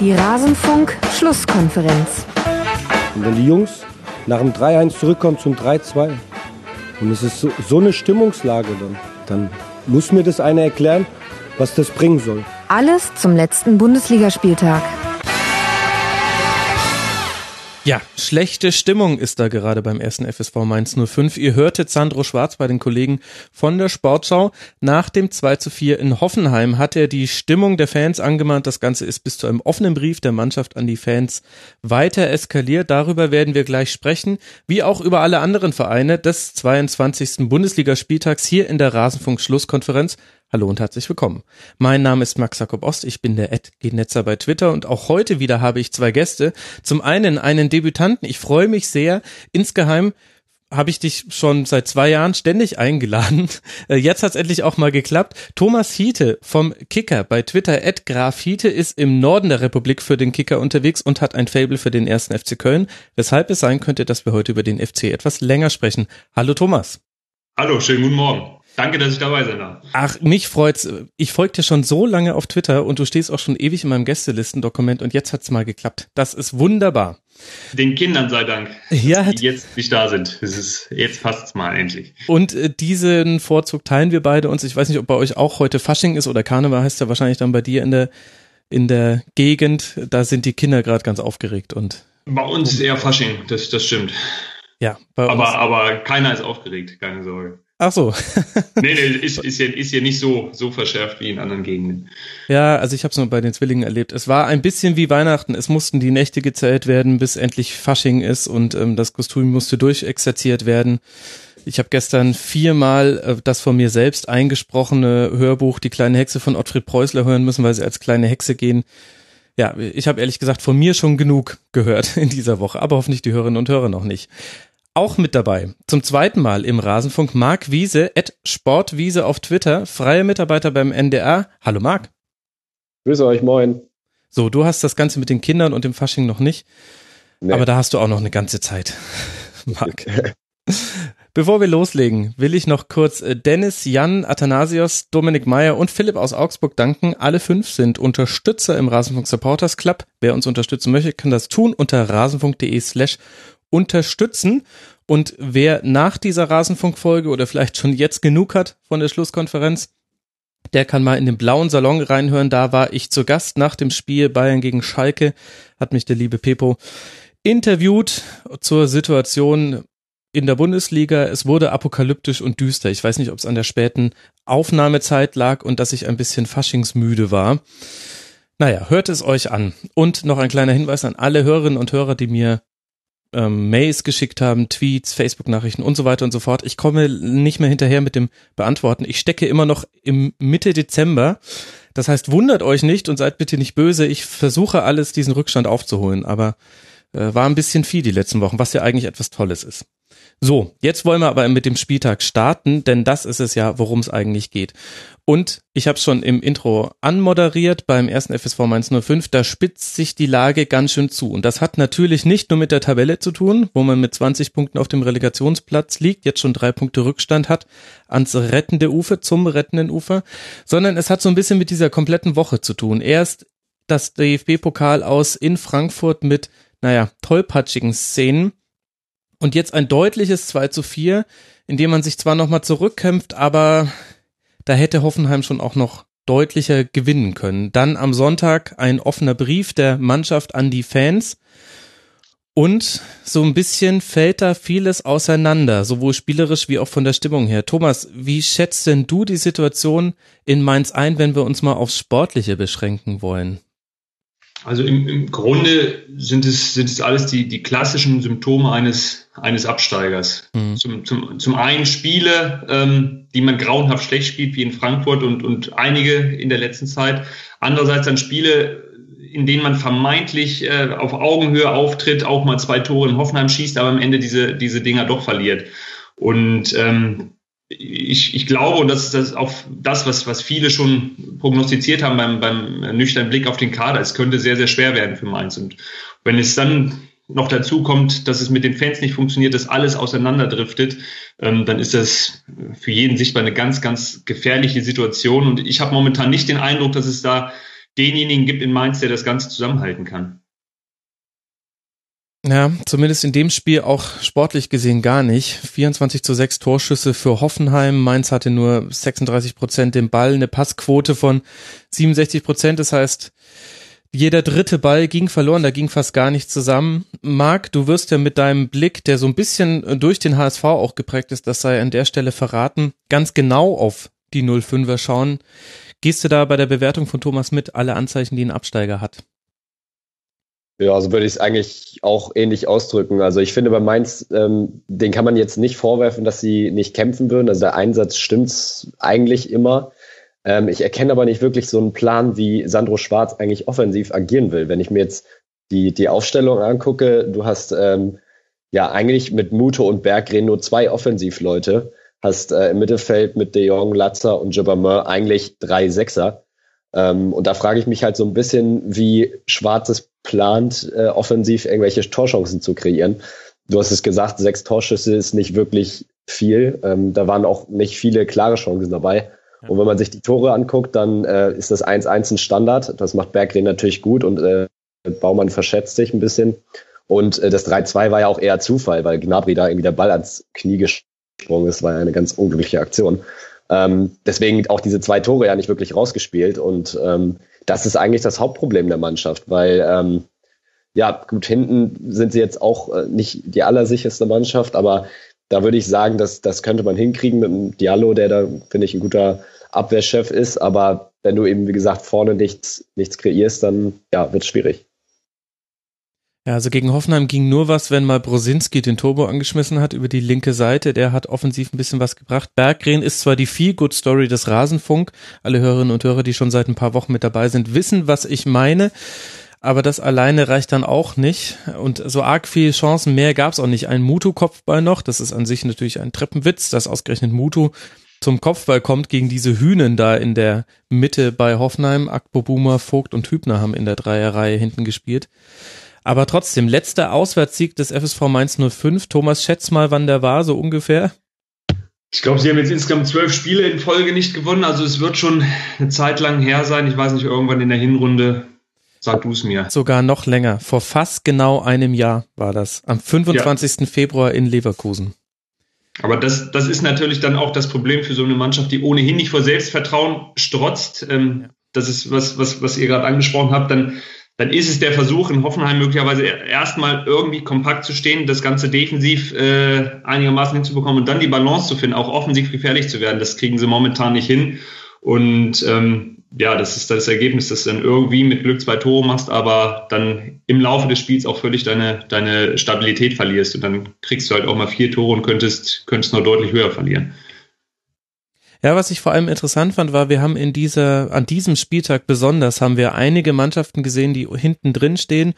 Die Rasenfunk-Schlusskonferenz. Und wenn die Jungs nach dem 3-1 zurückkommen zum 3-2 und es ist so, so eine Stimmungslage dann, dann muss mir das einer erklären, was das bringen soll. Alles zum letzten Bundesligaspieltag. Ja, schlechte Stimmung ist da gerade beim ersten FSV Mainz 05. Ihr hörtet Sandro Schwarz bei den Kollegen von der Sportschau. Nach dem 2 zu 4 in Hoffenheim hat er die Stimmung der Fans angemahnt. Das Ganze ist bis zu einem offenen Brief der Mannschaft an die Fans weiter eskaliert. Darüber werden wir gleich sprechen, wie auch über alle anderen Vereine des 22. Bundesligaspieltags hier in der Rasenfunk-Schlusskonferenz. Hallo und herzlich willkommen. Mein Name ist Max Jakob Ost, ich bin der Ed-Netzer bei Twitter und auch heute wieder habe ich zwei Gäste. Zum einen einen Debütanten, ich freue mich sehr. Insgeheim habe ich dich schon seit zwei Jahren ständig eingeladen. Äh, jetzt hat es endlich auch mal geklappt. Thomas Hiete vom Kicker bei Twitter, Ed Graf Hiete, ist im Norden der Republik für den Kicker unterwegs und hat ein Fable für den ersten FC Köln, weshalb es sein könnte, dass wir heute über den FC etwas länger sprechen. Hallo Thomas. Hallo, schönen guten Morgen. Danke, dass ich dabei sein darf. Ach, mich freut's. Ich folge dir schon so lange auf Twitter und du stehst auch schon ewig in meinem Gästelistendokument und jetzt hat's mal geklappt. Das ist wunderbar. Den Kindern sei Dank, ja, die jetzt nicht da sind. Es ist, jetzt passt's mal endlich. Und äh, diesen Vorzug teilen wir beide uns. Ich weiß nicht, ob bei euch auch heute Fasching ist oder Karneval heißt ja wahrscheinlich dann bei dir in der in der Gegend. Da sind die Kinder gerade ganz aufgeregt und bei uns ist eher Fasching, das, das stimmt. Ja, bei uns. Aber, aber keiner ist aufgeregt, keine Sorge. Ach so. nee, nee, ist, ist, ja, ist ja nicht so, so verschärft wie in anderen Gegenden. Ja, also ich habe es nur bei den Zwillingen erlebt. Es war ein bisschen wie Weihnachten. Es mussten die Nächte gezählt werden, bis endlich Fasching ist und ähm, das Kostüm musste durchexerziert werden. Ich habe gestern viermal äh, das von mir selbst eingesprochene Hörbuch Die kleine Hexe von Ottfried Preußler hören müssen, weil sie als kleine Hexe gehen. Ja, ich habe ehrlich gesagt von mir schon genug gehört in dieser Woche, aber hoffentlich die Hörerinnen und Hörer noch nicht auch mit dabei. Zum zweiten Mal im Rasenfunk Marc Wiese, at Sportwiese auf Twitter, freier Mitarbeiter beim NDR. Hallo Marc. Grüße euch, moin. So, du hast das Ganze mit den Kindern und dem Fasching noch nicht. Nee. Aber da hast du auch noch eine ganze Zeit, Marc. Bevor wir loslegen, will ich noch kurz äh, Dennis, Jan, Athanasios, Dominik Meyer und Philipp aus Augsburg danken. Alle fünf sind Unterstützer im Rasenfunk Supporters Club. Wer uns unterstützen möchte, kann das tun unter rasenfunk.de slash unterstützen. Und wer nach dieser Rasenfunkfolge oder vielleicht schon jetzt genug hat von der Schlusskonferenz, der kann mal in den blauen Salon reinhören. Da war ich zu Gast nach dem Spiel Bayern gegen Schalke, hat mich der liebe Pepo interviewt zur Situation in der Bundesliga. Es wurde apokalyptisch und düster. Ich weiß nicht, ob es an der späten Aufnahmezeit lag und dass ich ein bisschen faschingsmüde war. Naja, hört es euch an. Und noch ein kleiner Hinweis an alle Hörerinnen und Hörer, die mir ähm, Mails geschickt haben, Tweets, Facebook-Nachrichten und so weiter und so fort. Ich komme nicht mehr hinterher mit dem Beantworten. Ich stecke immer noch im Mitte Dezember. Das heißt, wundert euch nicht und seid bitte nicht böse. Ich versuche alles, diesen Rückstand aufzuholen, aber äh, war ein bisschen viel die letzten Wochen, was ja eigentlich etwas Tolles ist. So, jetzt wollen wir aber mit dem Spieltag starten, denn das ist es ja, worum es eigentlich geht. Und ich habe schon im Intro anmoderiert beim ersten FSV Mainz 05, da spitzt sich die Lage ganz schön zu. Und das hat natürlich nicht nur mit der Tabelle zu tun, wo man mit 20 Punkten auf dem Relegationsplatz liegt, jetzt schon drei Punkte Rückstand hat ans rettende Ufer, zum rettenden Ufer, sondern es hat so ein bisschen mit dieser kompletten Woche zu tun. Erst das DFB-Pokal aus in Frankfurt mit, naja, tollpatschigen Szenen und jetzt ein deutliches 2 zu 4, in dem man sich zwar nochmal zurückkämpft, aber da hätte Hoffenheim schon auch noch deutlicher gewinnen können. Dann am Sonntag ein offener Brief der Mannschaft an die Fans. Und so ein bisschen fällt da vieles auseinander, sowohl spielerisch wie auch von der Stimmung her. Thomas, wie schätzt denn du die Situation in Mainz ein, wenn wir uns mal aufs Sportliche beschränken wollen? Also im, im Grunde sind es, sind es alles die, die klassischen Symptome eines, eines Absteigers. Mhm. Zum, zum, zum einen Spiele, ähm, die man grauenhaft schlecht spielt, wie in Frankfurt und, und einige in der letzten Zeit. Andererseits dann Spiele, in denen man vermeintlich äh, auf Augenhöhe auftritt, auch mal zwei Tore in Hoffenheim schießt, aber am Ende diese, diese Dinger doch verliert. Und ähm, ich, ich glaube, und das ist das auch das, was, was viele schon prognostiziert haben beim, beim nüchternen Blick auf den Kader, es könnte sehr, sehr schwer werden für Mainz. Und wenn es dann noch dazu kommt, dass es mit den Fans nicht funktioniert, dass alles auseinanderdriftet, ähm, dann ist das für jeden sichtbar eine ganz, ganz gefährliche Situation. Und ich habe momentan nicht den Eindruck, dass es da denjenigen gibt in Mainz, der das Ganze zusammenhalten kann. Ja, zumindest in dem Spiel auch sportlich gesehen gar nicht. 24 zu 6 Torschüsse für Hoffenheim. Mainz hatte nur 36 Prozent den Ball, eine Passquote von 67 Prozent. Das heißt, jeder dritte Ball ging verloren, da ging fast gar nichts zusammen. Marc, du wirst ja mit deinem Blick, der so ein bisschen durch den HSV auch geprägt ist, das sei an der Stelle verraten, ganz genau auf die 05er schauen. Gehst du da bei der Bewertung von Thomas mit alle Anzeichen, die ein Absteiger hat? Ja, also würde ich es eigentlich auch ähnlich ausdrücken. Also ich finde bei Mainz, ähm, den kann man jetzt nicht vorwerfen, dass sie nicht kämpfen würden. Also der Einsatz stimmt eigentlich immer. Ähm, ich erkenne aber nicht wirklich so einen Plan, wie Sandro Schwarz eigentlich offensiv agieren will. Wenn ich mir jetzt die, die Aufstellung angucke, du hast ähm, ja eigentlich mit Muto und Berggren nur zwei Offensivleute, hast äh, im Mittelfeld mit De Jong, Latzer und Jobbermer eigentlich drei Sechser. Ähm, und da frage ich mich halt so ein bisschen, wie Schwarz es plant, äh, offensiv irgendwelche Torchancen zu kreieren. Du hast es gesagt, sechs Torschüsse ist nicht wirklich viel. Ähm, da waren auch nicht viele klare Chancen dabei. Ja. Und wenn man sich die Tore anguckt, dann äh, ist das 1-1 ein Standard. Das macht Berggren natürlich gut und äh, Baumann verschätzt sich ein bisschen. Und äh, das 3-2 war ja auch eher Zufall, weil Gnabry da irgendwie der Ball ans Knie gesprungen ist. War ja eine ganz unglückliche Aktion. Ähm, deswegen auch diese zwei Tore ja nicht wirklich rausgespielt. Und ähm, das ist eigentlich das Hauptproblem der Mannschaft, weil ähm, ja, gut, hinten sind sie jetzt auch äh, nicht die allersicherste Mannschaft, aber da würde ich sagen, dass das könnte man hinkriegen mit dem Diallo, der da, finde ich, ein guter Abwehrchef ist. Aber wenn du eben, wie gesagt, vorne nichts, nichts kreierst, dann ja, wird es schwierig. Ja, also gegen Hoffenheim ging nur was, wenn mal Brosinski den Turbo angeschmissen hat über die linke Seite. Der hat offensiv ein bisschen was gebracht. Berggren ist zwar die Feel-Good-Story des Rasenfunk. Alle Hörerinnen und Hörer, die schon seit ein paar Wochen mit dabei sind, wissen, was ich meine. Aber das alleine reicht dann auch nicht. Und so arg viele Chancen mehr gab es auch nicht. Ein Mutu-Kopfball noch. Das ist an sich natürlich ein Treppenwitz, dass ausgerechnet Mutu zum Kopfball kommt gegen diese Hühnen da in der Mitte bei Hoffenheim. Akpo Boomer, Vogt und Hübner haben in der Dreierreihe hinten gespielt. Aber trotzdem, letzter Auswärtssieg des FSV Mainz 05. Thomas, schätz mal, wann der war, so ungefähr. Ich glaube, sie haben jetzt insgesamt zwölf Spiele in Folge nicht gewonnen. Also es wird schon eine Zeit lang her sein. Ich weiß nicht, irgendwann in der Hinrunde. Sag du es mir. Sogar noch länger. Vor fast genau einem Jahr war das. Am 25. Ja. Februar in Leverkusen. Aber das, das ist natürlich dann auch das Problem für so eine Mannschaft, die ohnehin nicht vor Selbstvertrauen strotzt. Ähm. Das ist was, was, was ihr gerade angesprochen habt. Dann dann ist es der Versuch, in Hoffenheim möglicherweise erstmal irgendwie kompakt zu stehen, das Ganze defensiv äh, einigermaßen hinzubekommen und dann die Balance zu finden, auch offensiv gefährlich zu werden. Das kriegen sie momentan nicht hin. Und ähm, ja, das ist das Ergebnis, dass du dann irgendwie mit Glück zwei Tore machst, aber dann im Laufe des Spiels auch völlig deine, deine Stabilität verlierst. Und dann kriegst du halt auch mal vier Tore und könntest, könntest noch deutlich höher verlieren. Ja, was ich vor allem interessant fand, war, wir haben in dieser, an diesem Spieltag besonders, haben wir einige Mannschaften gesehen, die hinten drin stehen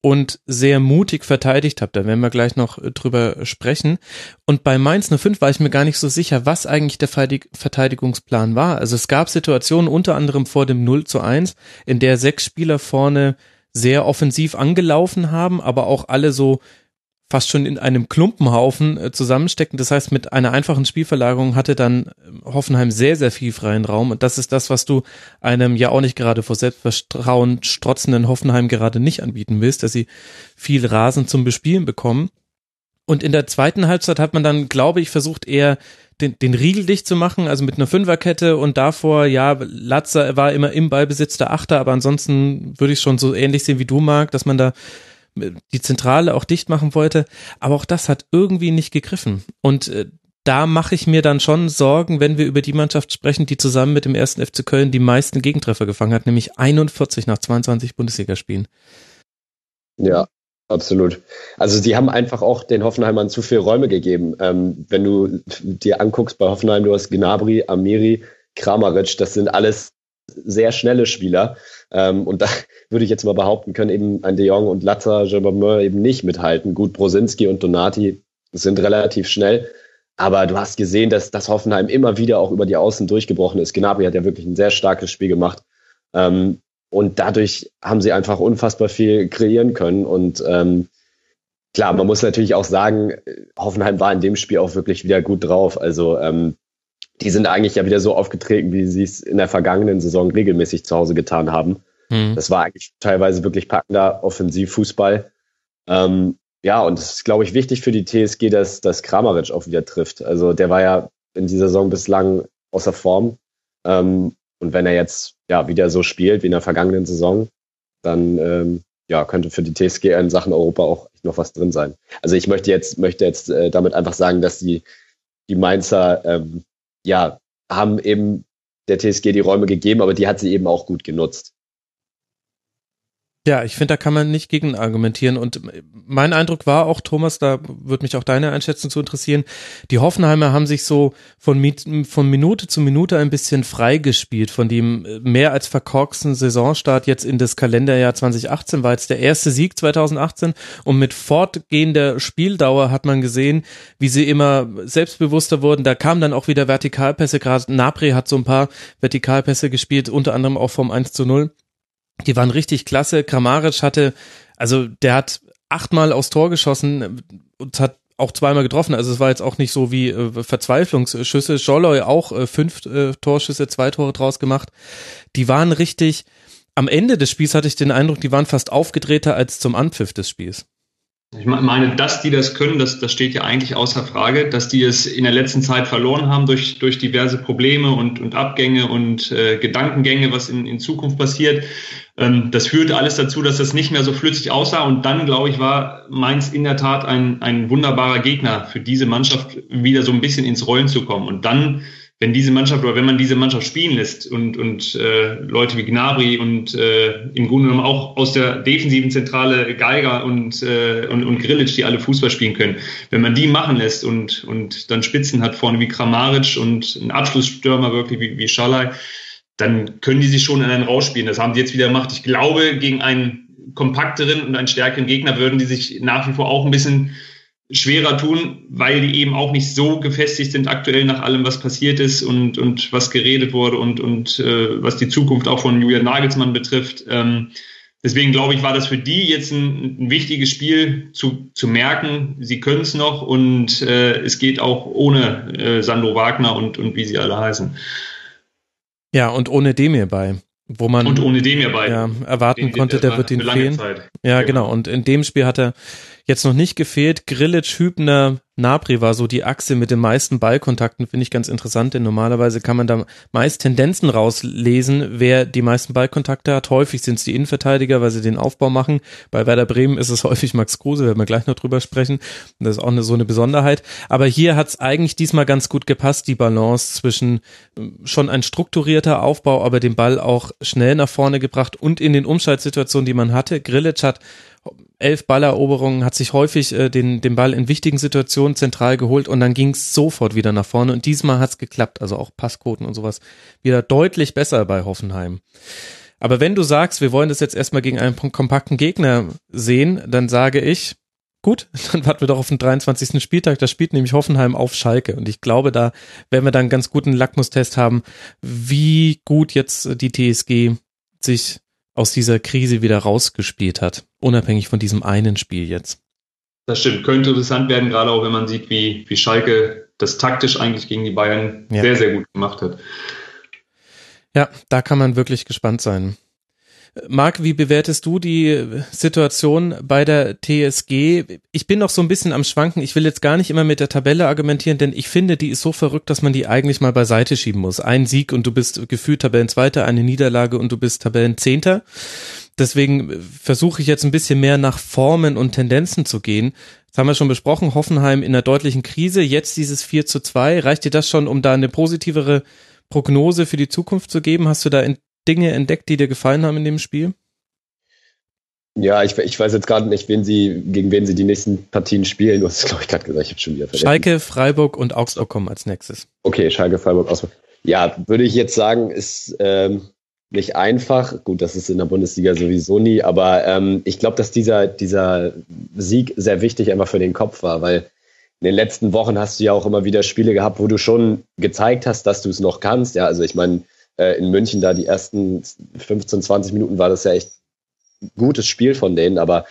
und sehr mutig verteidigt haben. Da werden wir gleich noch äh, drüber sprechen. Und bei Mainz 05 war ich mir gar nicht so sicher, was eigentlich der Verteidigungsplan war. Also es gab Situationen unter anderem vor dem 0 zu 1, in der sechs Spieler vorne sehr offensiv angelaufen haben, aber auch alle so fast schon in einem Klumpenhaufen äh, zusammenstecken. Das heißt, mit einer einfachen Spielverlagerung hatte dann ähm, Hoffenheim sehr, sehr viel freien Raum. Und das ist das, was du einem ja auch nicht gerade vor Selbstvertrauen strotzenden Hoffenheim gerade nicht anbieten willst, dass sie viel Rasen zum Bespielen bekommen. Und in der zweiten Halbzeit hat man dann, glaube ich, versucht eher den, den Riegel dicht zu machen, also mit einer Fünferkette und davor, ja, Latzer war immer im Ballbesitz der Achter, aber ansonsten würde ich schon so ähnlich sehen wie du, Marc, dass man da die Zentrale auch dicht machen wollte. Aber auch das hat irgendwie nicht gegriffen. Und äh, da mache ich mir dann schon Sorgen, wenn wir über die Mannschaft sprechen, die zusammen mit dem ersten FC Köln die meisten Gegentreffer gefangen hat, nämlich 41 nach 22 Bundesligaspielen. Ja, absolut. Also die haben einfach auch den Hoffenheimern zu viel Räume gegeben. Ähm, wenn du dir anguckst bei Hoffenheim, du hast Gnabry, Amiri, Kramaric, das sind alles sehr schnelle Spieler. Ähm, und da würde ich jetzt mal behaupten, können eben ein De Jong und Latta, Jabameur eben nicht mithalten. Gut, Brosinski und Donati sind relativ schnell. Aber du hast gesehen, dass, dass Hoffenheim immer wieder auch über die Außen durchgebrochen ist. Gnabry hat ja wirklich ein sehr starkes Spiel gemacht. Ähm, und dadurch haben sie einfach unfassbar viel kreieren können. Und ähm, klar, man muss natürlich auch sagen, Hoffenheim war in dem Spiel auch wirklich wieder gut drauf. Also ähm, die sind eigentlich ja wieder so aufgetreten, wie sie es in der vergangenen Saison regelmäßig zu Hause getan haben. Mhm. Das war eigentlich teilweise wirklich packender Offensivfußball. Ähm, ja, und es ist, glaube ich, wichtig für die TSG, dass, dass Kramaric auch wieder trifft. Also der war ja in dieser Saison bislang außer Form. Ähm, und wenn er jetzt ja wieder so spielt wie in der vergangenen Saison, dann ähm, ja, könnte für die TSG in Sachen Europa auch noch was drin sein. Also ich möchte jetzt, möchte jetzt äh, damit einfach sagen, dass die, die Mainzer ähm, ja, haben eben der TSG die Räume gegeben, aber die hat sie eben auch gut genutzt. Ja, ich finde, da kann man nicht gegen argumentieren. Und mein Eindruck war auch, Thomas, da würde mich auch deine Einschätzung zu interessieren, die Hoffenheimer haben sich so von, von Minute zu Minute ein bisschen freigespielt von dem mehr als verkorksten Saisonstart jetzt in das Kalenderjahr 2018 war jetzt der erste Sieg 2018 und mit fortgehender Spieldauer hat man gesehen, wie sie immer selbstbewusster wurden. Da kamen dann auch wieder Vertikalpässe, gerade Napri hat so ein paar Vertikalpässe gespielt, unter anderem auch vom 1 zu 0 die waren richtig klasse. Kramaric hatte, also der hat achtmal aufs Tor geschossen und hat auch zweimal getroffen. Also es war jetzt auch nicht so wie äh, Verzweiflungsschüsse. Scholloy auch äh, fünf äh, Torschüsse, zwei Tore draus gemacht. Die waren richtig, am Ende des Spiels hatte ich den Eindruck, die waren fast aufgedrehter als zum Anpfiff des Spiels. Ich meine, dass die das können, das, das steht ja eigentlich außer Frage, dass die es in der letzten Zeit verloren haben durch, durch diverse Probleme und, und Abgänge und äh, Gedankengänge, was in, in Zukunft passiert. Ähm, das führte alles dazu, dass das nicht mehr so flüssig aussah. Und dann, glaube ich, war Mainz in der Tat ein, ein wunderbarer Gegner für diese Mannschaft, wieder so ein bisschen ins Rollen zu kommen. Und dann wenn diese Mannschaft oder wenn man diese Mannschaft spielen lässt und, und äh, Leute wie Gnabry und äh, im Grunde genommen auch aus der defensiven Zentrale Geiger und, äh, und, und Grilic, die alle Fußball spielen können, wenn man die machen lässt und, und dann Spitzen hat vorne wie Kramaric und einen Abschlussstürmer wirklich wie, wie Schalay, dann können die sich schon in einen rausspielen. Das haben sie jetzt wieder gemacht. Ich glaube, gegen einen kompakteren und einen stärkeren Gegner würden die sich nach wie vor auch ein bisschen schwerer tun, weil die eben auch nicht so gefestigt sind aktuell nach allem, was passiert ist und, und was geredet wurde und, und äh, was die Zukunft auch von Julian Nagelsmann betrifft. Ähm, deswegen glaube ich, war das für die jetzt ein, ein wichtiges Spiel zu, zu merken, sie können es noch und äh, es geht auch ohne äh, Sandro Wagner und, und wie sie alle heißen. Ja, und ohne Demir bei wo man und ohne Demir bei ja, erwarten den, konnte, der wird ihn fehlen. Zeit. Ja, genau. genau. Und in dem Spiel hat er jetzt noch nicht gefehlt. Grillitsch, Hübner, Napri war so die Achse mit den meisten Ballkontakten, finde ich ganz interessant, denn normalerweise kann man da meist Tendenzen rauslesen, wer die meisten Ballkontakte hat. Häufig sind es die Innenverteidiger, weil sie den Aufbau machen. Bei Werder Bremen ist es häufig Max Kruse, werden wir gleich noch drüber sprechen. Das ist auch eine, so eine Besonderheit. Aber hier hat es eigentlich diesmal ganz gut gepasst, die Balance zwischen ähm, schon ein strukturierter Aufbau, aber den Ball auch schnell nach vorne gebracht und in den Umschaltsituationen, die man hatte. Grillitsch hat elf Balleroberungen, hat sich häufig äh, den, den Ball in wichtigen Situationen zentral geholt und dann ging es sofort wieder nach vorne und diesmal hat es geklappt, also auch Passquoten und sowas wieder deutlich besser bei Hoffenheim. Aber wenn du sagst, wir wollen das jetzt erstmal gegen einen kompakten Gegner sehen, dann sage ich, gut, dann warten wir doch auf den 23. Spieltag, da spielt nämlich Hoffenheim auf Schalke und ich glaube, da werden wir dann ganz guten Lackmustest haben, wie gut jetzt die TSG sich aus dieser Krise wieder rausgespielt hat, unabhängig von diesem einen Spiel jetzt. Das stimmt, könnte interessant werden, gerade auch wenn man sieht, wie, wie Schalke das taktisch eigentlich gegen die Bayern ja. sehr, sehr gut gemacht hat. Ja, da kann man wirklich gespannt sein. Marc, wie bewertest du die Situation bei der TSG? Ich bin noch so ein bisschen am Schwanken. Ich will jetzt gar nicht immer mit der Tabelle argumentieren, denn ich finde, die ist so verrückt, dass man die eigentlich mal beiseite schieben muss. Ein Sieg und du bist gefühlt Tabellenzweiter, eine Niederlage und du bist Tabellenzehnter. Deswegen versuche ich jetzt ein bisschen mehr nach Formen und Tendenzen zu gehen. Das haben wir schon besprochen. Hoffenheim in einer deutlichen Krise. Jetzt dieses 4 zu 2. Reicht dir das schon, um da eine positivere Prognose für die Zukunft zu geben? Hast du da in Dinge entdeckt, die dir gefallen haben in dem Spiel? Ja, ich, ich weiß jetzt gerade nicht, wen sie, gegen wen sie die nächsten Partien spielen. Du hast es, glaube ich, gerade gesagt, ich habe schon wieder vergessen. Schalke, Freiburg und Augsburg kommen als nächstes. Okay, Schalke, Freiburg, Augsburg. Ja, würde ich jetzt sagen, ist ähm, nicht einfach. Gut, das ist in der Bundesliga sowieso nie, aber ähm, ich glaube, dass dieser, dieser Sieg sehr wichtig einfach für den Kopf war, weil in den letzten Wochen hast du ja auch immer wieder Spiele gehabt, wo du schon gezeigt hast, dass du es noch kannst. Ja, also ich meine, äh, in München da die ersten 15, 20 Minuten war das ja echt gutes Spiel von denen, aber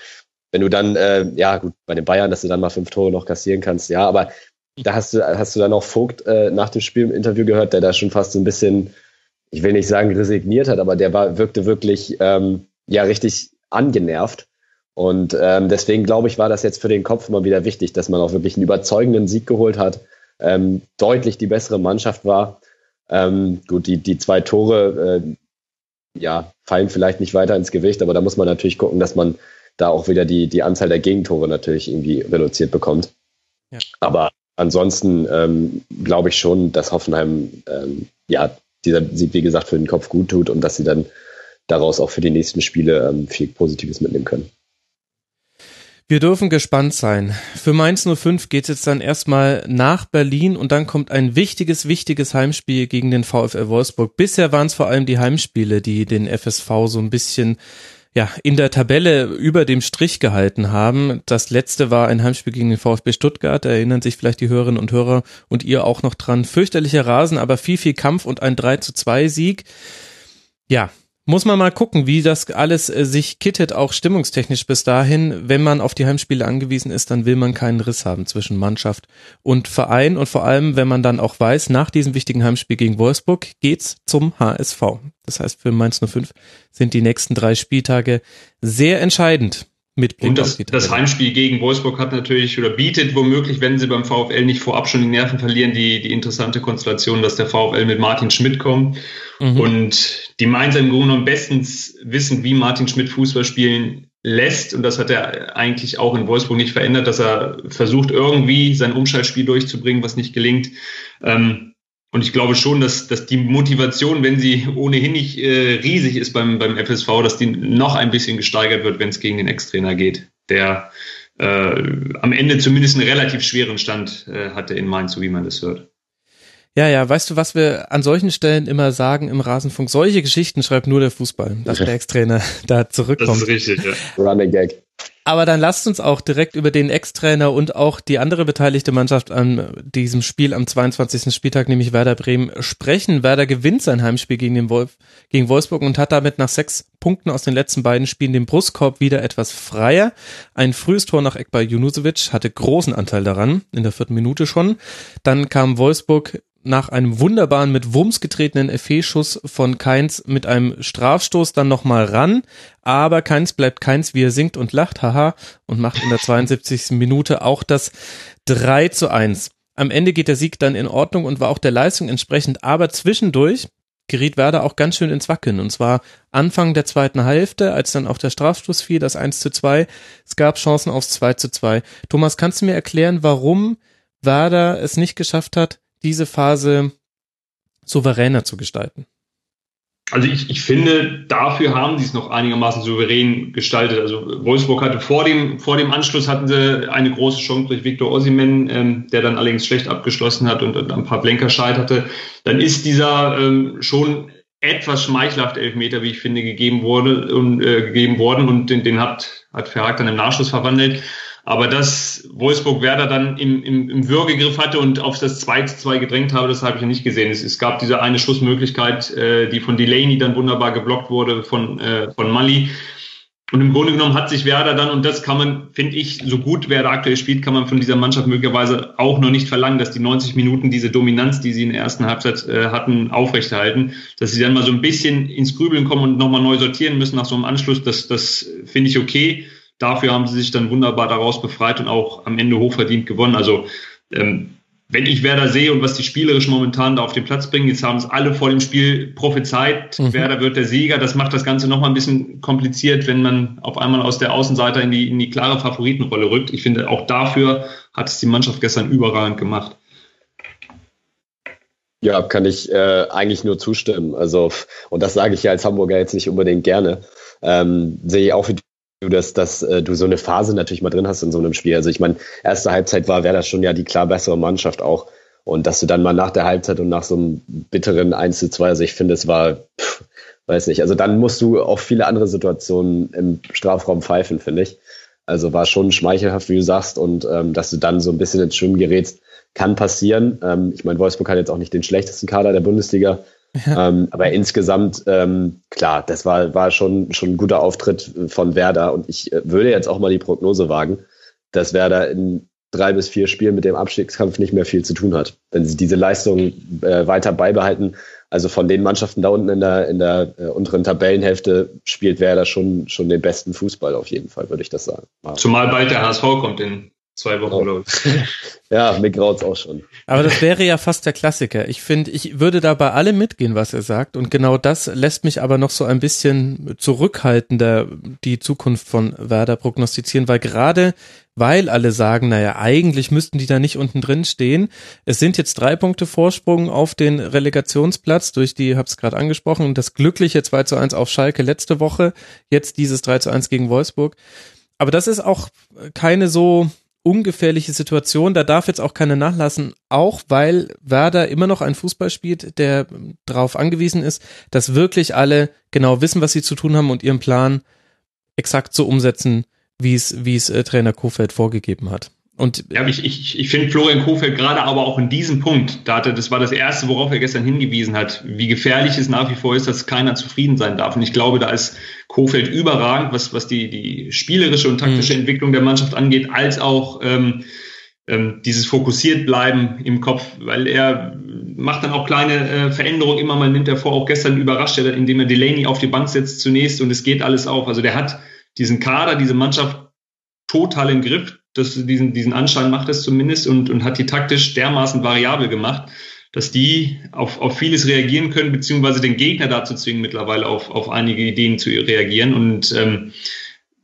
wenn du dann, äh, ja gut, bei den Bayern, dass du dann mal fünf Tore noch kassieren kannst, ja, aber da hast du, hast du dann auch Vogt äh, nach dem Spiel im Interview gehört, der da schon fast so ein bisschen ich will nicht sagen resigniert hat, aber der war, wirkte wirklich ähm, ja richtig angenervt. Und ähm, deswegen glaube ich, war das jetzt für den Kopf mal wieder wichtig, dass man auch wirklich einen überzeugenden Sieg geholt hat, ähm, deutlich die bessere Mannschaft war. Ähm, gut, die, die zwei Tore äh, ja, fallen vielleicht nicht weiter ins Gewicht, aber da muss man natürlich gucken, dass man da auch wieder die, die Anzahl der Gegentore natürlich irgendwie reduziert bekommt. Ja. Aber ansonsten ähm, glaube ich schon, dass Hoffenheim ähm, ja dieser Sieg, wie gesagt, für den Kopf gut tut und dass sie dann daraus auch für die nächsten Spiele ähm, viel Positives mitnehmen können. Wir dürfen gespannt sein. Für Mainz 05 geht es jetzt dann erstmal nach Berlin und dann kommt ein wichtiges, wichtiges Heimspiel gegen den VfL Wolfsburg. Bisher waren es vor allem die Heimspiele, die den FSV so ein bisschen ja, in der Tabelle über dem Strich gehalten haben. Das letzte war ein Heimspiel gegen den VfB Stuttgart. Da erinnern sich vielleicht die Hörerinnen und Hörer und ihr auch noch dran. Fürchterlicher Rasen, aber viel, viel Kampf und ein 3 zu 2 Sieg. Ja, muss man mal gucken, wie das alles äh, sich kittet, auch stimmungstechnisch bis dahin. Wenn man auf die Heimspiele angewiesen ist, dann will man keinen Riss haben zwischen Mannschaft und Verein. Und vor allem, wenn man dann auch weiß, nach diesem wichtigen Heimspiel gegen Wolfsburg geht's zum HSV. Das heißt, für Mainz 05 sind die nächsten drei Spieltage sehr entscheidend. Mit Blick und das, das Heimspiel gegen Wolfsburg hat natürlich oder bietet womöglich, wenn sie beim VfL nicht vorab schon die Nerven verlieren, die, die interessante Konstellation, dass der VfL mit Martin Schmidt kommt. Mhm. Und die Mainzer im Grunde genommen bestens wissen, wie Martin Schmidt Fußball spielen lässt. Und das hat er eigentlich auch in Wolfsburg nicht verändert, dass er versucht, irgendwie sein Umschaltspiel durchzubringen, was nicht gelingt. Ähm, und ich glaube schon, dass, dass die Motivation, wenn sie ohnehin nicht äh, riesig ist beim, beim FSV, dass die noch ein bisschen gesteigert wird, wenn es gegen den Ex-Trainer geht, der äh, am Ende zumindest einen relativ schweren Stand äh, hatte in Mainz, so wie man das hört. Ja, ja, weißt du, was wir an solchen Stellen immer sagen im Rasenfunk? Solche Geschichten schreibt nur der Fußball, dass der Ex-Trainer da zurückkommt. Das ist richtig, ja. Running Gag. Aber dann lasst uns auch direkt über den Ex-Trainer und auch die andere beteiligte Mannschaft an diesem Spiel am 22. Spieltag, nämlich Werder Bremen, sprechen. Werder gewinnt sein Heimspiel gegen den Wolf, gegen Wolfsburg und hat damit nach sechs Punkten aus den letzten beiden Spielen den Brustkorb wieder etwas freier. Ein frühes Tor nach Ekbar Junusovic hatte großen Anteil daran, in der vierten Minute schon. Dann kam Wolfsburg nach einem wunderbaren mit Wumms getretenen FE-Schuss von Keins mit einem Strafstoß dann nochmal ran. Aber Keins bleibt Keins, wie er singt und lacht, haha, und macht in der 72. Minute auch das 3 zu 1. Am Ende geht der Sieg dann in Ordnung und war auch der Leistung entsprechend, aber zwischendurch geriet Werder auch ganz schön ins Wackeln. Und zwar Anfang der zweiten Hälfte, als dann auch der Strafstoß fiel, das 1 zu 2. Es gab Chancen aufs 2 zu 2. Thomas, kannst du mir erklären, warum Werder es nicht geschafft hat, diese Phase souveräner zu gestalten? Also ich, ich finde, dafür haben sie es noch einigermaßen souverän gestaltet. Also Wolfsburg hatte vor dem, vor dem Anschluss hatten sie eine große Chance durch Viktor Ossimen, ähm, der dann allerdings schlecht abgeschlossen hat und, und ein paar Blenker scheiterte. Dann ist dieser ähm, schon etwas schmeichelhafte Elfmeter, wie ich finde, gegeben wurde und äh, gegeben worden und den, den hat, hat Verhaag dann im Nachschluss verwandelt. Aber dass Wolfsburg Werder dann im, im, im Würgegriff hatte und auf das 2 zu 2 gedrängt habe, das habe ich nicht gesehen. Es, es gab diese eine Schussmöglichkeit, äh, die von Delaney dann wunderbar geblockt wurde von, äh, von Mali. Und im Grunde genommen hat sich Werder dann, und das kann man, finde ich, so gut Werder aktuell spielt, kann man von dieser Mannschaft möglicherweise auch noch nicht verlangen, dass die 90 Minuten diese Dominanz, die sie in der ersten Halbzeit äh, hatten, aufrechterhalten. Dass sie dann mal so ein bisschen ins Grübeln kommen und nochmal neu sortieren müssen nach so einem Anschluss, das, das finde ich okay. Dafür haben sie sich dann wunderbar daraus befreit und auch am Ende hochverdient gewonnen. Also ähm, wenn ich Werder sehe und was die spielerisch momentan da auf den Platz bringen, jetzt haben es alle vor dem Spiel prophezeit, mhm. Werder wird der Sieger. Das macht das Ganze nochmal ein bisschen kompliziert, wenn man auf einmal aus der Außenseite in die, in die klare Favoritenrolle rückt. Ich finde, auch dafür hat es die Mannschaft gestern überragend gemacht. Ja, kann ich äh, eigentlich nur zustimmen. Also, und das sage ich ja als Hamburger jetzt nicht unbedingt gerne. Ähm, sehe ich auch wie du dass, dass äh, du so eine Phase natürlich mal drin hast in so einem Spiel. Also ich meine, erste Halbzeit war wäre das schon ja die klar bessere Mannschaft auch. Und dass du dann mal nach der Halbzeit und nach so einem bitteren 1 zu 2, also ich finde, es war, pff, weiß nicht, also dann musst du auch viele andere Situationen im Strafraum pfeifen, finde ich. Also war schon schmeichelhaft, wie du sagst, und ähm, dass du dann so ein bisschen ins Schwimmen gerätst, kann passieren. Ähm, ich meine, Wolfsburg hat jetzt auch nicht den schlechtesten Kader der Bundesliga, ja. Ähm, aber insgesamt, ähm, klar, das war, war schon, schon ein guter Auftritt von Werder. Und ich äh, würde jetzt auch mal die Prognose wagen, dass Werder in drei bis vier Spielen mit dem Abstiegskampf nicht mehr viel zu tun hat. Wenn sie diese Leistung äh, weiter beibehalten, Also von den Mannschaften da unten in der, in der äh, unteren Tabellenhälfte spielt Werder schon, schon den besten Fußball auf jeden Fall, würde ich das sagen. Zumal bald der HSV kommt in zwei Wochen, oh. glaube ich. ja, mir graut's auch schon. Aber das wäre ja fast der Klassiker. Ich finde, ich würde da bei allem mitgehen, was er sagt. Und genau das lässt mich aber noch so ein bisschen zurückhaltender die Zukunft von Werder prognostizieren, weil gerade weil alle sagen, naja, eigentlich müssten die da nicht unten drin stehen. Es sind jetzt drei Punkte Vorsprung auf den Relegationsplatz durch die, hab's gerade angesprochen, das glückliche 2 zu 1 auf Schalke letzte Woche, jetzt dieses 3 zu 1 gegen Wolfsburg. Aber das ist auch keine so ungefährliche Situation. Da darf jetzt auch keiner nachlassen, auch weil Werder immer noch ein Fußball spielt, der darauf angewiesen ist, dass wirklich alle genau wissen, was sie zu tun haben und ihren Plan exakt so umsetzen, wie es, wie es äh, Trainer Kofeld vorgegeben hat. Und ja, ich, ich, ich finde Florian Kofeld gerade aber auch in diesem Punkt, da hatte, das war das Erste, worauf er gestern hingewiesen hat, wie gefährlich es nach wie vor ist, dass keiner zufrieden sein darf. Und ich glaube, da ist Kofeld überragend, was, was die, die spielerische und taktische mhm. Entwicklung der Mannschaft angeht, als auch ähm, ähm, dieses fokussiert bleiben im Kopf, weil er macht dann auch kleine äh, Veränderungen immer mal, nimmt er vor, auch gestern überrascht er, indem er Delaney auf die Bank setzt zunächst und es geht alles auf. Also der hat diesen Kader, diese Mannschaft total im Griff das, diesen, diesen Anschein macht es zumindest und, und hat die taktisch dermaßen variabel gemacht, dass die auf, auf vieles reagieren können, beziehungsweise den Gegner dazu zwingen, mittlerweile auf, auf einige Ideen zu reagieren. Und ähm,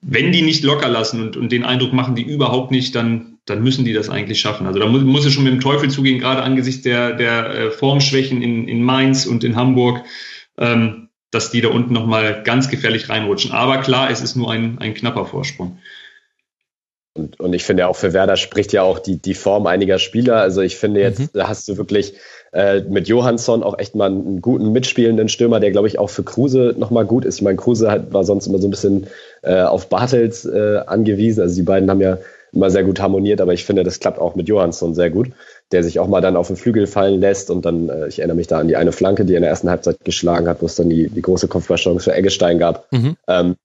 wenn die nicht locker lassen und, und den Eindruck machen, die überhaupt nicht, dann, dann müssen die das eigentlich schaffen. Also da muss, muss es schon mit dem Teufel zugehen, gerade angesichts der, der äh, Formschwächen in, in Mainz und in Hamburg, ähm, dass die da unten nochmal ganz gefährlich reinrutschen. Aber klar, es ist nur ein, ein knapper Vorsprung. Und, und ich finde ja auch für Werder spricht ja auch die, die Form einiger Spieler. Also ich finde jetzt, mhm. da hast du wirklich äh, mit Johansson auch echt mal einen guten mitspielenden Stürmer, der glaube ich auch für Kruse nochmal gut ist. Ich meine, Kruse hat, war sonst immer so ein bisschen äh, auf Bartels äh, angewiesen. Also die beiden haben ja immer sehr gut harmoniert, aber ich finde, das klappt auch mit Johansson sehr gut, der sich auch mal dann auf den Flügel fallen lässt und dann, äh, ich erinnere mich da an die eine Flanke, die er in der ersten Halbzeit geschlagen hat, wo es dann die, die große Kopfballchance für Eggestein gab. Mhm. Ähm,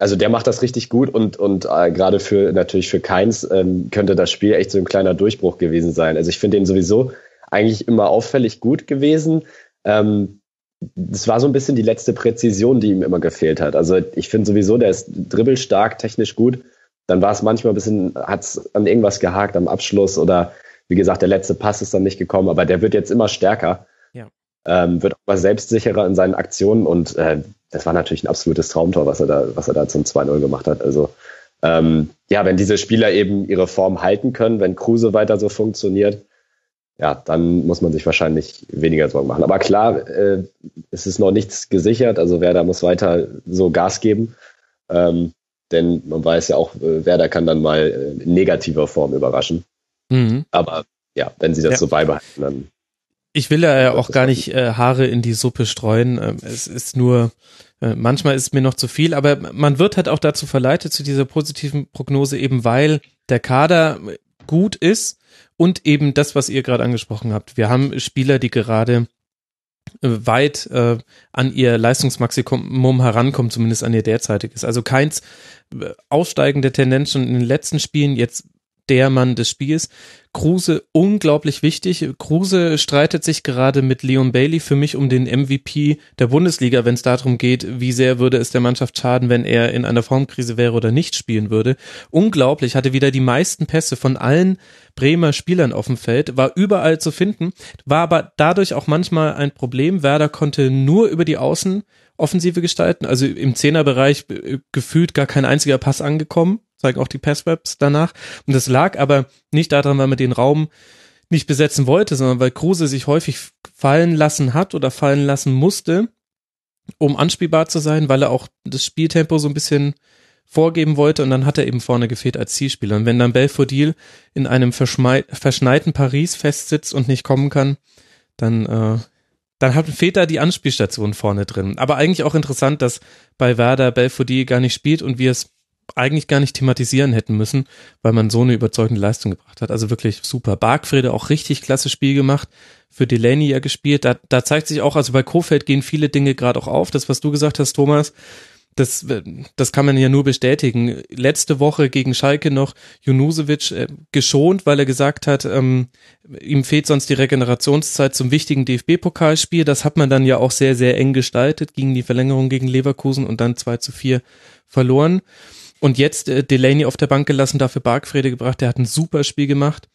also der macht das richtig gut und, und äh, gerade für natürlich für Keins ähm, könnte das Spiel echt so ein kleiner Durchbruch gewesen sein. Also ich finde ihn sowieso eigentlich immer auffällig gut gewesen. Ähm, das war so ein bisschen die letzte Präzision, die ihm immer gefehlt hat. Also ich finde sowieso, der ist dribbelstark, technisch gut. Dann war es manchmal ein bisschen, hat es an irgendwas gehakt am Abschluss oder wie gesagt, der letzte Pass ist dann nicht gekommen, aber der wird jetzt immer stärker. Ähm, wird auch mal selbstsicherer in seinen Aktionen und äh, das war natürlich ein absolutes Traumtor, was er da, was er da zum 2-0 gemacht hat. Also ähm, ja, wenn diese Spieler eben ihre Form halten können, wenn Kruse weiter so funktioniert, ja, dann muss man sich wahrscheinlich weniger Sorgen machen. Aber klar, äh, es ist noch nichts gesichert. Also Werder muss weiter so Gas geben. Ähm, denn man weiß ja auch, äh, Werder kann dann mal äh, in negativer Form überraschen. Mhm. Aber ja, wenn sie das ja. so beibehalten, dann ich will ja auch gar nicht äh, Haare in die Suppe streuen. Ähm, es ist nur, äh, manchmal ist es mir noch zu viel, aber man wird halt auch dazu verleitet, zu dieser positiven Prognose, eben weil der Kader gut ist und eben das, was ihr gerade angesprochen habt. Wir haben Spieler, die gerade äh, weit äh, an ihr Leistungsmaximum herankommen, zumindest an ihr derzeitiges. Also keins äh, aussteigende Tendenz schon in den letzten Spielen, jetzt der Mann des Spiels. Kruse unglaublich wichtig. Kruse streitet sich gerade mit Leon Bailey für mich um den MVP der Bundesliga, wenn es darum geht, wie sehr würde es der Mannschaft schaden, wenn er in einer Formkrise wäre oder nicht spielen würde. Unglaublich, hatte wieder die meisten Pässe von allen Bremer Spielern auf dem Feld, war überall zu finden, war aber dadurch auch manchmal ein Problem. Werder konnte nur über die Außen Offensive gestalten, also im Zehnerbereich äh, gefühlt gar kein einziger Pass angekommen zeigen auch die Passwebs danach. Und das lag aber nicht daran, weil man den Raum nicht besetzen wollte, sondern weil Kruse sich häufig fallen lassen hat oder fallen lassen musste, um anspielbar zu sein, weil er auch das Spieltempo so ein bisschen vorgeben wollte und dann hat er eben vorne gefehlt als Zielspieler. Und wenn dann Belfodil in einem verschneiten Paris festsitzt und nicht kommen kann, dann, äh, dann hat fehlt da die Anspielstation vorne drin. Aber eigentlich auch interessant, dass bei Werder Belfodil gar nicht spielt und wir es eigentlich gar nicht thematisieren hätten müssen, weil man so eine überzeugende Leistung gebracht hat. Also wirklich super. Bargfrede auch richtig klasse Spiel gemacht, für Delaney ja gespielt. Da, da zeigt sich auch, also bei Kofeld gehen viele Dinge gerade auch auf. Das, was du gesagt hast, Thomas, das, das kann man ja nur bestätigen. Letzte Woche gegen Schalke noch Junusovic äh, geschont, weil er gesagt hat, ähm, ihm fehlt sonst die Regenerationszeit zum wichtigen DFB-Pokalspiel. Das hat man dann ja auch sehr, sehr eng gestaltet, gegen die Verlängerung gegen Leverkusen und dann 2 zu 4 verloren. Und jetzt äh, Delaney auf der Bank gelassen, dafür Bargfrede gebracht, der hat ein super Spiel gemacht.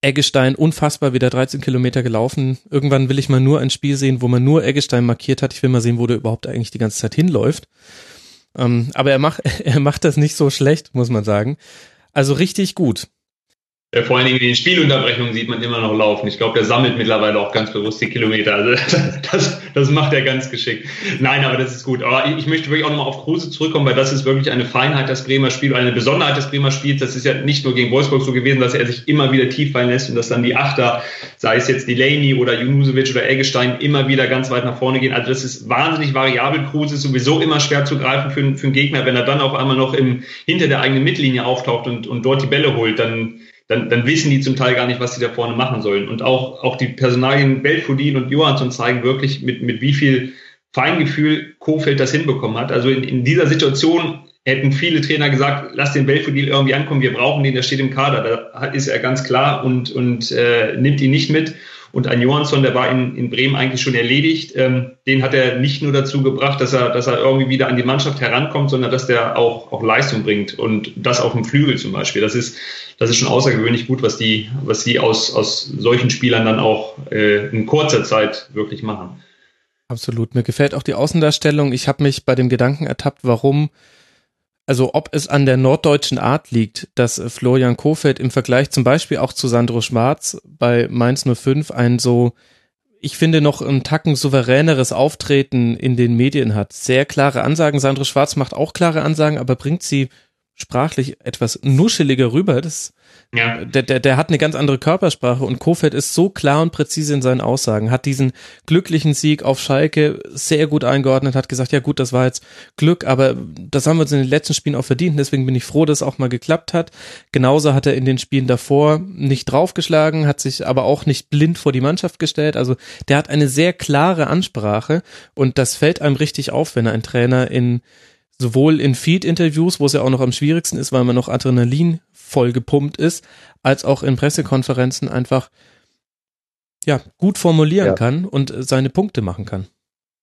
Eggestein unfassbar wieder 13 Kilometer gelaufen. Irgendwann will ich mal nur ein Spiel sehen, wo man nur Eggestein markiert hat. Ich will mal sehen, wo der überhaupt eigentlich die ganze Zeit hinläuft. Ähm, aber er macht, er macht das nicht so schlecht, muss man sagen. Also richtig gut. Äh, vor allen Dingen in den Spielunterbrechungen sieht man immer noch laufen. Ich glaube, der sammelt mittlerweile auch ganz bewusst die Kilometer. Also das, das macht er ganz geschickt. Nein, aber das ist gut. Aber ich möchte wirklich auch nochmal auf Kruse zurückkommen, weil das ist wirklich eine Feinheit des Bremer Spiels, eine Besonderheit des Bremer Spiels. Das ist ja nicht nur gegen Wolfsburg so gewesen, dass er sich immer wieder tief fallen lässt und dass dann die Achter, sei es jetzt Delaney oder Junusovic oder Eggestein, immer wieder ganz weit nach vorne gehen. Also das ist wahnsinnig variabel. Kruse ist sowieso immer schwer zu greifen für, für einen Gegner. Wenn er dann auf einmal noch im, hinter der eigenen Mittellinie auftaucht und, und dort die Bälle holt, dann dann, dann wissen die zum Teil gar nicht, was sie da vorne machen sollen. Und auch, auch die Personalien Belfodil und Johansson zeigen wirklich, mit, mit wie viel Feingefühl Kofeld das hinbekommen hat. Also in, in dieser Situation hätten viele Trainer gesagt, lass den Belfodil irgendwie ankommen, wir brauchen den, der steht im Kader. Da ist er ganz klar und, und äh, nimmt ihn nicht mit. Und ein Johansson, der war in, in Bremen eigentlich schon erledigt. Ähm, den hat er nicht nur dazu gebracht, dass er, dass er irgendwie wieder an die Mannschaft herankommt, sondern dass der auch, auch Leistung bringt. Und das auf dem Flügel zum Beispiel. Das ist, das ist schon außergewöhnlich gut, was die, was die aus, aus solchen Spielern dann auch äh, in kurzer Zeit wirklich machen. Absolut. Mir gefällt auch die Außendarstellung. Ich habe mich bei dem Gedanken ertappt, warum also ob es an der norddeutschen Art liegt, dass Florian Kofeld im Vergleich zum Beispiel auch zu Sandro Schwarz bei Mainz 05 ein so, ich finde, noch ein Tacken souveräneres Auftreten in den Medien hat. Sehr klare Ansagen. Sandro Schwarz macht auch klare Ansagen, aber bringt sie sprachlich etwas nuscheliger rüber. Das ja. Der, der, der hat eine ganz andere Körpersprache und Kofeld ist so klar und präzise in seinen Aussagen, hat diesen glücklichen Sieg auf Schalke sehr gut eingeordnet, hat gesagt, ja gut, das war jetzt Glück, aber das haben wir uns in den letzten Spielen auch verdient, deswegen bin ich froh, dass es auch mal geklappt hat. Genauso hat er in den Spielen davor nicht draufgeschlagen, hat sich aber auch nicht blind vor die Mannschaft gestellt, also der hat eine sehr klare Ansprache und das fällt einem richtig auf, wenn ein Trainer in sowohl in Feed-Interviews, wo es ja auch noch am schwierigsten ist, weil man noch Adrenalin voll gepumpt ist, als auch in Pressekonferenzen einfach ja gut formulieren ja. kann und seine Punkte machen kann.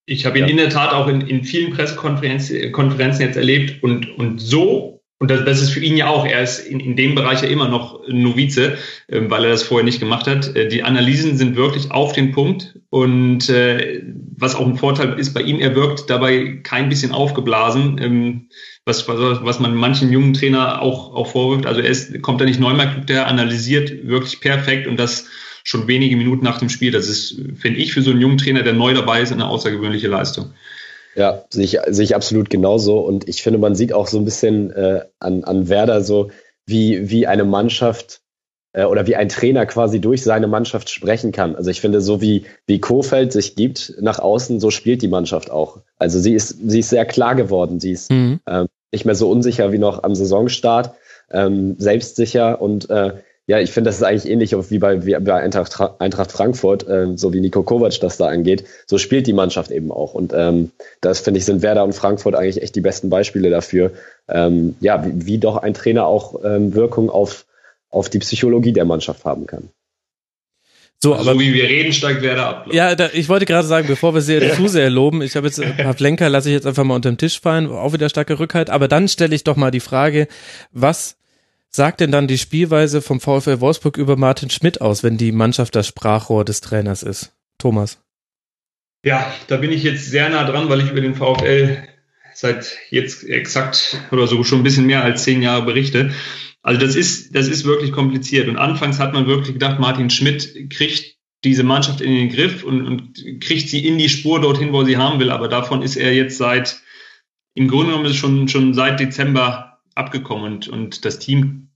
Ich habe ihn ja. in der Tat auch in, in vielen Pressekonferenzen Konferenzen jetzt erlebt und, und so und das, das ist für ihn ja auch, er ist in, in dem Bereich ja immer noch Novize, äh, weil er das vorher nicht gemacht hat. Äh, die Analysen sind wirklich auf den Punkt und äh, was auch ein Vorteil ist bei ihm, er wirkt dabei kein bisschen aufgeblasen, ähm, was, was, was man manchen jungen Trainer auch, auch vorwirft. Also er ist, kommt da nicht neunmal, der analysiert wirklich perfekt und das schon wenige Minuten nach dem Spiel. Das ist, finde ich, für so einen jungen Trainer, der neu dabei ist, eine außergewöhnliche Leistung. Ja, sehe ich, sehe ich absolut genauso. Und ich finde, man sieht auch so ein bisschen äh, an, an Werder so, wie, wie eine Mannschaft äh, oder wie ein Trainer quasi durch seine Mannschaft sprechen kann. Also ich finde, so wie, wie Kofeld sich gibt nach außen, so spielt die Mannschaft auch. Also sie ist, sie ist sehr klar geworden. Sie ist mhm. ähm, nicht mehr so unsicher wie noch am Saisonstart, ähm, selbstsicher und äh, ja, ich finde, das ist eigentlich ähnlich wie bei, wie bei Eintracht, Eintracht Frankfurt, äh, so wie Nico Kovac das da angeht. So spielt die Mannschaft eben auch. Und ähm, das finde ich, sind Werder und Frankfurt eigentlich echt die besten Beispiele dafür, ähm, ja, wie, wie doch ein Trainer auch ähm, Wirkung auf, auf die Psychologie der Mannschaft haben kann. So, also aber so wie wir reden, steigt Werder ab. Ja, da, ich wollte gerade sagen, bevor wir sie ja. zu sehr loben, ich habe jetzt Pavlenka lasse ich jetzt einfach mal unter den Tisch fallen, auch wieder starke Rückhalt, aber dann stelle ich doch mal die Frage, was sagt denn dann die Spielweise vom VfL Wolfsburg über Martin Schmidt aus, wenn die Mannschaft das Sprachrohr des Trainers ist? Thomas. Ja, da bin ich jetzt sehr nah dran, weil ich über den VfL seit jetzt exakt oder so schon ein bisschen mehr als zehn Jahre berichte. Also das ist, das ist wirklich kompliziert. Und anfangs hat man wirklich gedacht, Martin Schmidt kriegt diese Mannschaft in den Griff und, und kriegt sie in die Spur dorthin, wo sie haben will. Aber davon ist er jetzt seit, im Grunde genommen ist schon, schon seit Dezember abgekommen und, und das Team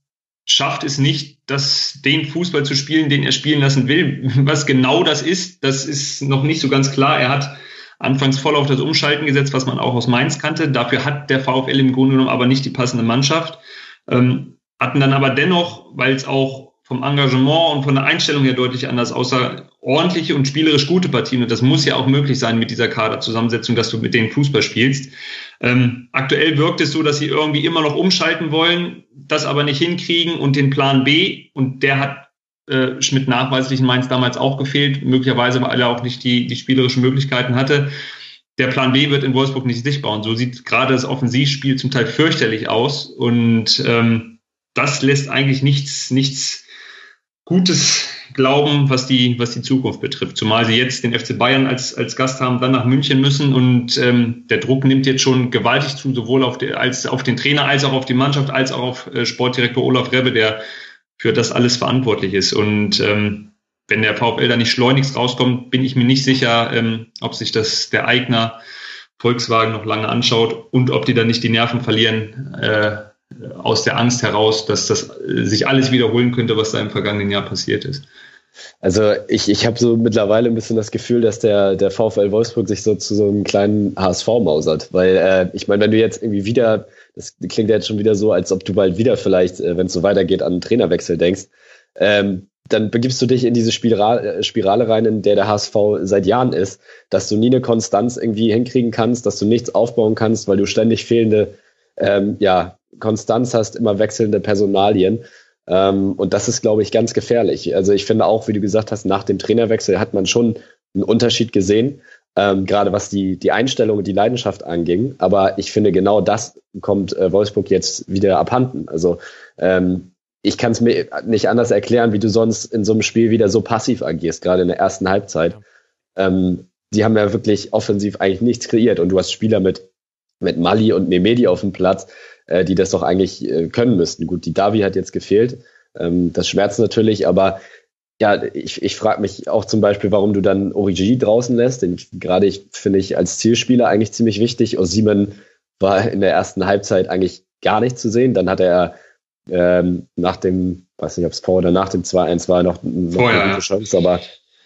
schafft es nicht, das, den Fußball zu spielen, den er spielen lassen will. Was genau das ist, das ist noch nicht so ganz klar. Er hat anfangs voll auf das Umschalten gesetzt, was man auch aus Mainz kannte. Dafür hat der VfL im Grunde genommen aber nicht die passende Mannschaft. Ähm, hatten dann aber dennoch, weil es auch vom Engagement und von der Einstellung her deutlich anders aussah, ordentliche und spielerisch gute Partien. Und das muss ja auch möglich sein mit dieser Kaderzusammensetzung, dass du mit denen Fußball spielst. Ähm, aktuell wirkt es so, dass sie irgendwie immer noch umschalten wollen, das aber nicht hinkriegen und den Plan B, und der hat äh, Schmidt nachweislich in Mainz damals auch gefehlt, möglicherweise, weil er auch nicht die, die spielerischen Möglichkeiten hatte. Der Plan B wird in Wolfsburg nicht sichtbar und so sieht gerade das Offensivspiel zum Teil fürchterlich aus und ähm, das lässt eigentlich nichts, nichts Gutes glauben, was die, was die Zukunft betrifft. Zumal sie jetzt den FC Bayern als, als Gast haben, dann nach München müssen und ähm, der Druck nimmt jetzt schon gewaltig zu, sowohl auf, die, als, auf den Trainer als auch auf die Mannschaft, als auch auf äh, Sportdirektor Olaf Rebbe, der für das alles verantwortlich ist. Und ähm, wenn der VfL da nicht schleunigst rauskommt, bin ich mir nicht sicher, ähm, ob sich das der Eigner Volkswagen noch lange anschaut und ob die dann nicht die Nerven verlieren äh, aus der Angst heraus, dass das sich alles wiederholen könnte, was da im vergangenen Jahr passiert ist. Also ich, ich habe so mittlerweile ein bisschen das Gefühl, dass der, der VfL Wolfsburg sich so zu so einem kleinen HSV mausert. Weil äh, ich meine, wenn du jetzt irgendwie wieder das klingt ja jetzt schon wieder so, als ob du bald wieder vielleicht, äh, wenn es so weitergeht, an einen Trainerwechsel denkst. Ähm, dann begibst du dich in diese Spirale, äh, Spirale rein, in der der HSV seit Jahren ist, dass du nie eine Konstanz irgendwie hinkriegen kannst, dass du nichts aufbauen kannst, weil du ständig fehlende ähm, ja, Konstanz hast, immer wechselnde Personalien. Ähm, und das ist, glaube ich, ganz gefährlich. Also ich finde auch, wie du gesagt hast, nach dem Trainerwechsel hat man schon einen Unterschied gesehen ähm, gerade was die, die Einstellung und die Leidenschaft anging. Aber ich finde, genau das kommt äh, Wolfsburg jetzt wieder abhanden. Also ähm, ich kann es mir nicht anders erklären, wie du sonst in so einem Spiel wieder so passiv agierst, gerade in der ersten Halbzeit. Ähm, die haben ja wirklich offensiv eigentlich nichts kreiert und du hast Spieler mit, mit Mali und Memedi auf dem Platz, äh, die das doch eigentlich äh, können müssten. Gut, die Davi hat jetzt gefehlt. Ähm, das schmerzt natürlich, aber ja, ich, ich frage mich auch zum Beispiel, warum du dann Origi draußen lässt. Den gerade ich finde ich als Zielspieler eigentlich ziemlich wichtig. Osimen war in der ersten Halbzeit eigentlich gar nicht zu sehen. Dann hat er ähm, nach dem, weiß nicht, ob es vor oder nach dem 2-1 war, noch, noch Vorher, eine gute Chance. Aber,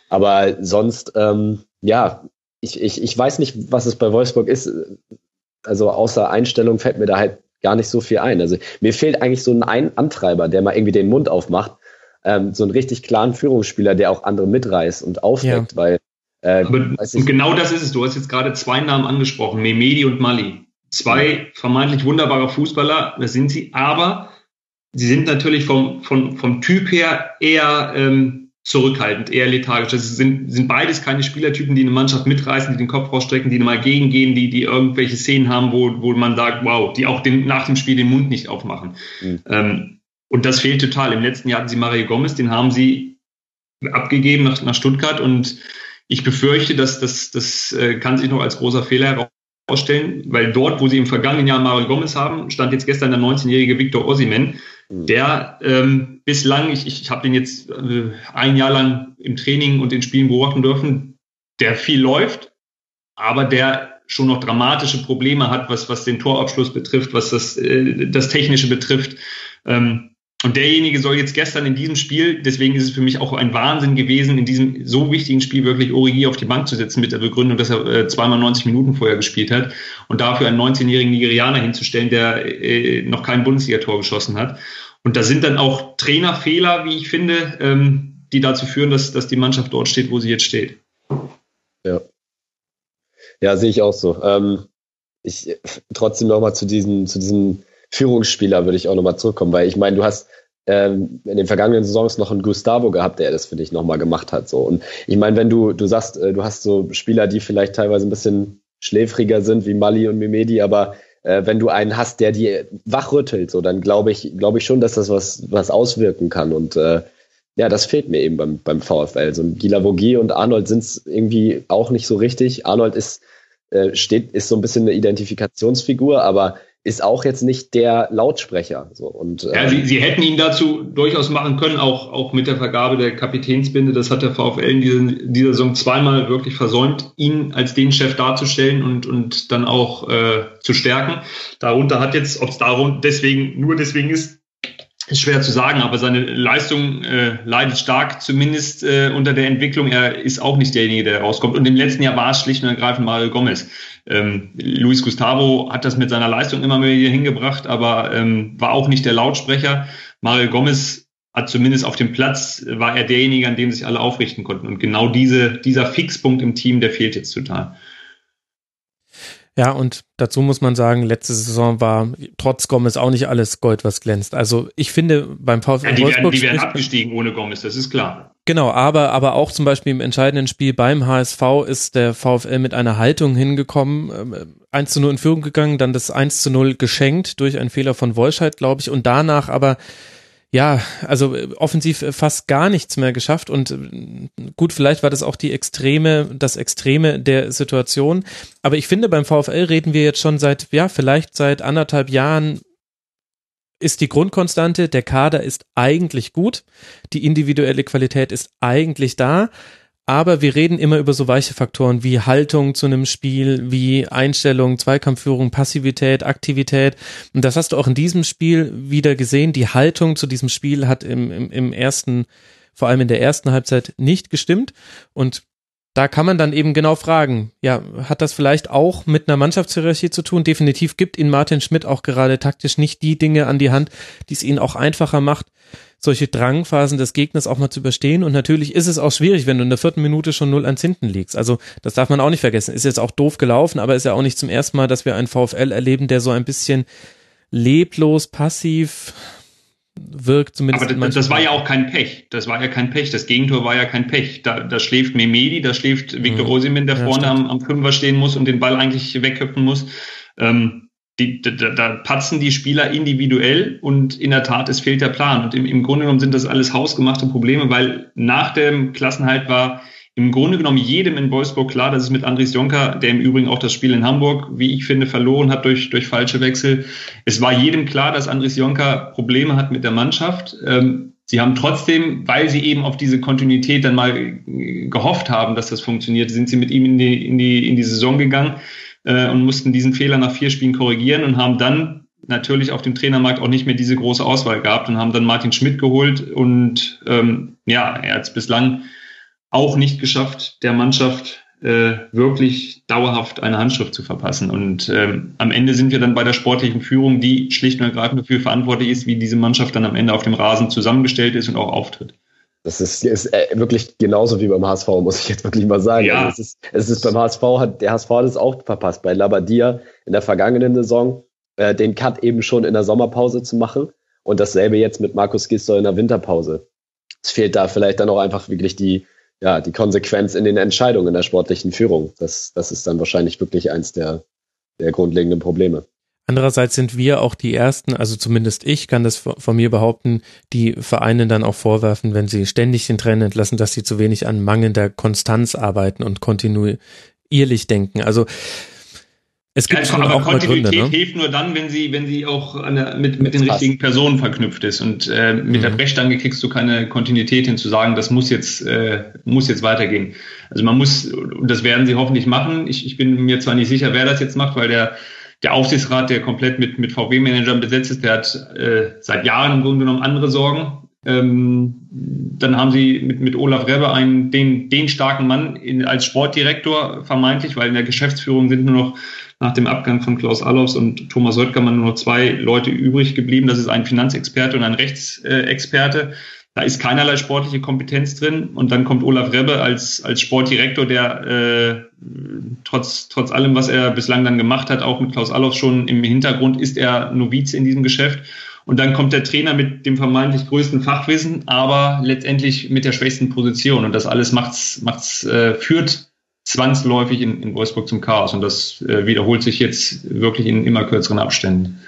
aber sonst, ähm, ja, ich, ich, ich weiß nicht, was es bei Wolfsburg ist. Also außer Einstellung fällt mir da halt gar nicht so viel ein. Also mir fehlt eigentlich so ein Antreiber, der mal irgendwie den Mund aufmacht ähm, so einen richtig klaren Führungsspieler, der auch andere mitreißt und aufweckt, ja. weil äh, Aber, und genau das ist es. Du hast jetzt gerade zwei Namen angesprochen, Memedi und Mali. Zwei vermeintlich wunderbare Fußballer, das sind sie, aber sie sind natürlich vom, vom, vom Typ her eher ähm, zurückhaltend, eher lethargisch. Das sind, sind beides keine Spielertypen, die eine Mannschaft mitreißen, die den Kopf rausstrecken, die mal gegengehen, die, die irgendwelche Szenen haben, wo, wo man sagt, wow, die auch den, nach dem Spiel den Mund nicht aufmachen. Mhm. Ähm, und das fehlt total. Im letzten Jahr hatten sie Mario Gomez, den haben sie abgegeben nach, nach Stuttgart und ich befürchte, dass das, das äh, kann sich noch als großer Fehler herausstellen, weil dort, wo sie im vergangenen Jahr Mario Gomez haben, stand jetzt gestern der 19-jährige Victor Osimen. Der ähm, bislang, ich, ich habe den jetzt äh, ein Jahr lang im Training und in Spielen beobachten dürfen, der viel läuft, aber der schon noch dramatische Probleme hat, was, was den Torabschluss betrifft, was das, äh, das Technische betrifft. Ähm, und derjenige soll jetzt gestern in diesem Spiel, deswegen ist es für mich auch ein Wahnsinn gewesen, in diesem so wichtigen Spiel wirklich Origi auf die Bank zu setzen mit der Begründung, dass er äh, zweimal 90 Minuten vorher gespielt hat und dafür einen 19-jährigen Nigerianer hinzustellen, der äh, noch kein Bundesligator geschossen hat. Und da sind dann auch Trainerfehler, wie ich finde, ähm, die dazu führen, dass, dass die Mannschaft dort steht, wo sie jetzt steht. Ja. Ja, sehe ich auch so. Ähm, ich trotzdem nochmal zu diesen, zu diesen Führungsspieler würde ich auch nochmal zurückkommen, weil ich meine, du hast ähm, in den vergangenen Saisons noch einen Gustavo gehabt, der das für dich nochmal gemacht hat. So. Und ich meine, wenn du, du sagst, äh, du hast so Spieler, die vielleicht teilweise ein bisschen schläfriger sind wie Mali und Mimedi, aber äh, wenn du einen hast, der die wachrüttelt, so, dann glaube ich, glaube ich schon, dass das was, was auswirken kann. Und äh, ja, das fehlt mir eben beim, beim VfL. So ein Gilavogi und Arnold sind es irgendwie auch nicht so richtig. Arnold ist, äh, steht, ist so ein bisschen eine Identifikationsfigur, aber ist auch jetzt nicht der Lautsprecher. So. Und, ja, sie, ähm, sie hätten ihn dazu durchaus machen können, auch, auch mit der Vergabe der Kapitänsbinde. Das hat der VfL in dieser, dieser Saison zweimal wirklich versäumt, ihn als den Chef darzustellen und, und dann auch äh, zu stärken. Darunter hat jetzt, ob es darum deswegen, nur deswegen ist, ist schwer zu sagen, aber seine Leistung äh, leidet stark, zumindest äh, unter der Entwicklung. Er ist auch nicht derjenige, der rauskommt. Und im letzten Jahr war es schlicht und ergreifend Mario Gomez. Ähm, Luis Gustavo hat das mit seiner Leistung immer wieder hingebracht, aber ähm, war auch nicht der Lautsprecher. Mario Gomez hat zumindest auf dem Platz, war er derjenige, an dem sich alle aufrichten konnten. Und genau diese, dieser Fixpunkt im Team, der fehlt jetzt total. Ja, und dazu muss man sagen, letzte Saison war trotz Gomez auch nicht alles Gold, was glänzt. Also ich finde beim VfL ja, die Wolfsburg... Werden, die werden abgestiegen ohne Gomez, das ist klar. Genau, aber, aber auch zum Beispiel im entscheidenden Spiel beim HSV ist der VfL mit einer Haltung hingekommen, 1 ähm, zu 0 in Führung gegangen, dann das 1 zu 0 geschenkt durch einen Fehler von Wolscheid, glaube ich, und danach aber ja, also äh, offensiv äh, fast gar nichts mehr geschafft und äh, gut, vielleicht war das auch die Extreme, das Extreme der Situation. Aber ich finde, beim VfL reden wir jetzt schon seit, ja, vielleicht seit anderthalb Jahren ist die Grundkonstante, der Kader ist eigentlich gut, die individuelle Qualität ist eigentlich da, aber wir reden immer über so weiche Faktoren wie Haltung zu einem Spiel, wie Einstellung, Zweikampfführung, Passivität, Aktivität. Und das hast du auch in diesem Spiel wieder gesehen. Die Haltung zu diesem Spiel hat im, im, im ersten, vor allem in der ersten Halbzeit nicht gestimmt. Und da kann man dann eben genau fragen, ja, hat das vielleicht auch mit einer Mannschaftshierarchie zu tun? Definitiv gibt ihn Martin Schmidt auch gerade taktisch nicht die Dinge an die Hand, die es ihn auch einfacher macht, solche Drangphasen des Gegners auch mal zu überstehen. Und natürlich ist es auch schwierig, wenn du in der vierten Minute schon null ans Hinten liegst. Also das darf man auch nicht vergessen. Ist jetzt auch doof gelaufen, aber ist ja auch nicht zum ersten Mal, dass wir einen VfL erleben, der so ein bisschen leblos, passiv wirkt. Zumindest aber das, das war ja auch kein Pech. Das war ja kein Pech. Das Gegentor war ja kein Pech. Da, da schläft Memedi, da schläft Viktor mhm. Osimin, der ja, vorne am, am Fünfer stehen muss und den Ball eigentlich wegköpfen muss. Ähm, die, da, da patzen die Spieler individuell und in der Tat, es fehlt der Plan. Und im, im Grunde genommen sind das alles hausgemachte Probleme, weil nach dem Klassenhalt war im Grunde genommen jedem in Wolfsburg klar, dass es mit Andries Jonker, der im Übrigen auch das Spiel in Hamburg, wie ich finde, verloren hat durch, durch falsche Wechsel. Es war jedem klar, dass Andries Jonker Probleme hat mit der Mannschaft. Ähm, sie haben trotzdem, weil sie eben auf diese Kontinuität dann mal gehofft haben, dass das funktioniert, sind sie mit ihm in die, in die, in die Saison gegangen äh, und mussten diesen Fehler nach vier Spielen korrigieren und haben dann natürlich auf dem Trainermarkt auch nicht mehr diese große Auswahl gehabt und haben dann Martin Schmidt geholt und ähm, ja, er hat es bislang auch nicht geschafft, der Mannschaft äh, wirklich dauerhaft eine Handschrift zu verpassen. Und ähm, am Ende sind wir dann bei der sportlichen Führung, die schlicht und ergreifend dafür verantwortlich ist, wie diese Mannschaft dann am Ende auf dem Rasen zusammengestellt ist und auch auftritt. Das ist, ist äh, wirklich genauso wie beim HSV, muss ich jetzt wirklich mal sagen. Ja. Also es, ist, es ist beim HSV, hat, der HSV hat es auch verpasst, bei Labadia in der vergangenen Saison äh, den Cut eben schon in der Sommerpause zu machen und dasselbe jetzt mit Markus Gisdol in der Winterpause. Es fehlt da vielleicht dann auch einfach wirklich die, ja, die Konsequenz in den Entscheidungen der sportlichen Führung. Das, das ist dann wahrscheinlich wirklich eins der, der grundlegenden Probleme. Andererseits sind wir auch die Ersten, also zumindest ich kann das von mir behaupten, die Vereine dann auch vorwerfen, wenn sie ständig den Trainer entlassen, dass sie zu wenig an mangelnder Konstanz arbeiten und kontinuierlich denken. Also es gibt ja, aber auch Kontinuität Gründe, ne? hilft nur dann, wenn sie, wenn sie auch eine, mit, mit den passt. richtigen Personen verknüpft ist. Und äh, mit mhm. der Brechstange kriegst du keine Kontinuität hin zu sagen, das muss jetzt, äh, muss jetzt weitergehen. Also man muss, und das werden sie hoffentlich machen. Ich, ich bin mir zwar nicht sicher, wer das jetzt macht, weil der der Aufsichtsrat, der komplett mit, mit VW-Managern besetzt ist, der hat äh, seit Jahren im Grunde genommen andere Sorgen. Ähm, dann haben sie mit, mit Olaf Rebbe einen, den, den starken Mann in, als Sportdirektor vermeintlich, weil in der Geschäftsführung sind nur noch nach dem Abgang von Klaus Allofs und Thomas Söttgermann nur noch zwei Leute übrig geblieben. Das ist ein Finanzexperte und ein Rechtsexperte. Da ist keinerlei sportliche Kompetenz drin. Und dann kommt Olaf Rebbe als, als Sportdirektor, der äh, trotz, trotz allem, was er bislang dann gemacht hat, auch mit Klaus Allofs schon im Hintergrund, ist er Noviz in diesem Geschäft. Und dann kommt der Trainer mit dem vermeintlich größten Fachwissen, aber letztendlich mit der schwächsten Position. Und das alles macht's, macht's, äh, führt zwangsläufig in, in Wolfsburg zum Chaos. Und das äh, wiederholt sich jetzt wirklich in immer kürzeren Abständen.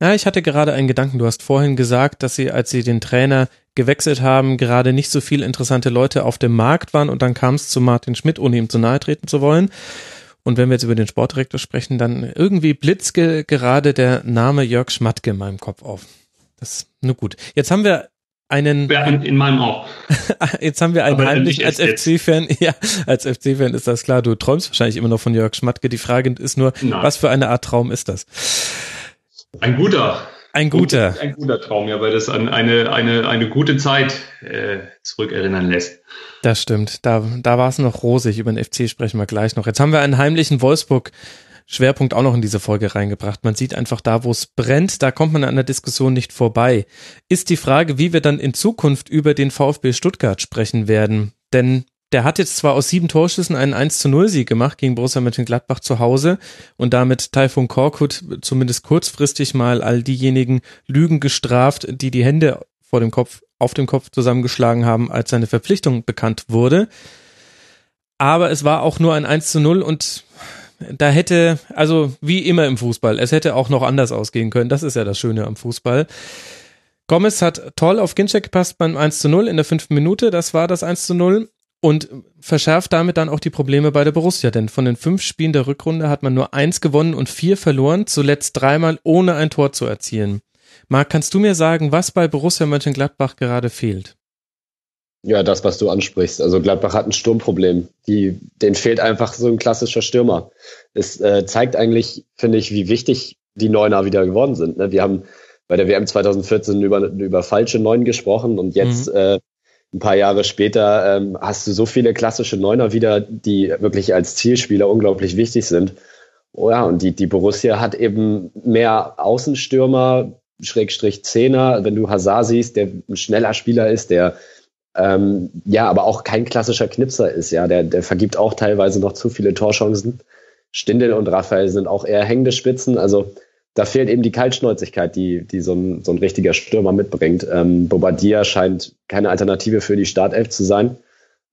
Ja, ich hatte gerade einen Gedanken. Du hast vorhin gesagt, dass sie, als sie den Trainer gewechselt haben, gerade nicht so viele interessante Leute auf dem Markt waren und dann kam es zu Martin Schmidt, ohne ihm zu nahe treten zu wollen. Und wenn wir jetzt über den Sportdirektor sprechen, dann irgendwie blitzt gerade der Name Jörg Schmatke in meinem Kopf auf. Das ist nur gut. Jetzt haben wir einen. Ja, in, in meinem auch. jetzt haben wir einen Aber heimlich als FC-Fan. Ja, als FC-Fan ist das klar. Du träumst wahrscheinlich immer noch von Jörg Schmatke. Die Frage ist nur, Nein. was für eine Art Traum ist das? Ein guter. Ein guter. Ein guter Traum, ja, weil das an eine, eine, eine gute Zeit äh, zurückerinnern lässt. Das stimmt. Da, da war es noch rosig. Über den FC sprechen wir gleich noch. Jetzt haben wir einen heimlichen Wolfsburg. Schwerpunkt auch noch in diese Folge reingebracht. Man sieht einfach da, wo es brennt, da kommt man an der Diskussion nicht vorbei. Ist die Frage, wie wir dann in Zukunft über den VfB Stuttgart sprechen werden. Denn der hat jetzt zwar aus sieben Torschüssen einen 1 zu 0 Sieg gemacht gegen Borussia Mönchengladbach zu Hause und damit Taifun Korkut zumindest kurzfristig mal all diejenigen Lügen gestraft, die die Hände vor dem Kopf, auf dem Kopf zusammengeschlagen haben, als seine Verpflichtung bekannt wurde. Aber es war auch nur ein 1 zu 0 und da hätte, also wie immer im Fußball, es hätte auch noch anders ausgehen können. Das ist ja das Schöne am Fußball. Gomez hat toll auf Ginczek gepasst beim 1 zu 0 in der fünften Minute. Das war das 1 zu 0 und verschärft damit dann auch die Probleme bei der Borussia, denn von den fünf Spielen der Rückrunde hat man nur eins gewonnen und vier verloren, zuletzt dreimal ohne ein Tor zu erzielen. Marc, kannst du mir sagen, was bei Borussia Mönchengladbach gerade fehlt? Ja, das, was du ansprichst. Also Gladbach hat ein Sturmproblem. Die, denen fehlt einfach so ein klassischer Stürmer. Es äh, zeigt eigentlich, finde ich, wie wichtig die Neuner wieder geworden sind. Ne? Wir haben bei der WM 2014 über, über falsche Neun gesprochen und jetzt mhm. äh, ein paar Jahre später ähm, hast du so viele klassische Neuner wieder, die wirklich als Zielspieler unglaublich wichtig sind. Oh ja, und die, die Borussia hat eben mehr Außenstürmer, Schrägstrich Zehner, wenn du Hazard siehst, der ein schneller Spieler ist, der ähm, ja, aber auch kein klassischer Knipser ist, ja, der, der vergibt auch teilweise noch zu viele Torchancen. Stindel und Raphael sind auch eher hängende Spitzen, also da fehlt eben die Kaltschnäuzigkeit, die, die so ein, so ein richtiger Stürmer mitbringt. Ähm, Bobadilla scheint keine Alternative für die Startelf zu sein.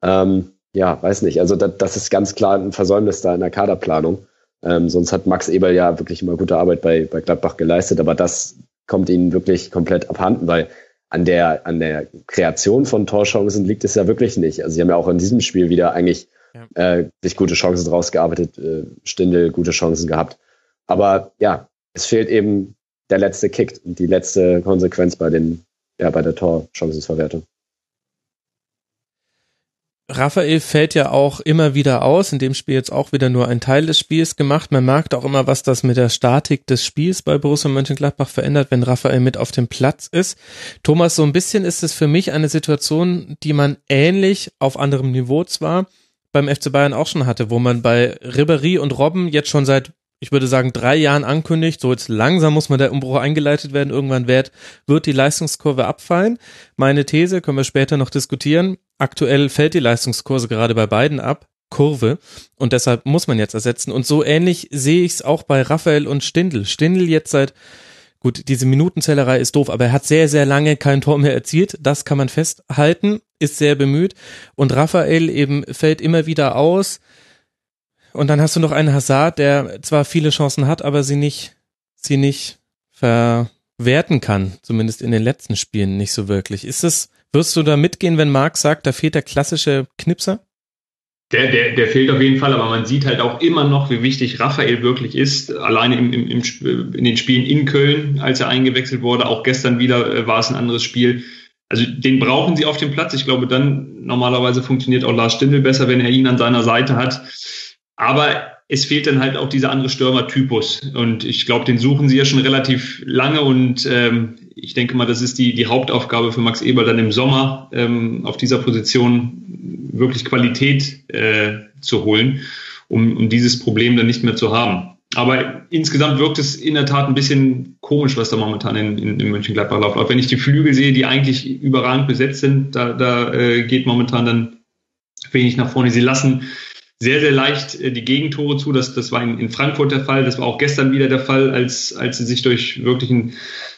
Ähm, ja, weiß nicht. Also das, das ist ganz klar ein Versäumnis da in der Kaderplanung. Ähm, sonst hat Max Eberl ja wirklich immer gute Arbeit bei, bei Gladbach geleistet, aber das kommt ihnen wirklich komplett abhanden, weil an der, an der Kreation von Torchancen liegt es ja wirklich nicht. Also sie haben ja auch in diesem Spiel wieder eigentlich ja. äh, sich gute Chancen rausgearbeitet, äh, Stindel gute Chancen gehabt. Aber ja, es fehlt eben der letzte Kick und die letzte Konsequenz bei den, ja, bei der Torchancensverwertung. Raphael fällt ja auch immer wieder aus, in dem Spiel jetzt auch wieder nur ein Teil des Spiels gemacht. Man merkt auch immer, was das mit der Statik des Spiels bei Borussia Mönchengladbach verändert, wenn Raphael mit auf dem Platz ist. Thomas, so ein bisschen ist es für mich eine Situation, die man ähnlich auf anderem Niveau zwar beim FC Bayern auch schon hatte, wo man bei Ribéry und Robben jetzt schon seit ich würde sagen, drei Jahren ankündigt, so jetzt langsam muss mal der Umbruch eingeleitet werden, irgendwann wird, wird die Leistungskurve abfallen. Meine These können wir später noch diskutieren. Aktuell fällt die Leistungskurse gerade bei beiden ab. Kurve und deshalb muss man jetzt ersetzen. Und so ähnlich sehe ich es auch bei Raphael und Stindl. Stindl jetzt seit, gut, diese Minutenzählerei ist doof, aber er hat sehr, sehr lange kein Tor mehr erzielt. Das kann man festhalten, ist sehr bemüht. Und Raphael eben fällt immer wieder aus und dann hast du noch einen Hazard, der zwar viele Chancen hat, aber sie nicht, sie nicht verwerten kann, zumindest in den letzten Spielen nicht so wirklich. Ist es, wirst du da mitgehen, wenn Marc sagt, da fehlt der klassische Knipser? Der, der, der fehlt auf jeden Fall, aber man sieht halt auch immer noch, wie wichtig Raphael wirklich ist. Alleine im, im, im, in den Spielen in Köln, als er eingewechselt wurde, auch gestern wieder äh, war es ein anderes Spiel. Also den brauchen sie auf dem Platz. Ich glaube, dann normalerweise funktioniert auch Lars Stindl besser, wenn er ihn an seiner Seite hat. Aber es fehlt dann halt auch dieser andere Stürmer-Typus. Und ich glaube, den suchen sie ja schon relativ lange. Und ähm, ich denke mal, das ist die, die Hauptaufgabe für Max Eber dann im Sommer, ähm, auf dieser Position wirklich Qualität äh, zu holen, um, um dieses Problem dann nicht mehr zu haben. Aber insgesamt wirkt es in der Tat ein bisschen komisch, was da momentan in, in, in Mönchengladbach läuft. Auch wenn ich die Flügel sehe, die eigentlich überragend besetzt sind, da, da äh, geht momentan dann wenig nach vorne. Sie lassen sehr, sehr leicht äh, die Gegentore zu. Das, das war in, in Frankfurt der Fall. Das war auch gestern wieder der Fall, als, als sie sich durch wirklich einen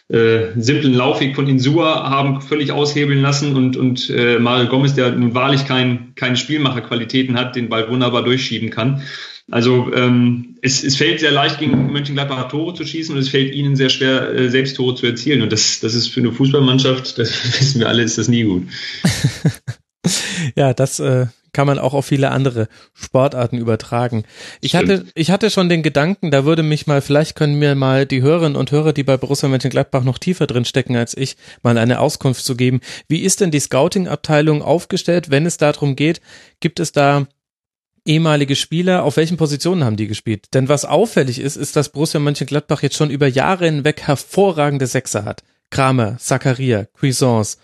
äh, simplen Laufweg von Insua haben völlig aushebeln lassen und, und äh, Mario Gomez, der nun wahrlich kein, keine Spielmacherqualitäten hat, den Ball wunderbar durchschieben kann. Also ähm, es, es fällt sehr leicht, gegen Mönchengladbach Tore zu schießen und es fällt ihnen sehr schwer, äh, selbst Tore zu erzielen. Und das, das ist für eine Fußballmannschaft, das wissen wir alle, ist das nie gut. ja, das äh, kann man auch auf viele andere Sportarten übertragen. Ich Stimmt. hatte, ich hatte schon den Gedanken, da würde mich mal, vielleicht können mir mal die Hörerinnen und Hörer, die bei Borussia Mönchengladbach noch tiefer drin stecken als ich, mal eine Auskunft zu geben. Wie ist denn die Scouting-Abteilung aufgestellt, wenn es darum geht? Gibt es da ehemalige Spieler, auf welchen Positionen haben die gespielt? Denn was auffällig ist, ist, dass Borussia Mönchengladbach jetzt schon über Jahre hinweg hervorragende Sechser hat. Kramer, Zakaria, Cuisance,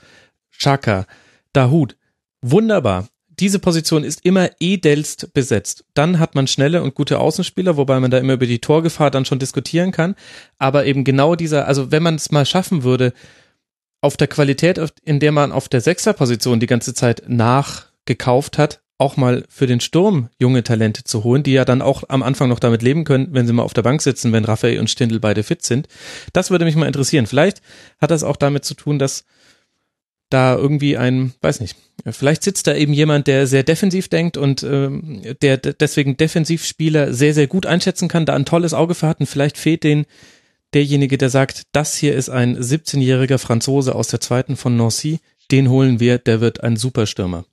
Chaka, Dahut. Wunderbar diese Position ist immer edelst besetzt. Dann hat man schnelle und gute Außenspieler, wobei man da immer über die Torgefahr dann schon diskutieren kann. Aber eben genau dieser, also wenn man es mal schaffen würde, auf der Qualität, in der man auf der Sechserposition die ganze Zeit nachgekauft hat, auch mal für den Sturm junge Talente zu holen, die ja dann auch am Anfang noch damit leben können, wenn sie mal auf der Bank sitzen, wenn Raphael und Stindl beide fit sind. Das würde mich mal interessieren. Vielleicht hat das auch damit zu tun, dass da irgendwie ein, weiß nicht, vielleicht sitzt da eben jemand, der sehr defensiv denkt und ähm, der deswegen Defensivspieler sehr, sehr gut einschätzen kann, da ein tolles Auge für hat und vielleicht fehlt den derjenige, der sagt, das hier ist ein 17-jähriger Franzose aus der zweiten von Nancy, den holen wir, der wird ein Superstürmer.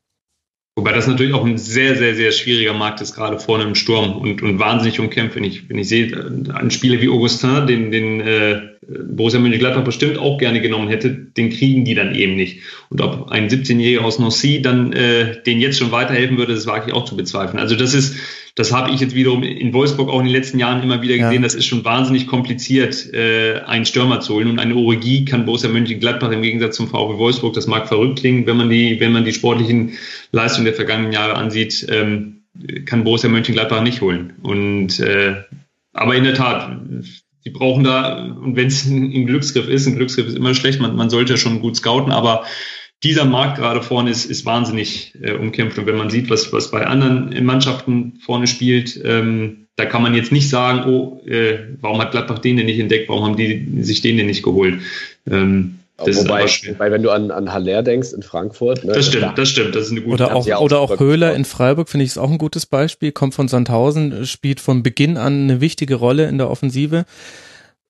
Wobei das natürlich auch ein sehr, sehr, sehr schwieriger Markt ist, gerade vorne im Sturm und, und wahnsinnig umkämpft. Wenn ich, wenn ich sehe, äh, einen Spieler wie Augustin, den, den äh, Borussia Mönchengladbach bestimmt auch gerne genommen hätte, den kriegen die dann eben nicht. Und ob ein 17-Jähriger aus Nancy dann äh, den jetzt schon weiterhelfen würde, das wage ich auch zu bezweifeln. Also das ist, das habe ich jetzt wiederum in Wolfsburg auch in den letzten Jahren immer wieder gesehen. Ja. Das ist schon wahnsinnig kompliziert, äh, einen Stürmer zu holen. Und eine Origi kann Borussia Mönchengladbach im Gegensatz zum VfB Wolfsburg, das mag verrückt klingen, wenn man die, wenn man die sportlichen Leistungen der vergangenen Jahre ansieht, ähm, kann Borussia Mönchengladbach nicht holen. Und äh, aber in der Tat, sie brauchen da, und wenn es ein Glücksgriff ist, ein Glücksgriff ist immer schlecht, man, man sollte schon gut scouten, aber dieser Markt gerade vorne ist, ist wahnsinnig äh, umkämpft. Und wenn man sieht, was, was bei anderen Mannschaften vorne spielt, ähm, da kann man jetzt nicht sagen, oh, äh, warum hat Gladbach den denn nicht entdeckt, warum haben die sich den denn nicht geholt? Ähm, das wobei, wobei, wenn du an, an Haller denkst in Frankfurt. Ne, das stimmt, das stimmt, das ist eine gute Oder auch, auch oder auch Höhler in Freiburg finde ich ist auch ein gutes Beispiel, kommt von Sandhausen, spielt von Beginn an eine wichtige Rolle in der Offensive.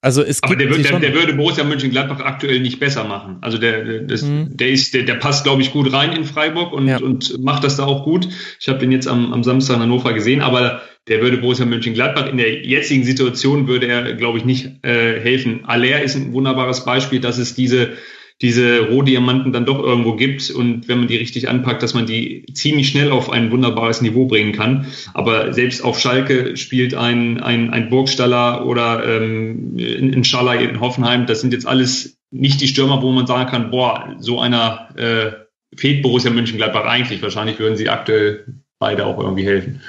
Also es Aber der, wird, der, der, würde Borussia Mönchengladbach aktuell nicht besser machen. Also der, das, mhm. der ist, der, der passt, glaube ich, gut rein in Freiburg und, ja. und macht das da auch gut. Ich habe den jetzt am, am Samstag in Hannover gesehen, aber der würde Borussia Mönchengladbach in der jetzigen Situation würde er, glaube ich, nicht äh, helfen. Aller ist ein wunderbares Beispiel, dass es diese diese Rohdiamanten dann doch irgendwo gibt und wenn man die richtig anpackt, dass man die ziemlich schnell auf ein wunderbares Niveau bringen kann. Aber selbst auf Schalke spielt ein, ein, ein Burgstaller oder ähm, ein Schaller in Hoffenheim, das sind jetzt alles nicht die Stürmer, wo man sagen kann, boah, so einer äh, fehlt Borussia Mönchengladbach eigentlich. Wahrscheinlich würden sie aktuell beide auch irgendwie helfen.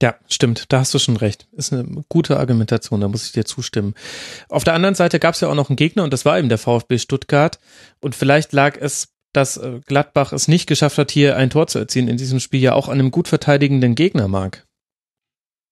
Ja, stimmt, da hast du schon recht. Ist eine gute Argumentation, da muss ich dir zustimmen. Auf der anderen Seite gab es ja auch noch einen Gegner und das war eben der VfB Stuttgart. Und vielleicht lag es, dass äh, Gladbach es nicht geschafft hat, hier ein Tor zu erzielen in diesem Spiel, ja auch an einem gut verteidigenden Gegner, Marc.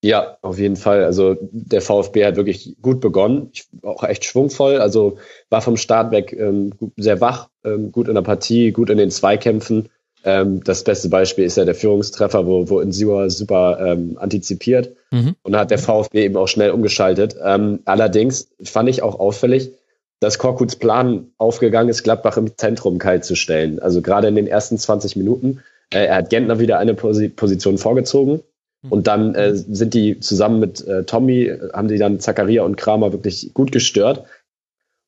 Ja, auf jeden Fall. Also der VfB hat wirklich gut begonnen, auch echt schwungvoll. Also war vom Start weg ähm, sehr wach, ähm, gut in der Partie, gut in den Zweikämpfen ähm, das beste Beispiel ist ja der Führungstreffer, wo, wo Insiua super ähm, antizipiert. Mhm. Und da hat der VfB eben auch schnell umgeschaltet. Ähm, allerdings fand ich auch auffällig, dass Korkuts Plan aufgegangen ist, Gladbach im Zentrum kalt zu stellen. Also gerade in den ersten 20 Minuten. Äh, er hat Gentner wieder eine Posi Position vorgezogen. Mhm. Und dann äh, sind die zusammen mit äh, Tommy, haben die dann Zakaria und Kramer wirklich gut gestört.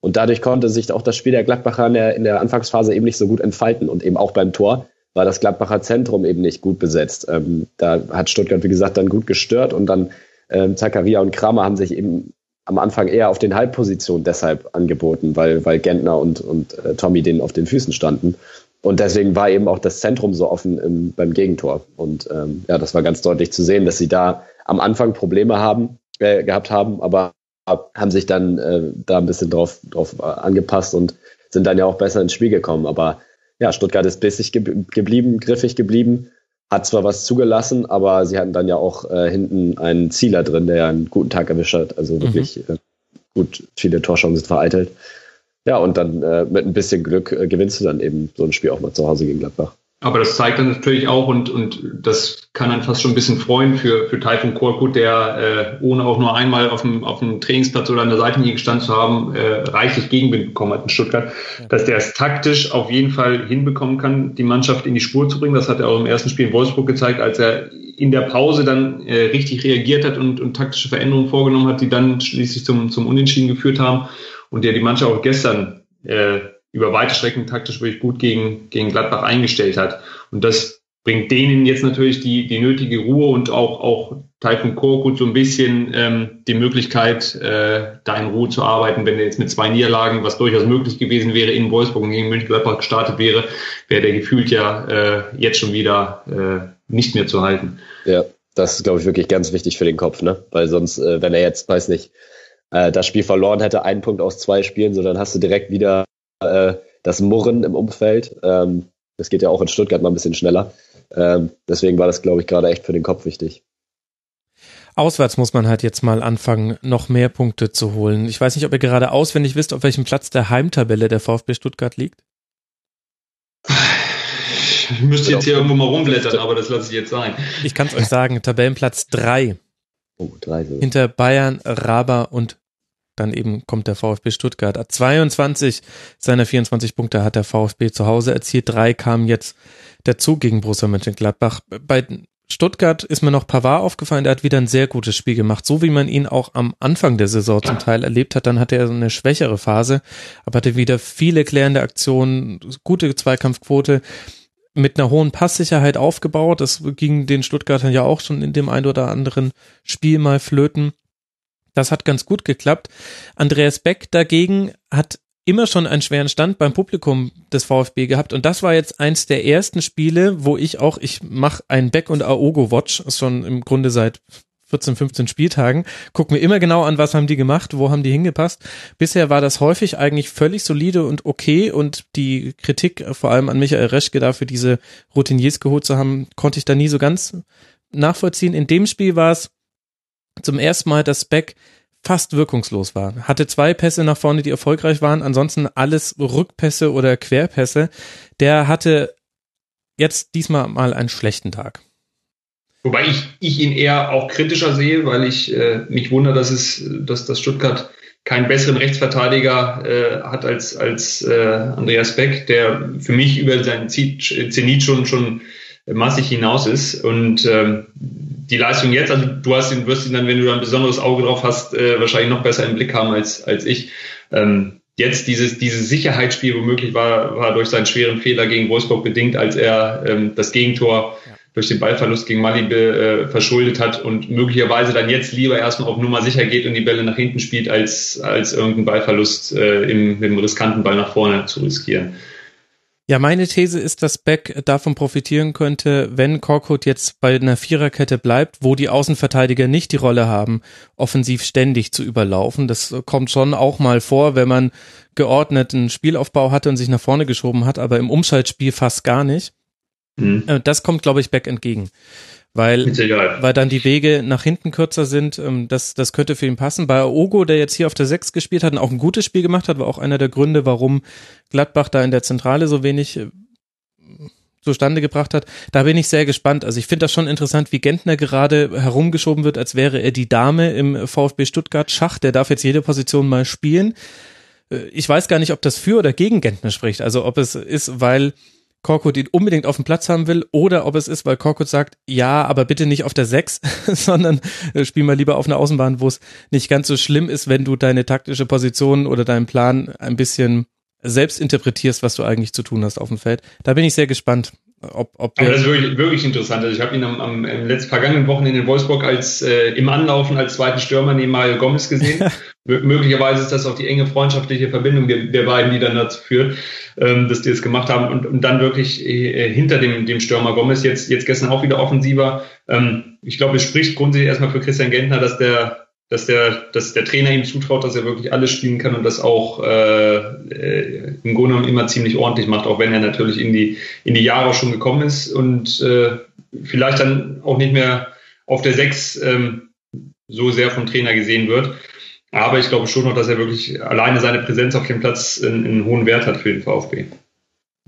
Und dadurch konnte sich auch das Spiel der Gladbacher in der, in der Anfangsphase eben nicht so gut entfalten und eben auch beim Tor war das Gladbacher Zentrum eben nicht gut besetzt. Ähm, da hat Stuttgart, wie gesagt, dann gut gestört und dann ähm, Zakaria und Kramer haben sich eben am Anfang eher auf den Halbpositionen deshalb angeboten, weil, weil Gentner und, und äh, Tommy denen auf den Füßen standen. Und deswegen war eben auch das Zentrum so offen im, beim Gegentor. Und ähm, ja, das war ganz deutlich zu sehen, dass sie da am Anfang Probleme haben, äh, gehabt haben, aber haben sich dann äh, da ein bisschen drauf, drauf äh, angepasst und sind dann ja auch besser ins Spiel gekommen. Aber ja, Stuttgart ist bissig ge geblieben, griffig geblieben, hat zwar was zugelassen, aber sie hatten dann ja auch äh, hinten einen Zieler drin, der ja einen guten Tag erwischt hat. Also mhm. wirklich mhm. äh, gut, viele Torchancen vereitelt. Ja, und dann äh, mit ein bisschen Glück äh, gewinnst du dann eben so ein Spiel auch mal zu Hause gegen Gladbach. Aber das zeigt dann natürlich auch und, und das kann dann fast schon ein bisschen freuen für, für Taifun Korkut, der äh, ohne auch nur einmal auf dem, auf dem Trainingsplatz oder an der Seitenlinie gestanden zu haben, äh, reichlich Gegenwind bekommen hat in Stuttgart, ja. dass der es taktisch auf jeden Fall hinbekommen kann, die Mannschaft in die Spur zu bringen. Das hat er auch im ersten Spiel in Wolfsburg gezeigt, als er in der Pause dann äh, richtig reagiert hat und, und taktische Veränderungen vorgenommen hat, die dann schließlich zum, zum Unentschieden geführt haben und der die Mannschaft auch gestern äh, über weite Strecken taktisch wirklich gut gegen, gegen Gladbach eingestellt hat. Und das bringt denen jetzt natürlich die, die nötige Ruhe und auch, auch Taifun Korkut so ein bisschen ähm, die Möglichkeit, äh, da in Ruhe zu arbeiten. Wenn er jetzt mit zwei Niederlagen, was durchaus möglich gewesen wäre, in Wolfsburg und gegen Mönchengladbach gestartet wäre, wäre der gefühlt ja äh, jetzt schon wieder äh, nicht mehr zu halten. Ja, das ist, glaube ich, wirklich ganz wichtig für den Kopf, ne? Weil sonst, äh, wenn er jetzt, weiß nicht, äh, das Spiel verloren hätte, einen Punkt aus zwei Spielen, so dann hast du direkt wieder äh, das Murren im Umfeld. Ähm, das geht ja auch in Stuttgart mal ein bisschen schneller. Ähm, deswegen war das, glaube ich, gerade echt für den Kopf wichtig. Auswärts muss man halt jetzt mal anfangen, noch mehr Punkte zu holen. Ich weiß nicht, ob ihr gerade auswendig wisst, auf welchem Platz der Heimtabelle der VfB Stuttgart liegt. Ich müsste jetzt hier irgendwo mal rumblättern, aber das lasse ich jetzt sein. Ich kann es euch sagen, Tabellenplatz 3. Oh, drei so. Hinter Bayern, Raber und dann eben kommt der VfB Stuttgart. 22 seiner 24 Punkte hat der VfB zu Hause erzielt. Drei kamen jetzt dazu gegen Borussia Mönchengladbach. Bei Stuttgart ist mir noch Pavard aufgefallen, der hat wieder ein sehr gutes Spiel gemacht, so wie man ihn auch am Anfang der Saison zum Teil erlebt hat. Dann hatte er so eine schwächere Phase, aber hatte wieder viele klärende Aktionen, gute Zweikampfquote, mit einer hohen Passsicherheit aufgebaut. Das ging den Stuttgartern ja auch schon in dem ein oder anderen Spiel mal flöten. Das hat ganz gut geklappt. Andreas Beck dagegen hat immer schon einen schweren Stand beim Publikum des VfB gehabt und das war jetzt eins der ersten Spiele, wo ich auch, ich mache ein Beck und Aogo Watch, schon im Grunde seit 14, 15 Spieltagen, gucken wir immer genau an, was haben die gemacht, wo haben die hingepasst. Bisher war das häufig eigentlich völlig solide und okay und die Kritik vor allem an Michael Reschke dafür, diese Routiniers geholt zu haben, konnte ich da nie so ganz nachvollziehen. In dem Spiel war es zum ersten Mal, dass Beck fast wirkungslos war. Hatte zwei Pässe nach vorne, die erfolgreich waren, ansonsten alles Rückpässe oder Querpässe. Der hatte jetzt diesmal mal einen schlechten Tag. Wobei ich, ich ihn eher auch kritischer sehe, weil ich äh, mich wundere, dass es, dass das Stuttgart keinen besseren Rechtsverteidiger äh, hat als, als äh, Andreas Beck, der für mich über seinen Zenit schon, schon massig hinaus ist. Und ähm, die Leistung jetzt, also du hast ihn, wirst ihn dann, wenn du da ein besonderes Auge drauf hast, äh, wahrscheinlich noch besser im Blick haben als, als ich. Ähm, jetzt dieses, dieses Sicherheitsspiel womöglich war, war durch seinen schweren Fehler gegen Wolfsburg bedingt, als er ähm, das Gegentor ja. durch den Ballverlust gegen Mali äh, verschuldet hat und möglicherweise dann jetzt lieber erstmal auf Nummer sicher geht und die Bälle nach hinten spielt, als, als irgendeinen Ballverlust äh, im, mit einem riskanten Ball nach vorne zu riskieren. Ja, meine These ist, dass Beck davon profitieren könnte, wenn Korkut jetzt bei einer Viererkette bleibt, wo die Außenverteidiger nicht die Rolle haben, offensiv ständig zu überlaufen. Das kommt schon auch mal vor, wenn man geordneten Spielaufbau hatte und sich nach vorne geschoben hat, aber im Umschaltspiel fast gar nicht. Mhm. Äh, das kommt, glaube ich, Beck entgegen weil, weil dann die Wege nach hinten kürzer sind. Ähm, das, das könnte für ihn passen. Bei Ogo, der jetzt hier auf der 6 gespielt hat und auch ein gutes Spiel gemacht hat, war auch einer der Gründe, warum Gladbach da in der Zentrale so wenig äh, zustande gebracht hat. Da bin ich sehr gespannt. Also ich finde das schon interessant, wie Gentner gerade herumgeschoben wird, als wäre er die Dame im VfB Stuttgart Schach. Der darf jetzt jede Position mal spielen. Äh, ich weiß gar nicht, ob das für oder gegen Gentner spricht. Also ob es ist, weil Korkut ihn unbedingt auf dem Platz haben will oder ob es ist, weil Korkut sagt, ja, aber bitte nicht auf der 6, sondern äh, spiel mal lieber auf einer Außenbahn, wo es nicht ganz so schlimm ist, wenn du deine taktische Position oder deinen Plan ein bisschen selbst interpretierst, was du eigentlich zu tun hast auf dem Feld. Da bin ich sehr gespannt. Ob, ob ja, das ist wirklich, wirklich interessant. Also ich habe ihn am, am im letzten vergangenen Wochenende in Wolfsburg als äh, im Anlaufen als zweiten Stürmer neben Mario Gomez gesehen. möglicherweise ist das auch die enge freundschaftliche Verbindung der, der beiden, die dann dazu führt, ähm, dass die es gemacht haben und, und dann wirklich äh, hinter dem, dem Stürmer Gomez jetzt, jetzt gestern auch wieder offensiver. Ähm, ich glaube, es spricht grundsätzlich erstmal für Christian Gentner, dass der dass der, dass der Trainer ihm zutraut, dass er wirklich alles spielen kann und das auch äh, äh, im Grunde genommen immer ziemlich ordentlich macht, auch wenn er natürlich in die, in die Jahre schon gekommen ist und äh, vielleicht dann auch nicht mehr auf der Sechs ähm, so sehr vom Trainer gesehen wird. Aber ich glaube schon noch, dass er wirklich alleine seine Präsenz auf dem Platz einen hohen Wert hat für den VfB.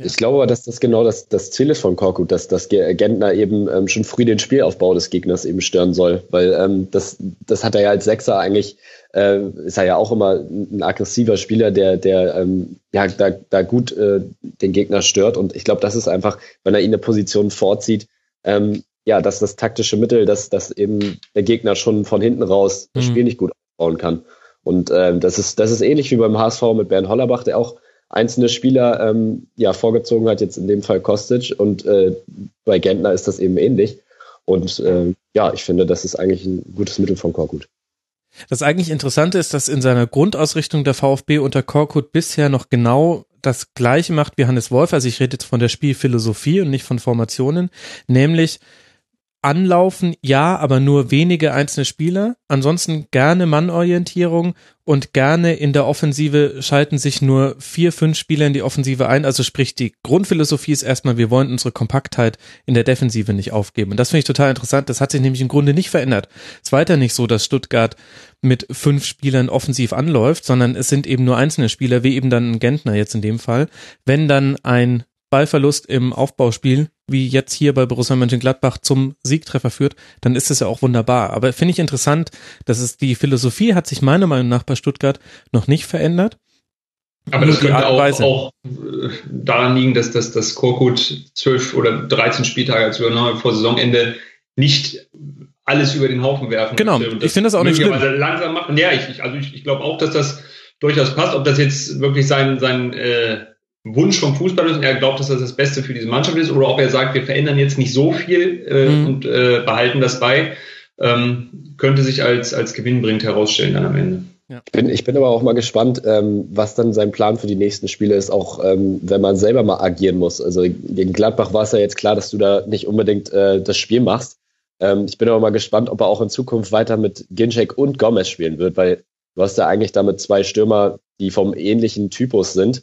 Ich glaube aber, dass das genau das, das Ziel ist von Korkut, dass, dass Gentner eben ähm, schon früh den Spielaufbau des Gegners eben stören soll. Weil ähm, das, das hat er ja als Sechser eigentlich, äh, ist er ja auch immer ein aggressiver Spieler, der, der ähm, ja da, da gut äh, den Gegner stört. Und ich glaube, das ist einfach, wenn er ihn eine Position vorzieht, ähm, ja, dass das taktische Mittel, dass, dass eben der Gegner schon von hinten raus das mhm. Spiel nicht gut aufbauen kann. Und ähm, das, ist, das ist ähnlich wie beim HSV mit Bernd Hollerbach, der auch einzelne Spieler ähm, ja vorgezogen hat, jetzt in dem Fall Kostic und äh, bei Gentner ist das eben ähnlich. Und äh, ja, ich finde, das ist eigentlich ein gutes Mittel von Korkut. Das eigentlich Interessante ist, dass in seiner Grundausrichtung der VfB unter Korkut bisher noch genau das Gleiche macht wie Hannes Wolf. Also ich rede jetzt von der Spielphilosophie und nicht von Formationen, nämlich Anlaufen, ja, aber nur wenige einzelne Spieler. Ansonsten gerne Mannorientierung und gerne in der Offensive schalten sich nur vier, fünf Spieler in die Offensive ein. Also sprich, die Grundphilosophie ist erstmal, wir wollen unsere Kompaktheit in der Defensive nicht aufgeben. Und das finde ich total interessant. Das hat sich nämlich im Grunde nicht verändert. Es ist weiter nicht so, dass Stuttgart mit fünf Spielern offensiv anläuft, sondern es sind eben nur einzelne Spieler, wie eben dann Gentner jetzt in dem Fall. Wenn dann ein Ballverlust im Aufbauspiel, wie jetzt hier bei Borussia Mönchengladbach zum Siegtreffer führt, dann ist es ja auch wunderbar. Aber finde ich interessant, dass es die Philosophie hat sich meiner Meinung nach bei Stuttgart noch nicht verändert. Aber das könnte auch, auch, äh, daran liegen, dass, dass, dass Korkut zwölf oder 13 Spieltage als Übernahme vor Saisonende nicht alles über den Haufen werfen. Genau, ich finde das auch nicht schlimm. langsam machen. Ja, ich, ich also ich, ich glaube auch, dass das durchaus passt. Ob das jetzt wirklich sein, sein äh, Wunsch vom Fußball ist und er glaubt, dass das das Beste für diese Mannschaft ist, oder ob er sagt, wir verändern jetzt nicht so viel äh, mhm. und äh, behalten das bei, ähm, könnte sich als, als gewinnbringend herausstellen dann am Ende. Ja. Ich, bin, ich bin aber auch mal gespannt, ähm, was dann sein Plan für die nächsten Spiele ist, auch ähm, wenn man selber mal agieren muss. Also gegen Gladbach war es ja jetzt klar, dass du da nicht unbedingt äh, das Spiel machst. Ähm, ich bin aber mal gespannt, ob er auch in Zukunft weiter mit Ginczek und Gomez spielen wird, weil du hast ja eigentlich damit zwei Stürmer, die vom ähnlichen Typus sind.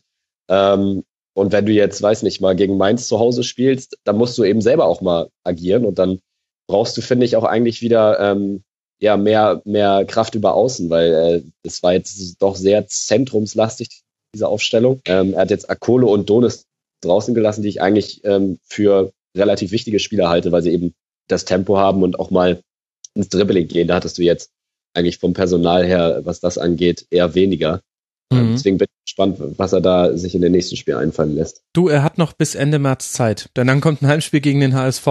Ähm, und wenn du jetzt, weiß nicht, mal gegen Mainz zu Hause spielst, dann musst du eben selber auch mal agieren und dann brauchst du, finde ich, auch eigentlich wieder ähm, ja mehr mehr Kraft über Außen, weil äh, das war jetzt doch sehr zentrumslastig diese Aufstellung. Ähm, er hat jetzt Akolo und Donis draußen gelassen, die ich eigentlich ähm, für relativ wichtige Spieler halte, weil sie eben das Tempo haben und auch mal ins Dribbling gehen. Da hattest du jetzt eigentlich vom Personal her, was das angeht, eher weniger. Mhm. Deswegen bin ich gespannt, was er da sich in den nächsten Spiel einfallen lässt. Du, er hat noch bis Ende März Zeit. Denn dann kommt ein Heimspiel gegen den HSV.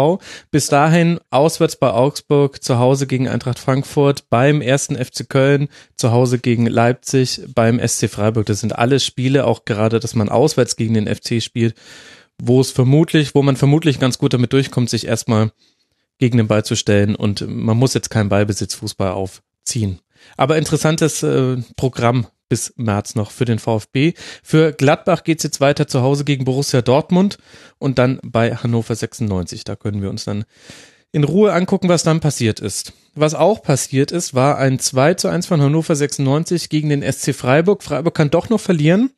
Bis dahin auswärts bei Augsburg, zu Hause gegen Eintracht Frankfurt, beim ersten FC Köln, zu Hause gegen Leipzig, beim SC Freiburg. Das sind alles Spiele, auch gerade, dass man auswärts gegen den FC spielt, wo es vermutlich, wo man vermutlich ganz gut damit durchkommt, sich erstmal gegen den Ball zu stellen und man muss jetzt keinen Ballbesitzfußball aufziehen. Aber interessantes äh, Programm bis März noch für den VfB. Für Gladbach geht's jetzt weiter zu Hause gegen Borussia Dortmund und dann bei Hannover 96. Da können wir uns dann in Ruhe angucken, was dann passiert ist. Was auch passiert ist, war ein 2 zu 1 von Hannover 96 gegen den SC Freiburg. Freiburg kann doch noch verlieren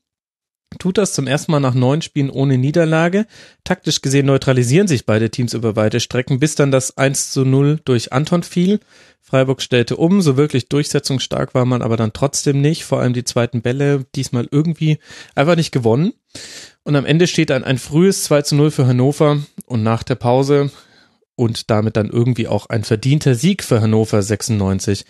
tut das zum ersten Mal nach neun Spielen ohne Niederlage. Taktisch gesehen neutralisieren sich beide Teams über weite Strecken, bis dann das 1 zu 0 durch Anton fiel. Freiburg stellte um, so wirklich durchsetzungsstark war man aber dann trotzdem nicht. Vor allem die zweiten Bälle diesmal irgendwie einfach nicht gewonnen. Und am Ende steht dann ein frühes 2 zu 0 für Hannover und nach der Pause und damit dann irgendwie auch ein verdienter Sieg für Hannover 96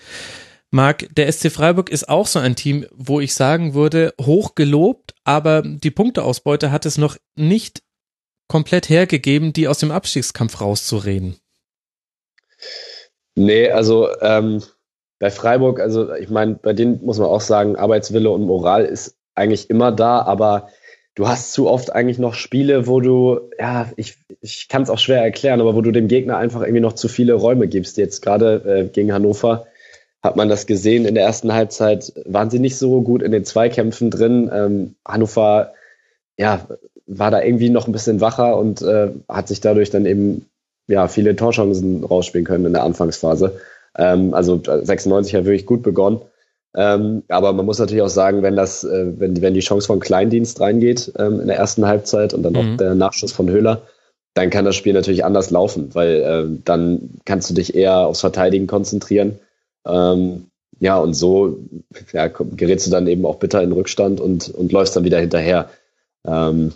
Marc, der SC Freiburg ist auch so ein Team, wo ich sagen würde, hoch gelobt, aber die Punkteausbeute hat es noch nicht komplett hergegeben, die aus dem Abstiegskampf rauszureden. Nee, also ähm, bei Freiburg, also ich meine, bei denen muss man auch sagen, Arbeitswille und Moral ist eigentlich immer da, aber du hast zu oft eigentlich noch Spiele, wo du, ja, ich, ich kann es auch schwer erklären, aber wo du dem Gegner einfach irgendwie noch zu viele Räume gibst. Jetzt gerade äh, gegen Hannover hat man das gesehen. In der ersten Halbzeit waren sie nicht so gut in den Zweikämpfen drin. Ähm, Hannover, ja, war da irgendwie noch ein bisschen wacher und äh, hat sich dadurch dann eben ja viele Torchancen rausspielen können in der Anfangsphase. Ähm, also 96 hat wirklich gut begonnen. Ähm, aber man muss natürlich auch sagen, wenn das, äh, wenn, wenn die Chance von Kleindienst reingeht ähm, in der ersten Halbzeit und dann mhm. noch der Nachschuss von Höhler, dann kann das Spiel natürlich anders laufen, weil äh, dann kannst du dich eher aufs Verteidigen konzentrieren ähm, ja, und so ja, gerätst du dann eben auch bitter in Rückstand und, und läufst dann wieder hinterher. Ähm,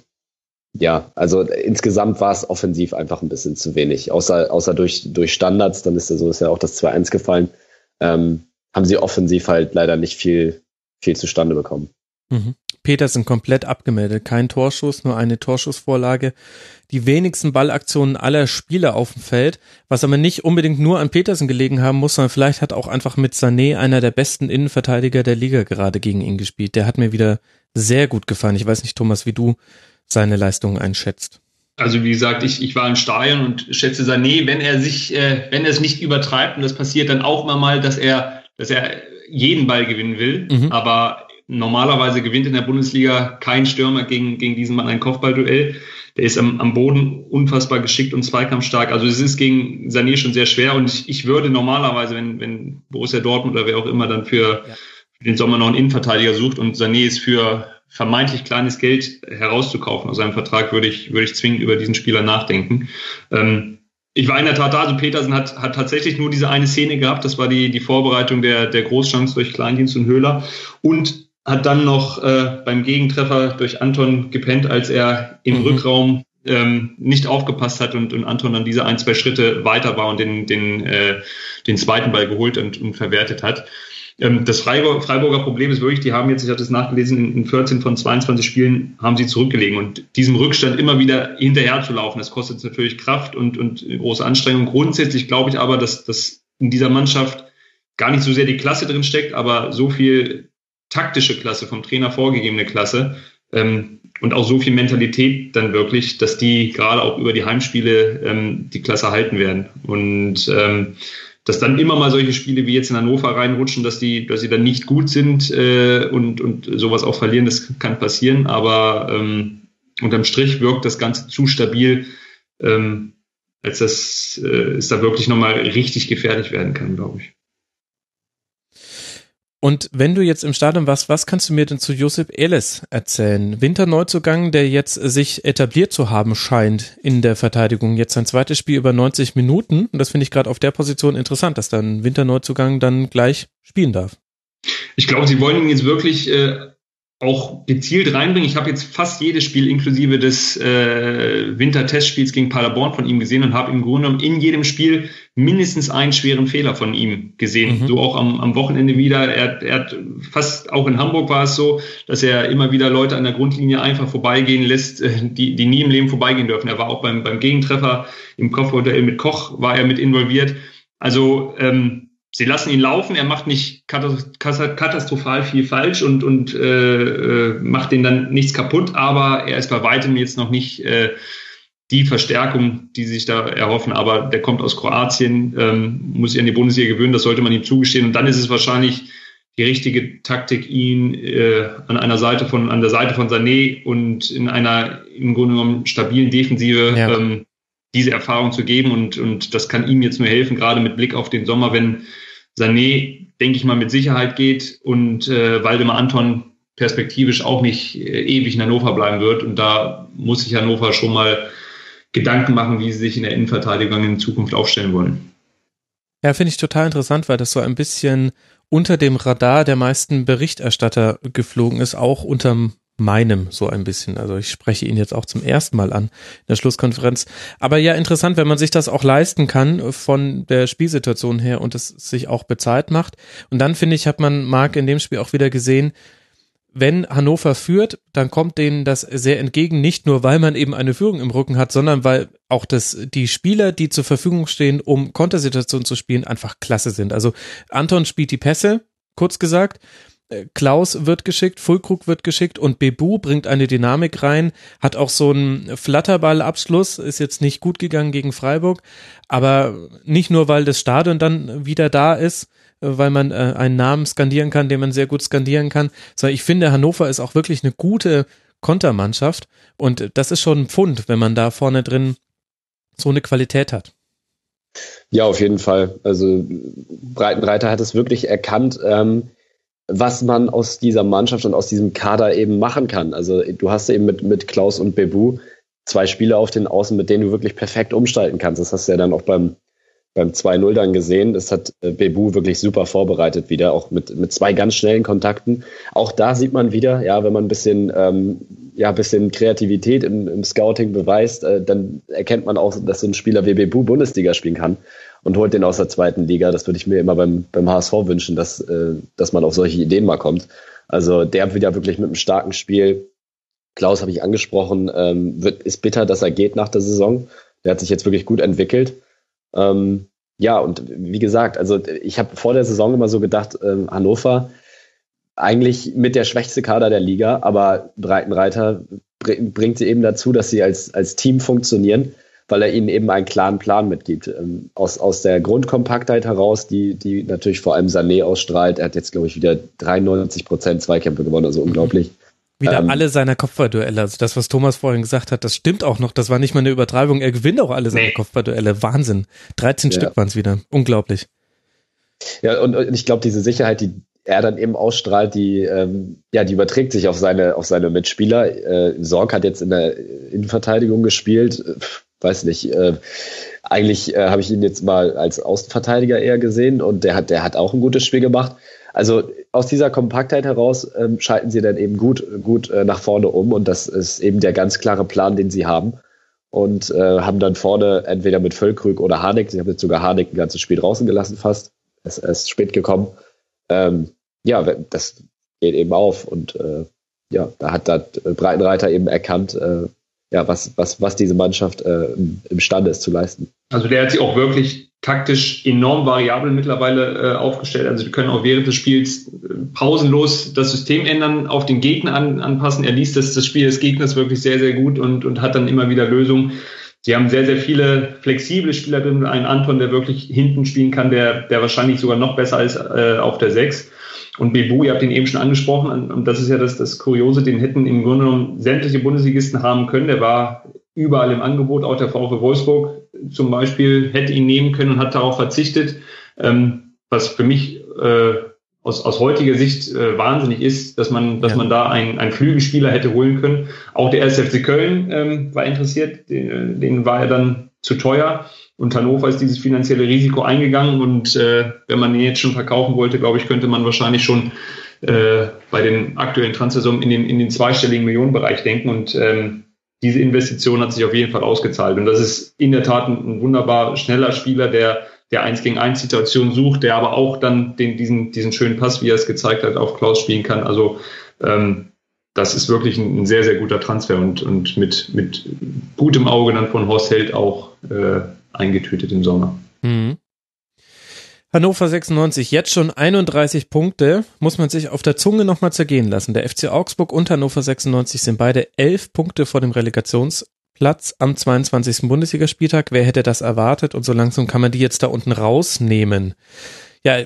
ja, also insgesamt war es offensiv einfach ein bisschen zu wenig. Außer, außer durch, durch Standards, dann ist ja so ist ja auch das 2-1 gefallen, ähm, haben sie offensiv halt leider nicht viel, viel zustande bekommen. Mhm. Petersen komplett abgemeldet. Kein Torschuss, nur eine Torschussvorlage. Die wenigsten Ballaktionen aller Spieler auf dem Feld, was aber nicht unbedingt nur an Petersen gelegen haben muss, sondern vielleicht hat auch einfach mit Sané einer der besten Innenverteidiger der Liga gerade gegen ihn gespielt. Der hat mir wieder sehr gut gefallen. Ich weiß nicht, Thomas, wie du seine Leistungen einschätzt. Also wie gesagt, ich, ich war im Stadion und schätze Sané, wenn er sich, äh, wenn er es nicht übertreibt, und das passiert dann auch immer mal, dass er, dass er jeden Ball gewinnen will, mhm. aber normalerweise gewinnt in der Bundesliga kein Stürmer gegen, gegen diesen Mann ein Kopfballduell. Der ist am, am Boden unfassbar geschickt und zweikampfstark. Also es ist gegen Sané schon sehr schwer und ich, ich würde normalerweise, wenn, wenn Borussia Dortmund oder wer auch immer dann für, ja. für den Sommer noch einen Innenverteidiger sucht und Sané ist für vermeintlich kleines Geld herauszukaufen aus seinem Vertrag, würde ich, würde ich zwingend über diesen Spieler nachdenken. Ähm, ich war in der Tat da, also Petersen hat, hat tatsächlich nur diese eine Szene gehabt, das war die, die Vorbereitung der, der Großchance durch Kleindienst und Höhler und hat dann noch äh, beim Gegentreffer durch Anton gepennt, als er im mhm. Rückraum ähm, nicht aufgepasst hat und, und Anton dann diese ein, zwei Schritte weiter war und den, den, äh, den zweiten Ball geholt und, und verwertet hat. Ähm, das Freiburg, Freiburger Problem ist wirklich, die haben jetzt, ich hatte es nachgelesen, in, in 14 von 22 Spielen haben sie zurückgelegen und diesem Rückstand immer wieder hinterher zu laufen, das kostet natürlich Kraft und, und große Anstrengung. Grundsätzlich glaube ich aber, dass, dass in dieser Mannschaft gar nicht so sehr die Klasse drin steckt, aber so viel taktische Klasse, vom Trainer vorgegebene Klasse ähm, und auch so viel Mentalität dann wirklich, dass die gerade auch über die Heimspiele ähm, die Klasse halten werden. Und ähm, dass dann immer mal solche Spiele wie jetzt in Hannover reinrutschen, dass die, dass sie dann nicht gut sind äh, und, und sowas auch verlieren, das kann passieren, aber ähm, unterm Strich wirkt das Ganze zu stabil, ähm, als dass äh, es da wirklich nochmal richtig gefährlich werden kann, glaube ich. Und wenn du jetzt im Stadion warst, was kannst du mir denn zu Josip Eles erzählen? Winterneuzugang, der jetzt sich etabliert zu haben scheint in der Verteidigung. Jetzt sein zweites Spiel über 90 Minuten. Und das finde ich gerade auf der Position interessant, dass dann Winterneuzugang dann gleich spielen darf. Ich glaube, sie wollen ihn jetzt wirklich äh, auch gezielt reinbringen. Ich habe jetzt fast jedes Spiel inklusive des äh, Wintertestspiels gegen Paderborn von ihm gesehen und habe im Grunde genommen in jedem Spiel mindestens einen schweren Fehler von ihm gesehen. Mhm. So auch am, am Wochenende wieder. Er, er hat fast auch in Hamburg war es so, dass er immer wieder Leute an der Grundlinie einfach vorbeigehen lässt, äh, die, die nie im Leben vorbeigehen dürfen. Er war auch beim, beim Gegentreffer im Kopfhotel mit Koch war er mit involviert. Also ähm, sie lassen ihn laufen, er macht nicht katastrophal viel falsch und, und äh, äh, macht den dann nichts kaputt, aber er ist bei weitem jetzt noch nicht äh, die Verstärkung, die sich da erhoffen. Aber der kommt aus Kroatien, ähm, muss sich an die Bundesliga gewöhnen, das sollte man ihm zugestehen. Und dann ist es wahrscheinlich die richtige Taktik, ihn äh, an einer Seite von, an der Seite von Sané und in einer im Grunde genommen stabilen Defensive ja. ähm, diese Erfahrung zu geben. Und, und das kann ihm jetzt nur helfen, gerade mit Blick auf den Sommer, wenn Sané, denke ich mal, mit Sicherheit geht und äh, Waldemar Anton perspektivisch auch nicht äh, ewig in Hannover bleiben wird. Und da muss sich Hannover schon mal Gedanken machen, wie sie sich in der Innenverteidigung in Zukunft aufstellen wollen. Ja, finde ich total interessant, weil das so ein bisschen unter dem Radar der meisten Berichterstatter geflogen ist, auch unterm meinem so ein bisschen. Also ich spreche ihn jetzt auch zum ersten Mal an in der Schlusskonferenz. Aber ja, interessant, wenn man sich das auch leisten kann von der Spielsituation her und es sich auch bezahlt macht. Und dann finde ich, hat man Marc in dem Spiel auch wieder gesehen, wenn Hannover führt, dann kommt denen das sehr entgegen, nicht nur weil man eben eine Führung im Rücken hat, sondern weil auch das, die Spieler, die zur Verfügung stehen, um Kontersituationen zu spielen, einfach klasse sind. Also Anton spielt die Pässe, kurz gesagt, Klaus wird geschickt, Fulkrug wird geschickt und Bebu bringt eine Dynamik rein, hat auch so einen Flatterballabschluss, ist jetzt nicht gut gegangen gegen Freiburg, aber nicht nur, weil das Stadion dann wieder da ist, weil man äh, einen Namen skandieren kann, den man sehr gut skandieren kann, sondern ich finde, Hannover ist auch wirklich eine gute Kontermannschaft und das ist schon ein Pfund, wenn man da vorne drin so eine Qualität hat. Ja, auf jeden Fall. Also Breitenreiter hat es wirklich erkannt. Ähm, was man aus dieser Mannschaft und aus diesem Kader eben machen kann. Also du hast eben mit, mit Klaus und Bebu zwei Spieler auf den Außen, mit denen du wirklich perfekt umstalten kannst. Das hast du ja dann auch beim, beim 2-0 dann gesehen. Das hat äh, Bebu wirklich super vorbereitet wieder, auch mit, mit zwei ganz schnellen Kontakten. Auch da sieht man wieder, ja, wenn man ein bisschen, ähm, ja, ein bisschen Kreativität im, im Scouting beweist, äh, dann erkennt man auch, dass so ein Spieler wie Bebu Bundesliga spielen kann und holt den aus der zweiten Liga. Das würde ich mir immer beim, beim HSV wünschen, dass, äh, dass man auf solche Ideen mal kommt. Also der wieder wirklich mit einem starken Spiel. Klaus habe ich angesprochen, ähm, wird, ist bitter, dass er geht nach der Saison. Der hat sich jetzt wirklich gut entwickelt. Ähm, ja, und wie gesagt, also ich habe vor der Saison immer so gedacht, ähm, Hannover eigentlich mit der schwächste Kader der Liga, aber Breitenreiter bringt sie eben dazu, dass sie als, als Team funktionieren weil er ihnen eben einen klaren Plan mitgibt. Ähm, aus, aus der Grundkompaktheit heraus, die, die natürlich vor allem Sané ausstrahlt. Er hat jetzt, glaube ich, wieder 93 Prozent Zweikämpfe gewonnen, also unglaublich. Wieder ähm, alle seiner Kopfballduelle. Also das, was Thomas vorhin gesagt hat, das stimmt auch noch. Das war nicht mal eine Übertreibung. Er gewinnt auch alle seine nee. Kopfballduelle. Wahnsinn. 13 ja. Stück waren es wieder. Unglaublich. Ja, und, und ich glaube, diese Sicherheit, die er dann eben ausstrahlt, die, ähm, ja, die überträgt sich auf seine, auf seine Mitspieler. Äh, Sorg hat jetzt in der Innenverteidigung gespielt. Weiß nicht. Äh, eigentlich äh, habe ich ihn jetzt mal als Außenverteidiger eher gesehen und der hat, der hat auch ein gutes Spiel gemacht. Also aus dieser Kompaktheit heraus ähm, schalten sie dann eben gut, gut äh, nach vorne um und das ist eben der ganz klare Plan, den sie haben. Und äh, haben dann vorne entweder mit Völkrug oder Harnik, sie haben jetzt sogar Harnik ein ganzes Spiel draußen gelassen fast, es ist spät gekommen. Ähm, ja, das geht eben auf und äh, ja, da hat da Breitenreiter eben erkannt, äh, ja, was, was, was diese Mannschaft äh, imstande ist zu leisten. Also der hat sich auch wirklich taktisch enorm variabel mittlerweile äh, aufgestellt. Also die können auch während des Spiels äh, pausenlos das System ändern, auf den Gegner an, anpassen. Er liest das, das Spiel des Gegners wirklich sehr, sehr gut und, und hat dann immer wieder Lösungen. Sie haben sehr, sehr viele flexible Spieler drin. Ein Anton, der wirklich hinten spielen kann, der, der wahrscheinlich sogar noch besser ist äh, auf der 6. Und Bebu, ihr habt ihn eben schon angesprochen, und das ist ja das, das Kuriose, den hätten im Grunde genommen sämtliche Bundesligisten haben können. Der war überall im Angebot, auch der VfW Wolfsburg zum Beispiel hätte ihn nehmen können und hat darauf verzichtet. Ähm, was für mich äh, aus, aus heutiger Sicht äh, wahnsinnig ist, dass man, dass ja. man da einen, einen Flügelspieler hätte holen können. Auch der SFC Köln ähm, war interessiert, den, den war er dann zu teuer. Und Hannover ist dieses finanzielle Risiko eingegangen. Und äh, wenn man ihn jetzt schon verkaufen wollte, glaube ich, könnte man wahrscheinlich schon äh, bei den aktuellen Transfersummen in den, in den zweistelligen Millionenbereich denken. Und ähm, diese Investition hat sich auf jeden Fall ausgezahlt. Und das ist in der Tat ein, ein wunderbar schneller Spieler, der der eins gegen eins Situation sucht, der aber auch dann den, diesen, diesen schönen Pass, wie er es gezeigt hat, auf Klaus spielen kann. Also ähm, das ist wirklich ein, ein, sehr, sehr guter Transfer und, und mit, mit gutem Auge dann von Horst Held auch äh, eingetütet im Sommer. Mhm. Hannover 96, jetzt schon 31 Punkte, muss man sich auf der Zunge nochmal zergehen lassen. Der FC Augsburg und Hannover 96 sind beide elf Punkte vor dem Relegationsplatz am 22. Bundesligaspieltag. Wer hätte das erwartet? Und so langsam kann man die jetzt da unten rausnehmen. Ja,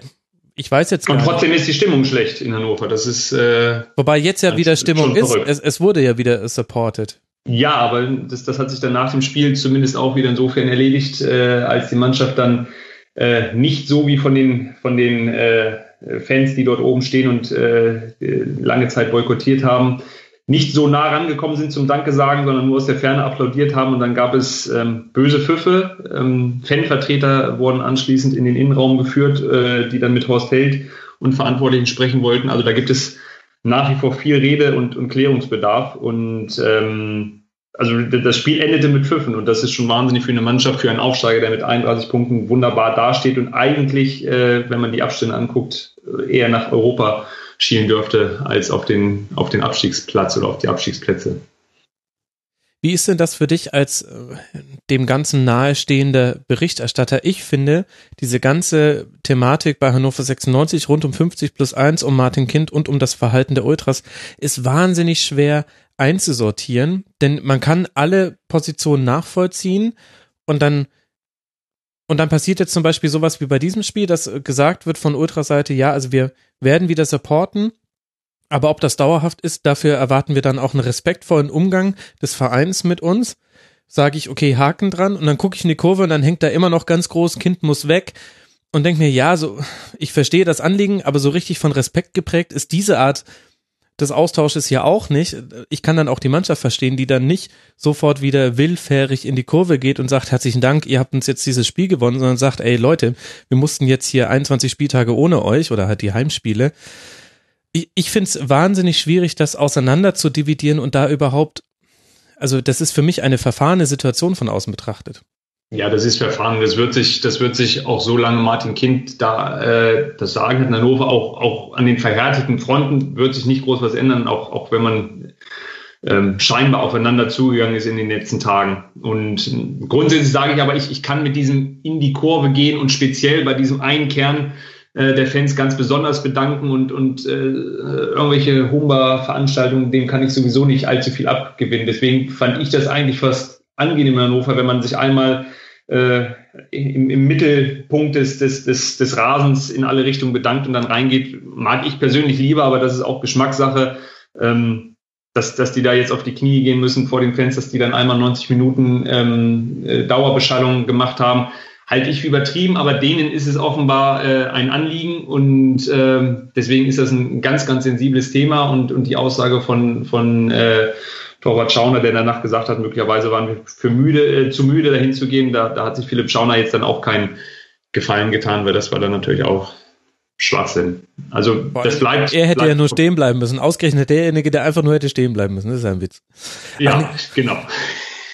ich weiß jetzt Und trotzdem nicht. ist die Stimmung schlecht in Hannover. Das ist. Äh, Wobei jetzt ja wieder Stimmung ist. Es, es, wurde ja wieder supported. Ja, aber das, das hat sich dann nach dem Spiel zumindest auch wieder insofern erledigt, äh, als die Mannschaft dann äh, nicht so wie von den, von den äh, Fans, die dort oben stehen und äh, lange Zeit boykottiert haben, nicht so nah rangekommen sind zum Danke sagen, sondern nur aus der Ferne applaudiert haben. Und dann gab es ähm, böse Pfiffe. Ähm, Fanvertreter wurden anschließend in den Innenraum geführt, äh, die dann mit Horst Held und Verantwortlichen sprechen wollten. Also da gibt es nach wie vor viel Rede und, und Klärungsbedarf. Und ähm, also das Spiel endete mit Pfiffen und das ist schon wahnsinnig für eine Mannschaft, für einen Aufsteiger, der mit 31 Punkten wunderbar dasteht und eigentlich, äh, wenn man die Abstände anguckt, eher nach Europa schielen dürfte als auf den, auf den Abstiegsplatz oder auf die Abstiegsplätze. Wie ist denn das für dich als äh, dem Ganzen nahestehender Berichterstatter? Ich finde, diese ganze Thematik bei Hannover 96 rund um 50 plus 1 um Martin Kind und um das Verhalten der Ultras ist wahnsinnig schwer einzusortieren, denn man kann alle Positionen nachvollziehen und dann und dann passiert jetzt zum Beispiel sowas wie bei diesem Spiel, dass gesagt wird von Ultraseite, ja, also wir werden wieder supporten, aber ob das dauerhaft ist, dafür erwarten wir dann auch einen respektvollen Umgang des Vereins mit uns. Sage ich, okay, Haken dran und dann gucke ich in die Kurve und dann hängt da immer noch ganz groß, Kind muss weg und denke mir, ja, so, ich verstehe das Anliegen, aber so richtig von Respekt geprägt ist diese Art des Austausches ja auch nicht. Ich kann dann auch die Mannschaft verstehen, die dann nicht sofort wieder willfährig in die Kurve geht und sagt, herzlichen Dank, ihr habt uns jetzt dieses Spiel gewonnen, sondern sagt, ey Leute, wir mussten jetzt hier 21 Spieltage ohne euch oder halt die Heimspiele. Ich, ich finde es wahnsinnig schwierig, das auseinander zu dividieren und da überhaupt, also das ist für mich eine verfahrene Situation von außen betrachtet. Ja, das ist verfahren. Das wird sich, das wird sich auch so lange Martin Kind da äh, das Sagen hat in Hannover, auch, auch an den verhärteten Fronten wird sich nicht groß was ändern, auch, auch wenn man ähm, scheinbar aufeinander zugegangen ist in den letzten Tagen. Und grundsätzlich sage ich aber, ich, ich kann mit diesem in die Kurve gehen und speziell bei diesem einen Kern äh, der Fans ganz besonders bedanken und, und äh, irgendwelche Humber-Veranstaltungen, dem kann ich sowieso nicht allzu viel abgewinnen. Deswegen fand ich das eigentlich fast angenehm in Hannover, wenn man sich einmal äh, im, im, Mittelpunkt des, des, des, des Rasens in alle Richtungen bedankt und dann reingeht, mag ich persönlich lieber, aber das ist auch Geschmackssache. Ähm, dass, dass die da jetzt auf die Knie gehen müssen vor den Fans, dass die dann einmal 90 Minuten ähm, äh, Dauerbeschallung gemacht haben, halte ich für übertrieben, aber denen ist es offenbar äh, ein Anliegen und äh, deswegen ist das ein ganz, ganz sensibles Thema und, und die Aussage von, von äh, Torwart Schauner, der danach gesagt hat, möglicherweise waren wir für müde, äh, zu müde dahin zu gehen, da, da hat sich Philipp Schauner jetzt dann auch keinen Gefallen getan, weil das war dann natürlich auch Schwachsinn. Also das bleibt. Er hätte bleibt ja nur stehen bleiben müssen. Ausgerechnet derjenige, der einfach nur hätte stehen bleiben müssen. Das ist ein Witz. Ja, Ach, genau.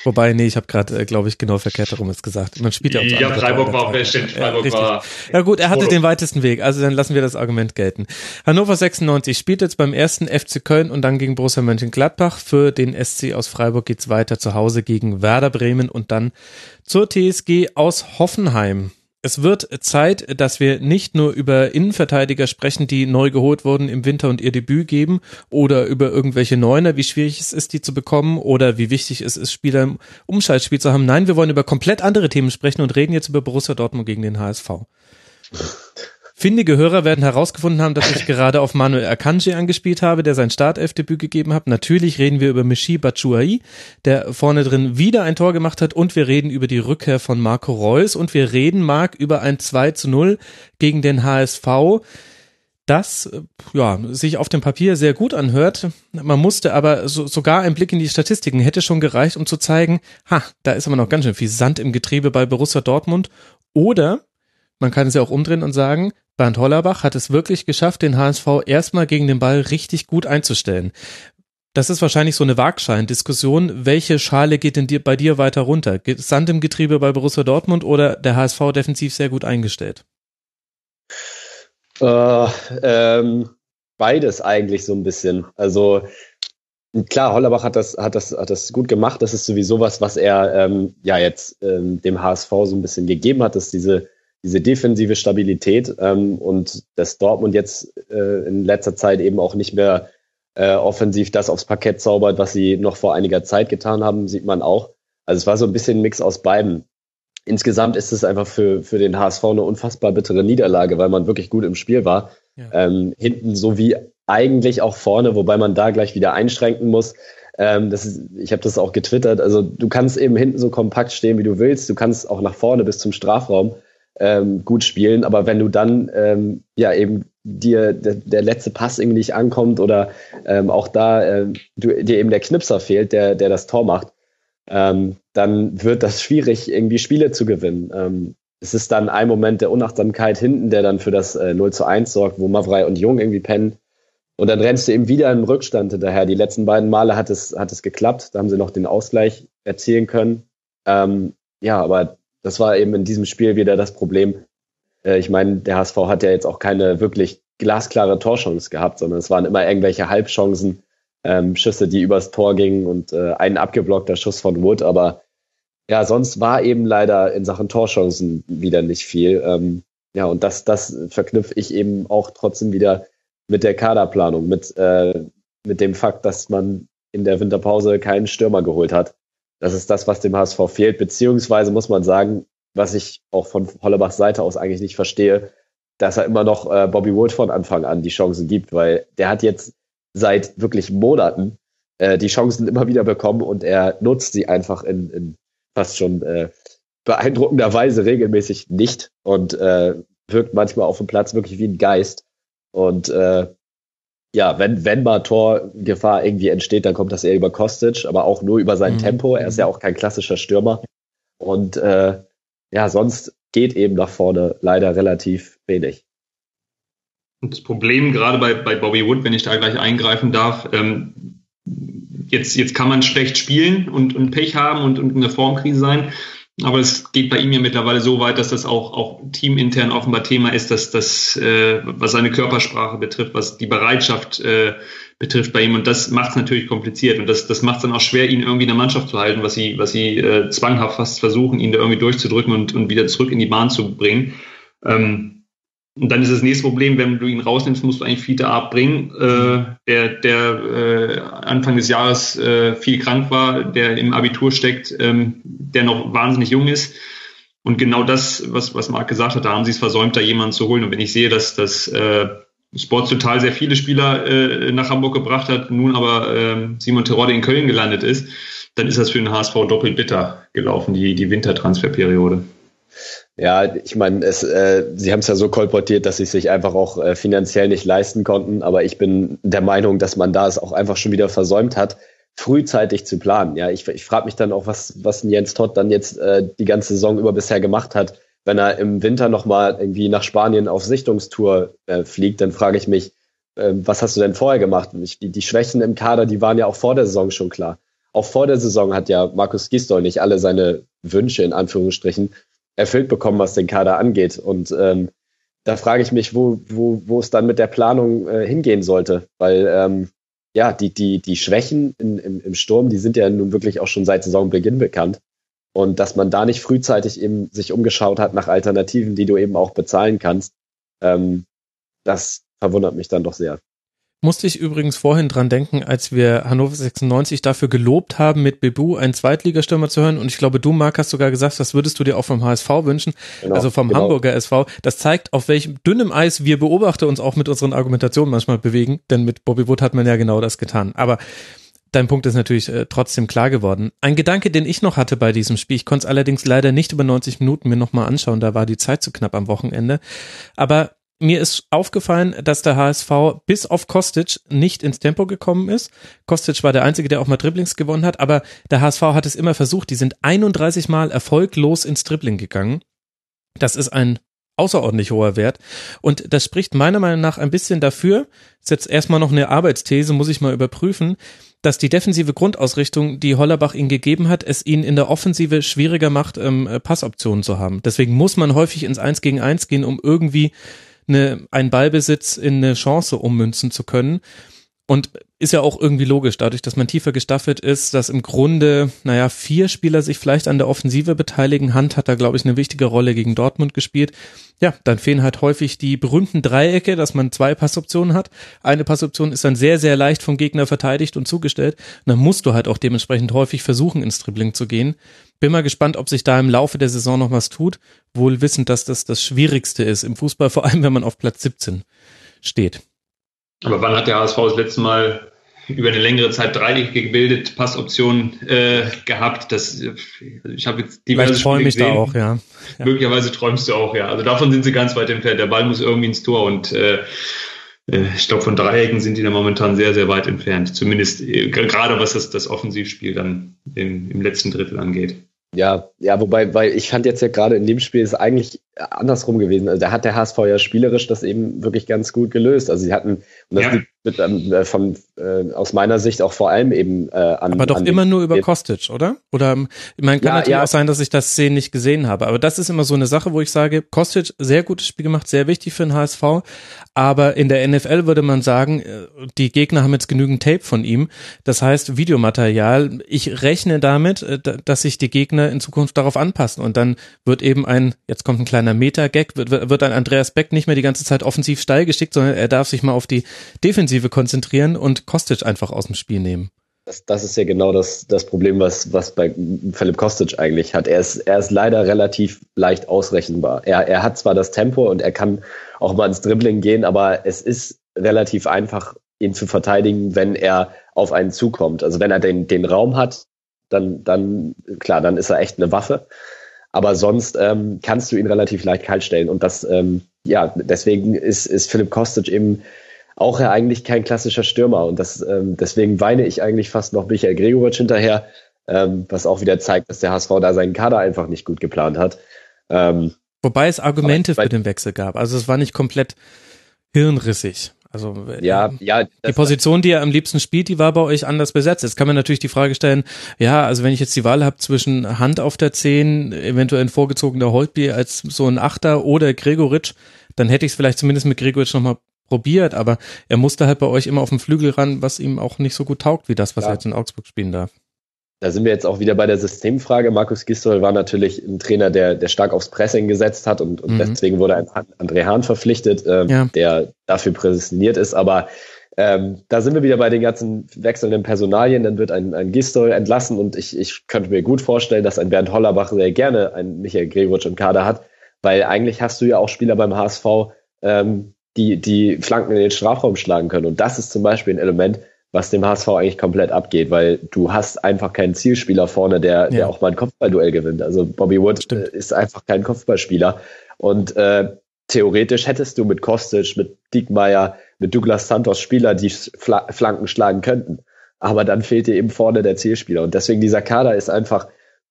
Wobei, nee, ich habe gerade, äh, glaube ich, genau verkehrt darum jetzt gesagt. Man spielt ja auch Ja, Freiburg war auch der Stimmt, Freiburg ja, war. Ja gut, er hatte den weitesten Weg, also dann lassen wir das Argument gelten. Hannover 96 spielt jetzt beim ersten FC Köln und dann gegen Borussia Mönchengladbach. Für den SC aus Freiburg geht's weiter zu Hause gegen Werder Bremen und dann zur TSG aus Hoffenheim. Es wird Zeit, dass wir nicht nur über Innenverteidiger sprechen, die neu geholt wurden im Winter und ihr Debüt geben oder über irgendwelche Neuner, wie schwierig es ist, die zu bekommen oder wie wichtig es ist, Spieler im Umschaltspiel zu haben. Nein, wir wollen über komplett andere Themen sprechen und reden jetzt über Borussia Dortmund gegen den HSV. Findige Hörer werden herausgefunden haben, dass ich gerade auf Manuel Akanji angespielt habe, der sein Startelfdebüt gegeben hat. Natürlich reden wir über Michi Batshuayi, der vorne drin wieder ein Tor gemacht hat und wir reden über die Rückkehr von Marco Reus und wir reden, Marc, über ein 2 zu 0 gegen den HSV das ja sich auf dem Papier sehr gut anhört. Man musste aber so, sogar ein Blick in die Statistiken hätte schon gereicht, um zu zeigen, ha, da ist aber noch ganz schön viel Sand im Getriebe bei Borussia Dortmund. Oder man kann es ja auch umdrehen und sagen, Bernd Hollerbach hat es wirklich geschafft, den HSV erstmal gegen den Ball richtig gut einzustellen. Das ist wahrscheinlich so eine Waagschein-Diskussion. Welche Schale geht denn dir, bei dir weiter runter? Sand im Getriebe bei Borussia Dortmund oder der HSV defensiv sehr gut eingestellt? Äh, ähm, beides eigentlich so ein bisschen. Also klar, Hollerbach hat das, hat das, hat das gut gemacht. Das ist sowieso was, was er ähm, ja jetzt ähm, dem HSV so ein bisschen gegeben hat, dass diese diese defensive Stabilität ähm, und dass Dortmund jetzt äh, in letzter Zeit eben auch nicht mehr äh, offensiv das aufs Parkett zaubert, was sie noch vor einiger Zeit getan haben, sieht man auch. Also es war so ein bisschen ein Mix aus beiden. Insgesamt ist es einfach für, für den HSV eine unfassbar bittere Niederlage, weil man wirklich gut im Spiel war. Ja. Ähm, hinten so wie eigentlich auch vorne, wobei man da gleich wieder einschränken muss. Ähm, das ist, ich habe das auch getwittert. Also du kannst eben hinten so kompakt stehen, wie du willst. Du kannst auch nach vorne bis zum Strafraum ähm, gut spielen. Aber wenn du dann ähm, ja eben dir der, der letzte Pass irgendwie nicht ankommt oder ähm, auch da äh, du, dir eben der Knipser fehlt, der, der das Tor macht, ähm, dann wird das schwierig, irgendwie Spiele zu gewinnen. Ähm, es ist dann ein Moment der Unachtsamkeit hinten, der dann für das äh, 0 zu 1 sorgt, wo Mavrei und Jung irgendwie pennen. Und dann rennst du eben wieder in Rückstand hinterher. Die letzten beiden Male hat es, hat es geklappt. Da haben sie noch den Ausgleich erzielen können. Ähm, ja, aber das war eben in diesem Spiel wieder das Problem. Äh, ich meine, der HSV hat ja jetzt auch keine wirklich glasklare Torchance gehabt, sondern es waren immer irgendwelche Halbchancen, ähm, Schüsse, die übers Tor gingen und äh, ein abgeblockter Schuss von Wood. Aber ja, sonst war eben leider in Sachen Torchancen wieder nicht viel. Ähm, ja, und das, das verknüpfe ich eben auch trotzdem wieder mit der Kaderplanung, mit, äh, mit dem Fakt, dass man in der Winterpause keinen Stürmer geholt hat. Das ist das, was dem HSV fehlt, beziehungsweise muss man sagen, was ich auch von Hollerbachs Seite aus eigentlich nicht verstehe, dass er immer noch äh, Bobby Wood von Anfang an die Chancen gibt, weil der hat jetzt seit wirklich Monaten äh, die Chancen immer wieder bekommen und er nutzt sie einfach in, in fast schon äh, beeindruckender Weise regelmäßig nicht und äh, wirkt manchmal auf dem Platz wirklich wie ein Geist. Und äh, ja, wenn, wenn mal Torgefahr irgendwie entsteht, dann kommt das eher über Kostic, aber auch nur über sein mhm. Tempo. Er ist ja auch kein klassischer Stürmer. Und äh, ja, sonst geht eben nach vorne leider relativ wenig. Und das Problem gerade bei, bei Bobby Wood, wenn ich da gleich eingreifen darf, ähm, jetzt, jetzt kann man schlecht spielen und, und Pech haben und, und eine Formkrise sein. Aber es geht bei ihm ja mittlerweile so weit, dass das auch, auch teamintern offenbar Thema ist, dass das, äh, was seine Körpersprache betrifft, was die Bereitschaft äh, betrifft bei ihm. Und das macht es natürlich kompliziert. Und das, das macht es dann auch schwer, ihn irgendwie in der Mannschaft zu halten, was sie, was sie äh, zwanghaft fast versuchen, ihn da irgendwie durchzudrücken und, und wieder zurück in die Bahn zu bringen. Ähm, und dann ist das nächste Problem, wenn du ihn rausnimmst, musst du eigentlich Fiete Ab bringen, äh, der, der äh, Anfang des Jahres äh, viel krank war, der im Abitur steckt, ähm, der noch wahnsinnig jung ist. Und genau das, was, was Marc gesagt hat, da haben sie es versäumt, da jemanden zu holen. Und wenn ich sehe, dass das äh, Sports total sehr viele Spieler äh, nach Hamburg gebracht hat, nun aber äh, Simon Terodde in Köln gelandet ist, dann ist das für den HSV doppelt bitter gelaufen, die, die Wintertransferperiode. Ja, ich meine, es, äh, sie haben es ja so kolportiert, dass sie sich einfach auch äh, finanziell nicht leisten konnten. Aber ich bin der Meinung, dass man da es auch einfach schon wieder versäumt hat, frühzeitig zu planen. Ja, ich, ich frage mich dann auch, was, was Jens Todd dann jetzt äh, die ganze Saison über bisher gemacht hat. Wenn er im Winter nochmal irgendwie nach Spanien auf Sichtungstour äh, fliegt, dann frage ich mich, äh, was hast du denn vorher gemacht? Die, die Schwächen im Kader, die waren ja auch vor der Saison schon klar. Auch vor der Saison hat ja Markus Gisdol nicht alle seine Wünsche in Anführungsstrichen erfüllt bekommen, was den Kader angeht. Und ähm, da frage ich mich, wo, wo, wo es dann mit der Planung äh, hingehen sollte. Weil ähm, ja, die, die, die Schwächen in, im, im Sturm, die sind ja nun wirklich auch schon seit Saisonbeginn bekannt. Und dass man da nicht frühzeitig eben sich umgeschaut hat nach Alternativen, die du eben auch bezahlen kannst, ähm, das verwundert mich dann doch sehr. Musste ich übrigens vorhin dran denken, als wir Hannover 96 dafür gelobt haben, mit Bebu einen Zweitligastürmer zu hören. Und ich glaube, du, Marc, hast sogar gesagt, das würdest du dir auch vom HSV wünschen, genau, also vom genau. Hamburger SV. Das zeigt, auf welchem dünnem Eis wir Beobachter uns auch mit unseren Argumentationen manchmal bewegen. Denn mit Bobby Wood hat man ja genau das getan. Aber Dein Punkt ist natürlich äh, trotzdem klar geworden. Ein Gedanke, den ich noch hatte bei diesem Spiel, ich konnte es allerdings leider nicht über 90 Minuten mir nochmal anschauen, da war die Zeit zu knapp am Wochenende. Aber mir ist aufgefallen, dass der HSV bis auf Kostic nicht ins Tempo gekommen ist. Kostic war der Einzige, der auch mal Dribblings gewonnen hat, aber der HSV hat es immer versucht. Die sind 31 Mal erfolglos ins Dribbling gegangen. Das ist ein außerordentlich hoher Wert. Und das spricht meiner Meinung nach ein bisschen dafür, ist jetzt erstmal noch eine Arbeitsthese, muss ich mal überprüfen, dass die defensive Grundausrichtung, die Hollerbach ihnen gegeben hat, es ihnen in der Offensive schwieriger macht, ähm, Passoptionen zu haben. Deswegen muss man häufig ins Eins gegen Eins gehen, um irgendwie eine, einen Ballbesitz in eine Chance ummünzen zu können. Und ist ja auch irgendwie logisch, dadurch, dass man tiefer gestaffelt ist, dass im Grunde, naja, vier Spieler sich vielleicht an der Offensive beteiligen. Hand hat da, glaube ich, eine wichtige Rolle gegen Dortmund gespielt. Ja, dann fehlen halt häufig die berühmten Dreiecke, dass man zwei Passoptionen hat. Eine Passoption ist dann sehr, sehr leicht vom Gegner verteidigt und zugestellt. Und dann musst du halt auch dementsprechend häufig versuchen, ins Dribbling zu gehen. Bin mal gespannt, ob sich da im Laufe der Saison noch was tut. Wohl wissend, dass das das Schwierigste ist im Fußball, vor allem wenn man auf Platz 17 steht. Aber wann hat der HSV das letzte Mal über eine längere Zeit dreieckige gebildet, Passoptionen äh, gehabt? Das, ich habe jetzt diverse Vielleicht träume ich da auch, ja. ja. Möglicherweise träumst du auch, ja. Also davon sind sie ganz weit entfernt. Der Ball muss irgendwie ins Tor und äh, äh ich glaube, von Dreiecken sind die da momentan sehr, sehr weit entfernt. Zumindest äh, gerade was das, das Offensivspiel dann im, im letzten Drittel angeht. Ja, ja, wobei, weil ich fand jetzt ja gerade in dem Spiel ist eigentlich andersrum gewesen. Also da hat der HSV ja spielerisch das eben wirklich ganz gut gelöst. Also sie hatten, und das ja. liegt ähm, äh, von, äh, aus meiner Sicht auch vor allem eben äh, an. Aber doch an immer nur über Kostic, oder? Oder ich meine, kann ja, natürlich ja. auch sein, dass ich das Szenen nicht gesehen habe. Aber das ist immer so eine Sache, wo ich sage, Kostic, sehr gutes Spiel gemacht, sehr wichtig für den HSV. Aber in der NFL würde man sagen, äh, die Gegner haben jetzt genügend Tape von ihm. Das heißt, Videomaterial. Ich rechne damit, äh, dass sich die Gegner in Zukunft darauf anpassen. Und dann wird eben ein, jetzt kommt ein kleiner Meta-Gag, wird, wird ein Andreas Beck nicht mehr die ganze Zeit offensiv steil geschickt, sondern er darf sich mal auf die Defensive konzentrieren und Kostic einfach aus dem Spiel nehmen. Das, das ist ja genau das, das Problem, was, was bei Philipp Kostic eigentlich hat. Er ist, er ist leider relativ leicht ausrechenbar. Er, er hat zwar das Tempo und er kann auch mal ins Dribbling gehen, aber es ist relativ einfach, ihn zu verteidigen, wenn er auf einen zukommt. Also wenn er den, den Raum hat, dann, dann, klar, dann ist er echt eine Waffe. Aber sonst ähm, kannst du ihn relativ leicht kalt stellen. Und das, ähm, ja, deswegen ist, ist Philipp Kostic eben auch ja eigentlich kein klassischer Stürmer. Und das, ähm, deswegen weine ich eigentlich fast noch Michael Gregoritsch hinterher, ähm, was auch wieder zeigt, dass der HSV da seinen Kader einfach nicht gut geplant hat. Ähm, Wobei es Argumente für den Wechsel gab. Also es war nicht komplett hirnrissig. Also ja, äh, ja, die Position, die er am liebsten spielt, die war bei euch anders besetzt. Jetzt kann man natürlich die Frage stellen, ja, also wenn ich jetzt die Wahl habe zwischen Hand auf der 10, eventuell ein vorgezogener Holtby als so ein Achter oder Gregoritsch, dann hätte ich es vielleicht zumindest mit Gregoritsch nochmal probiert, aber er musste halt bei euch immer auf dem Flügel ran, was ihm auch nicht so gut taugt, wie das, was ja. er jetzt in Augsburg spielen darf. Da sind wir jetzt auch wieder bei der Systemfrage. Markus Gistol war natürlich ein Trainer, der, der stark aufs Pressing gesetzt hat und, und mhm. deswegen wurde ein André Hahn verpflichtet, ähm, ja. der dafür präsentiert ist. Aber ähm, da sind wir wieder bei den ganzen wechselnden Personalien. Dann wird ein, ein Gistol entlassen und ich, ich könnte mir gut vorstellen, dass ein Bernd Hollerbach sehr gerne einen Michael Gregoritsch im Kader hat, weil eigentlich hast du ja auch Spieler beim HSV, ähm, die, die Flanken in den Strafraum schlagen können. Und das ist zum Beispiel ein Element, was dem HSV eigentlich komplett abgeht, weil du hast einfach keinen Zielspieler vorne, der, ja. der auch mal ein Kopfballduell gewinnt. Also Bobby Wood Stimmt. ist einfach kein Kopfballspieler. Und äh, theoretisch hättest du mit Kostic, mit Diekmeyer, mit Douglas Santos Spieler, die Fla Flanken schlagen könnten. Aber dann fehlt dir eben vorne der Zielspieler. Und deswegen dieser Kader ist einfach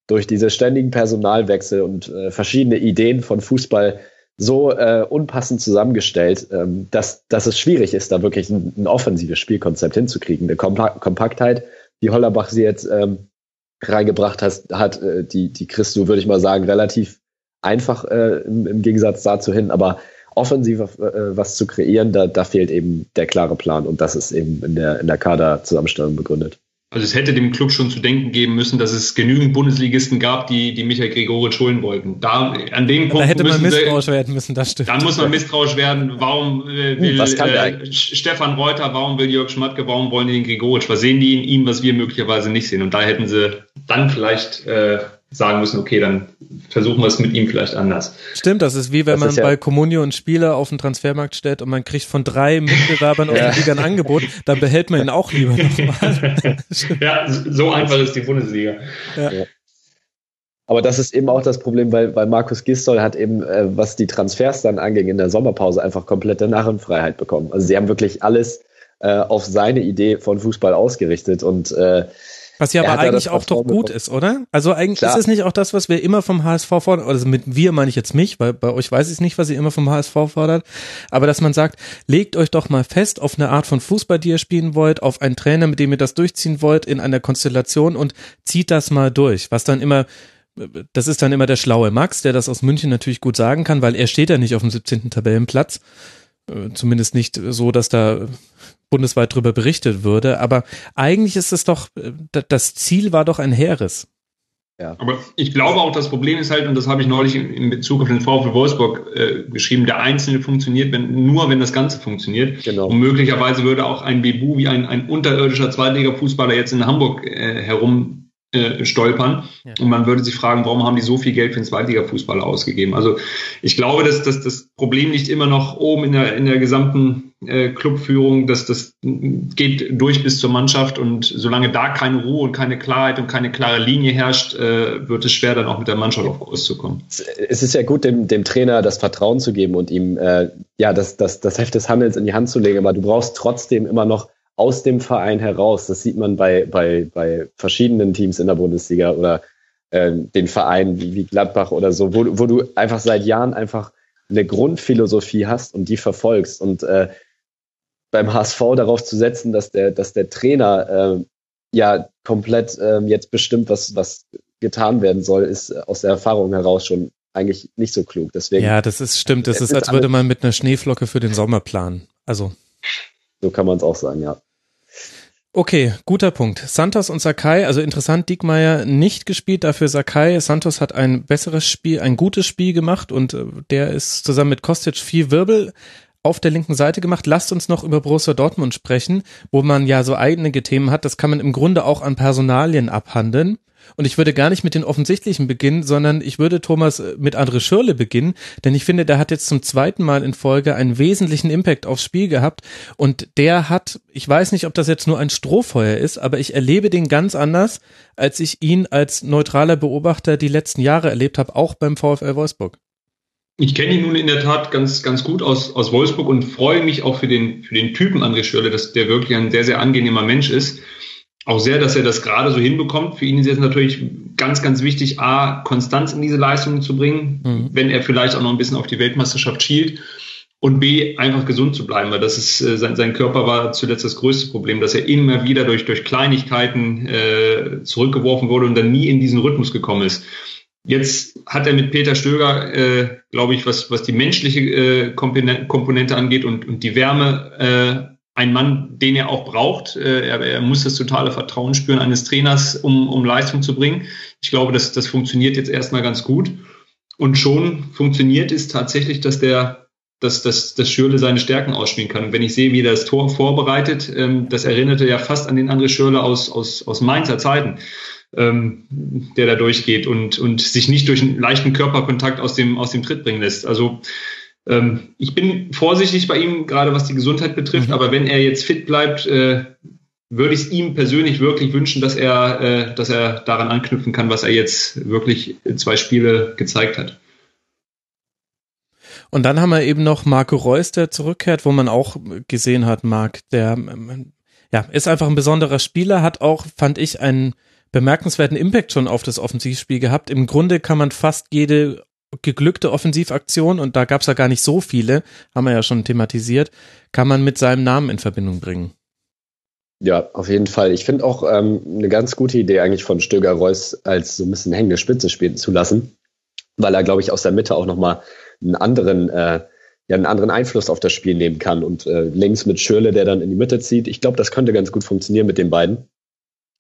durch diese ständigen Personalwechsel und äh, verschiedene Ideen von Fußball so äh, unpassend zusammengestellt, ähm, dass, dass es schwierig ist, da wirklich ein, ein offensives Spielkonzept hinzukriegen. Eine Kompa Kompaktheit, die Hollerbach sie jetzt ähm, reingebracht hat, hat äh, die, die kriegst du, würde ich mal sagen, relativ einfach äh, im, im Gegensatz dazu hin. Aber offensiv äh, was zu kreieren, da, da fehlt eben der klare Plan und das ist eben in der, in der Kaderzusammenstellung begründet. Also es hätte dem Club schon zu denken geben müssen, dass es genügend Bundesligisten gab, die, die Michael Gregoritsch holen wollten. Da, an dem Punkt da hätte man misstrauisch sie, werden müssen, das stimmt. Da muss man misstrauisch werden. Warum äh, will äh, Stefan Reuter, warum will Jörg Schmatke, warum wollen die den Gregoritsch? Was sehen die in ihm, was wir möglicherweise nicht sehen? Und da hätten sie dann vielleicht äh, sagen müssen, okay, dann versuchen wir es mit ihm vielleicht anders. Stimmt, das ist wie wenn das man ja bei Comunio einen Spieler auf den Transfermarkt stellt und man kriegt von drei Mitbewerbern aus der Liga ein Angebot, dann behält man ihn auch lieber nochmal. ja, so einfach ist die Bundesliga. Ja. Ja. Aber das ist eben auch das Problem, weil, weil Markus Gistol hat eben, äh, was die Transfers dann anging, in der Sommerpause einfach komplette Narrenfreiheit bekommen. Also sie haben wirklich alles äh, auf seine Idee von Fußball ausgerichtet und äh, was ja aber eigentlich auch doch gut ist, oder? Also eigentlich Klar. ist es nicht auch das, was wir immer vom HSV fordern, also mit wir meine ich jetzt mich, weil bei euch weiß ich nicht, was ihr immer vom HSV fordert, aber dass man sagt, legt euch doch mal fest auf eine Art von Fußball, die ihr spielen wollt, auf einen Trainer, mit dem ihr das durchziehen wollt, in einer Konstellation und zieht das mal durch, was dann immer das ist dann immer der schlaue Max, der das aus München natürlich gut sagen kann, weil er steht ja nicht auf dem 17. Tabellenplatz. Äh, zumindest nicht so, dass da bundesweit drüber berichtet würde. Aber eigentlich ist es doch, äh, das Ziel war doch ein Heeres. Ja. Aber ich glaube auch, das Problem ist halt, und das habe ich neulich in Bezug auf den VfL Wolfsburg äh, geschrieben, der Einzelne funktioniert wenn, nur, wenn das Ganze funktioniert. Genau. Und möglicherweise würde auch ein Bebu wie ein, ein unterirdischer Zweitliga-Fußballer jetzt in Hamburg äh, herum äh, stolpern. Ja. Und man würde sich fragen, warum haben die so viel Geld für den Zweitliga-Fußballer ausgegeben? Also ich glaube, dass, dass das Problem nicht immer noch oben in der, in der gesamten äh, Clubführung, dass das geht durch bis zur Mannschaft und solange da keine Ruhe und keine Klarheit und keine klare Linie herrscht, äh, wird es schwer, dann auch mit der Mannschaft auf Kurs zu kommen. Es ist ja gut, dem, dem Trainer das Vertrauen zu geben und ihm äh, ja das, das, das Heft des Handels in die Hand zu legen, aber du brauchst trotzdem immer noch aus dem Verein heraus. Das sieht man bei, bei, bei verschiedenen Teams in der Bundesliga oder äh, den Vereinen wie, wie Gladbach oder so, wo, wo du einfach seit Jahren einfach eine Grundphilosophie hast und die verfolgst. Und äh, beim HSV darauf zu setzen, dass der, dass der Trainer äh, ja komplett äh, jetzt bestimmt, was, was getan werden soll, ist aus der Erfahrung heraus schon eigentlich nicht so klug. Deswegen, ja, das ist stimmt. Das ist, als würde man mit einer Schneeflocke für den Sommer planen. Also. So kann man es auch sagen, ja. Okay, guter Punkt. Santos und Sakai, also interessant, Diekmeyer nicht gespielt, dafür Sakai. Santos hat ein besseres Spiel, ein gutes Spiel gemacht und äh, der ist zusammen mit Kostic viel Wirbel auf der linken Seite gemacht. Lasst uns noch über Borussia Dortmund sprechen, wo man ja so einige Themen hat. Das kann man im Grunde auch an Personalien abhandeln. Und ich würde gar nicht mit den offensichtlichen beginnen, sondern ich würde Thomas äh, mit André Schürle beginnen, denn ich finde, der hat jetzt zum zweiten Mal in Folge einen wesentlichen Impact aufs Spiel gehabt und der hat, ich weiß nicht, ob das jetzt nur ein Strohfeuer ist, aber ich erlebe den ganz anders, als ich ihn als neutraler Beobachter die letzten Jahre erlebt habe, auch beim VfL Wolfsburg. Ich kenne ihn nun in der Tat ganz, ganz gut aus, aus Wolfsburg und freue mich auch für den, für den Typen André Schürle, dass der wirklich ein sehr, sehr angenehmer Mensch ist auch sehr, dass er das gerade so hinbekommt. Für ihn ist jetzt natürlich ganz, ganz wichtig, A, Konstanz in diese Leistungen zu bringen, mhm. wenn er vielleicht auch noch ein bisschen auf die Weltmeisterschaft schielt. Und B, einfach gesund zu bleiben, weil das ist, äh, sein, sein Körper war zuletzt das größte Problem, dass er immer wieder durch, durch Kleinigkeiten äh, zurückgeworfen wurde und dann nie in diesen Rhythmus gekommen ist. Jetzt hat er mit Peter Stöger, äh, glaube ich, was, was die menschliche äh, Komponente angeht und, und die Wärme ein Mann, den er auch braucht. Äh, er, er, muss das totale Vertrauen spüren eines Trainers, um, um Leistung zu bringen. Ich glaube, das, das funktioniert jetzt erstmal ganz gut. Und schon funktioniert es tatsächlich, dass der, dass, dass, dass Schürle seine Stärken ausspielen kann. Und wenn ich sehe, wie er das Tor vorbereitet, ähm, das erinnerte ja fast an den André Schürle aus, aus, aus Mainzer Zeiten, ähm, der da durchgeht und, und sich nicht durch einen leichten Körperkontakt aus dem, aus dem Tritt bringen lässt. Also ähm, ich bin vorsichtig bei ihm, gerade was die Gesundheit betrifft, mhm. aber wenn er jetzt fit bleibt, äh, würde ich es ihm persönlich wirklich wünschen, dass er, äh, dass er daran anknüpfen kann, was er jetzt wirklich in zwei Spiele gezeigt hat. Und dann haben wir eben noch Marco Reus, der zurückkehrt, wo man auch gesehen hat, Marc, der ähm, ja, ist einfach ein besonderer Spieler, hat auch, fand ich, einen bemerkenswerten Impact schon auf das Offensivspiel gehabt. Im Grunde kann man fast jede geglückte Offensivaktion, und da gab es ja gar nicht so viele, haben wir ja schon thematisiert, kann man mit seinem Namen in Verbindung bringen. Ja, auf jeden Fall. Ich finde auch ähm, eine ganz gute Idee eigentlich von Stöger Reus als so ein bisschen hängende Spitze spielen zu lassen, weil er, glaube ich, aus der Mitte auch nochmal einen anderen, äh, ja, einen anderen Einfluss auf das Spiel nehmen kann. Und äh, links mit Schürle, der dann in die Mitte zieht. Ich glaube, das könnte ganz gut funktionieren mit den beiden.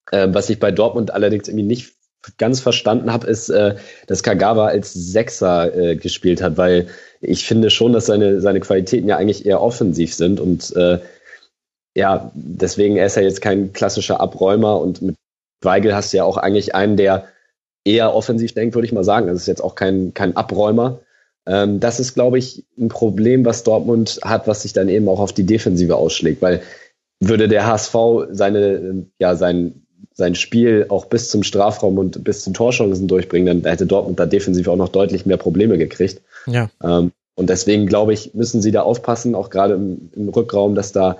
Äh, was ich bei Dortmund allerdings irgendwie nicht ganz verstanden habe, ist, äh, dass Kagawa als Sechser äh, gespielt hat, weil ich finde schon, dass seine, seine Qualitäten ja eigentlich eher offensiv sind und äh, ja, deswegen ist er jetzt kein klassischer Abräumer und mit Weigel hast du ja auch eigentlich einen, der eher offensiv denkt, würde ich mal sagen. Das ist jetzt auch kein, kein Abräumer. Ähm, das ist, glaube ich, ein Problem, was Dortmund hat, was sich dann eben auch auf die Defensive ausschlägt, weil würde der HSV seine, ja, sein, sein Spiel auch bis zum Strafraum und bis zu Torchancen durchbringen, dann hätte Dortmund da defensiv auch noch deutlich mehr Probleme gekriegt. Ja. Ähm, und deswegen glaube ich, müssen sie da aufpassen, auch gerade im, im, Rückraum, dass da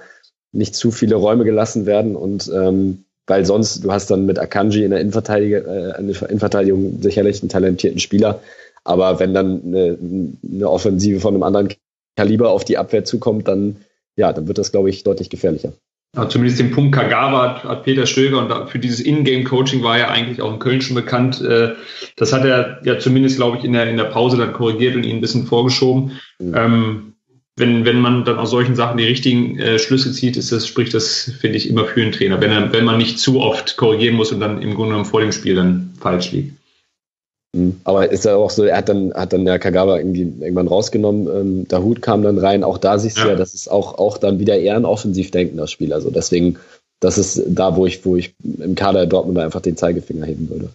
nicht zu viele Räume gelassen werden und ähm, weil sonst, du hast dann mit Akanji in der Innenverteidigung, äh, in der Innenverteidigung sicherlich einen talentierten Spieler, aber wenn dann eine, eine Offensive von einem anderen Kaliber auf die Abwehr zukommt, dann ja, dann wird das, glaube ich, deutlich gefährlicher. Ja, zumindest den Punkt Kagawa hat, hat Peter Stöger und für dieses In-Game-Coaching war er eigentlich auch in Köln schon bekannt. Äh, das hat er ja zumindest, glaube ich, in der, in der Pause dann korrigiert und ihn ein bisschen vorgeschoben. Mhm. Ähm, wenn, wenn man dann aus solchen Sachen die richtigen äh, Schlüsse zieht, ist das, spricht das, finde ich, immer für einen Trainer, wenn, er, wenn man nicht zu oft korrigieren muss und dann im Grunde genommen vor dem Spiel dann falsch liegt. Mhm. Aber ist ja auch so, er hat dann, hat dann der Kagawa irgendwie irgendwann rausgenommen, ähm, der Hut kam dann rein, auch da siehst du ja, das ist auch, auch dann wieder eher ein offensiv denkender Spiel. Also deswegen, das ist da, wo ich, wo ich im Kader Dortmund einfach den Zeigefinger heben würde.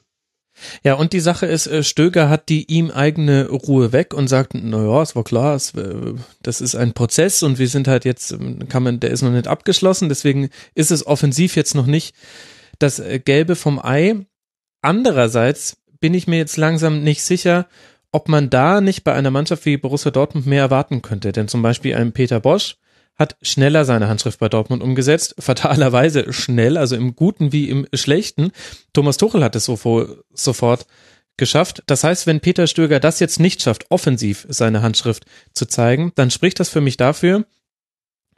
Ja, und die Sache ist, äh, Stöger hat die ihm eigene Ruhe weg und sagt, naja, es war klar, es, äh, das ist ein Prozess und wir sind halt jetzt, ähm, kann man, der ist noch nicht abgeschlossen, deswegen ist es offensiv jetzt noch nicht das äh, Gelbe vom Ei. Andererseits bin ich mir jetzt langsam nicht sicher, ob man da nicht bei einer Mannschaft wie Borussia Dortmund mehr erwarten könnte. Denn zum Beispiel ein Peter Bosch hat schneller seine Handschrift bei Dortmund umgesetzt, fatalerweise schnell, also im Guten wie im Schlechten. Thomas Tuchel hat es so sofort geschafft. Das heißt, wenn Peter Stöger das jetzt nicht schafft, offensiv seine Handschrift zu zeigen, dann spricht das für mich dafür,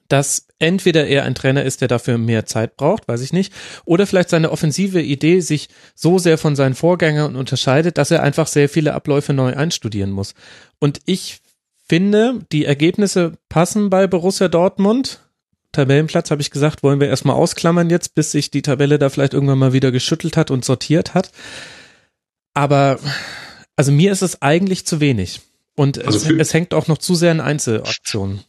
dass entweder er ein Trainer ist, der dafür mehr Zeit braucht, weiß ich nicht, oder vielleicht seine offensive Idee sich so sehr von seinen Vorgängern unterscheidet, dass er einfach sehr viele Abläufe neu einstudieren muss. Und ich finde, die Ergebnisse passen bei Borussia Dortmund. Tabellenplatz habe ich gesagt, wollen wir erstmal ausklammern jetzt, bis sich die Tabelle da vielleicht irgendwann mal wieder geschüttelt hat und sortiert hat. Aber also mir ist es eigentlich zu wenig. Und also es, es hängt auch noch zu sehr in Einzelaktionen.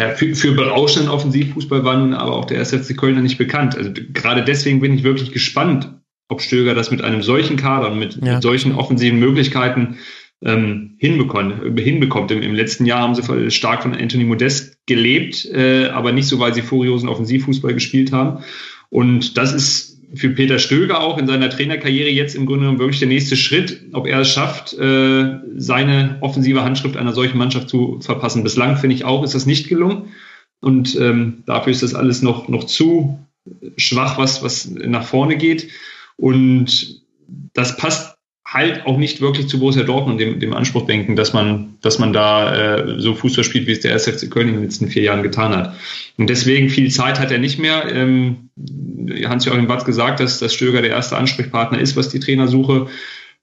Ja, für, für berauschenden Offensivfußball war nun aber auch der SFC Kölner nicht bekannt. Also gerade deswegen bin ich wirklich gespannt, ob Stöger das mit einem solchen Kader und mit, ja. mit solchen offensiven Möglichkeiten ähm, hinbekommt. hinbekommt. Im, Im, letzten Jahr haben sie stark von Anthony Modest gelebt, äh, aber nicht so, weil sie furiosen Offensivfußball gespielt haben. Und das ist für Peter Stöger auch in seiner Trainerkarriere jetzt im Grunde genommen wirklich der nächste Schritt, ob er es schafft, äh, seine offensive Handschrift einer solchen Mannschaft zu verpassen. Bislang finde ich auch, ist das nicht gelungen. Und ähm, dafür ist das alles noch, noch zu schwach, was, was nach vorne geht. Und das passt halt auch nicht wirklich zu Borussia Dortmund dem, dem Anspruch denken, dass man, dass man da äh, so Fußball spielt, wie es der SFC Köln in den letzten vier Jahren getan hat. Und deswegen viel Zeit hat er nicht mehr. Ähm, Hans-Joachim Batz gesagt, dass, dass Stöger der erste Ansprechpartner ist, was die Trainersuche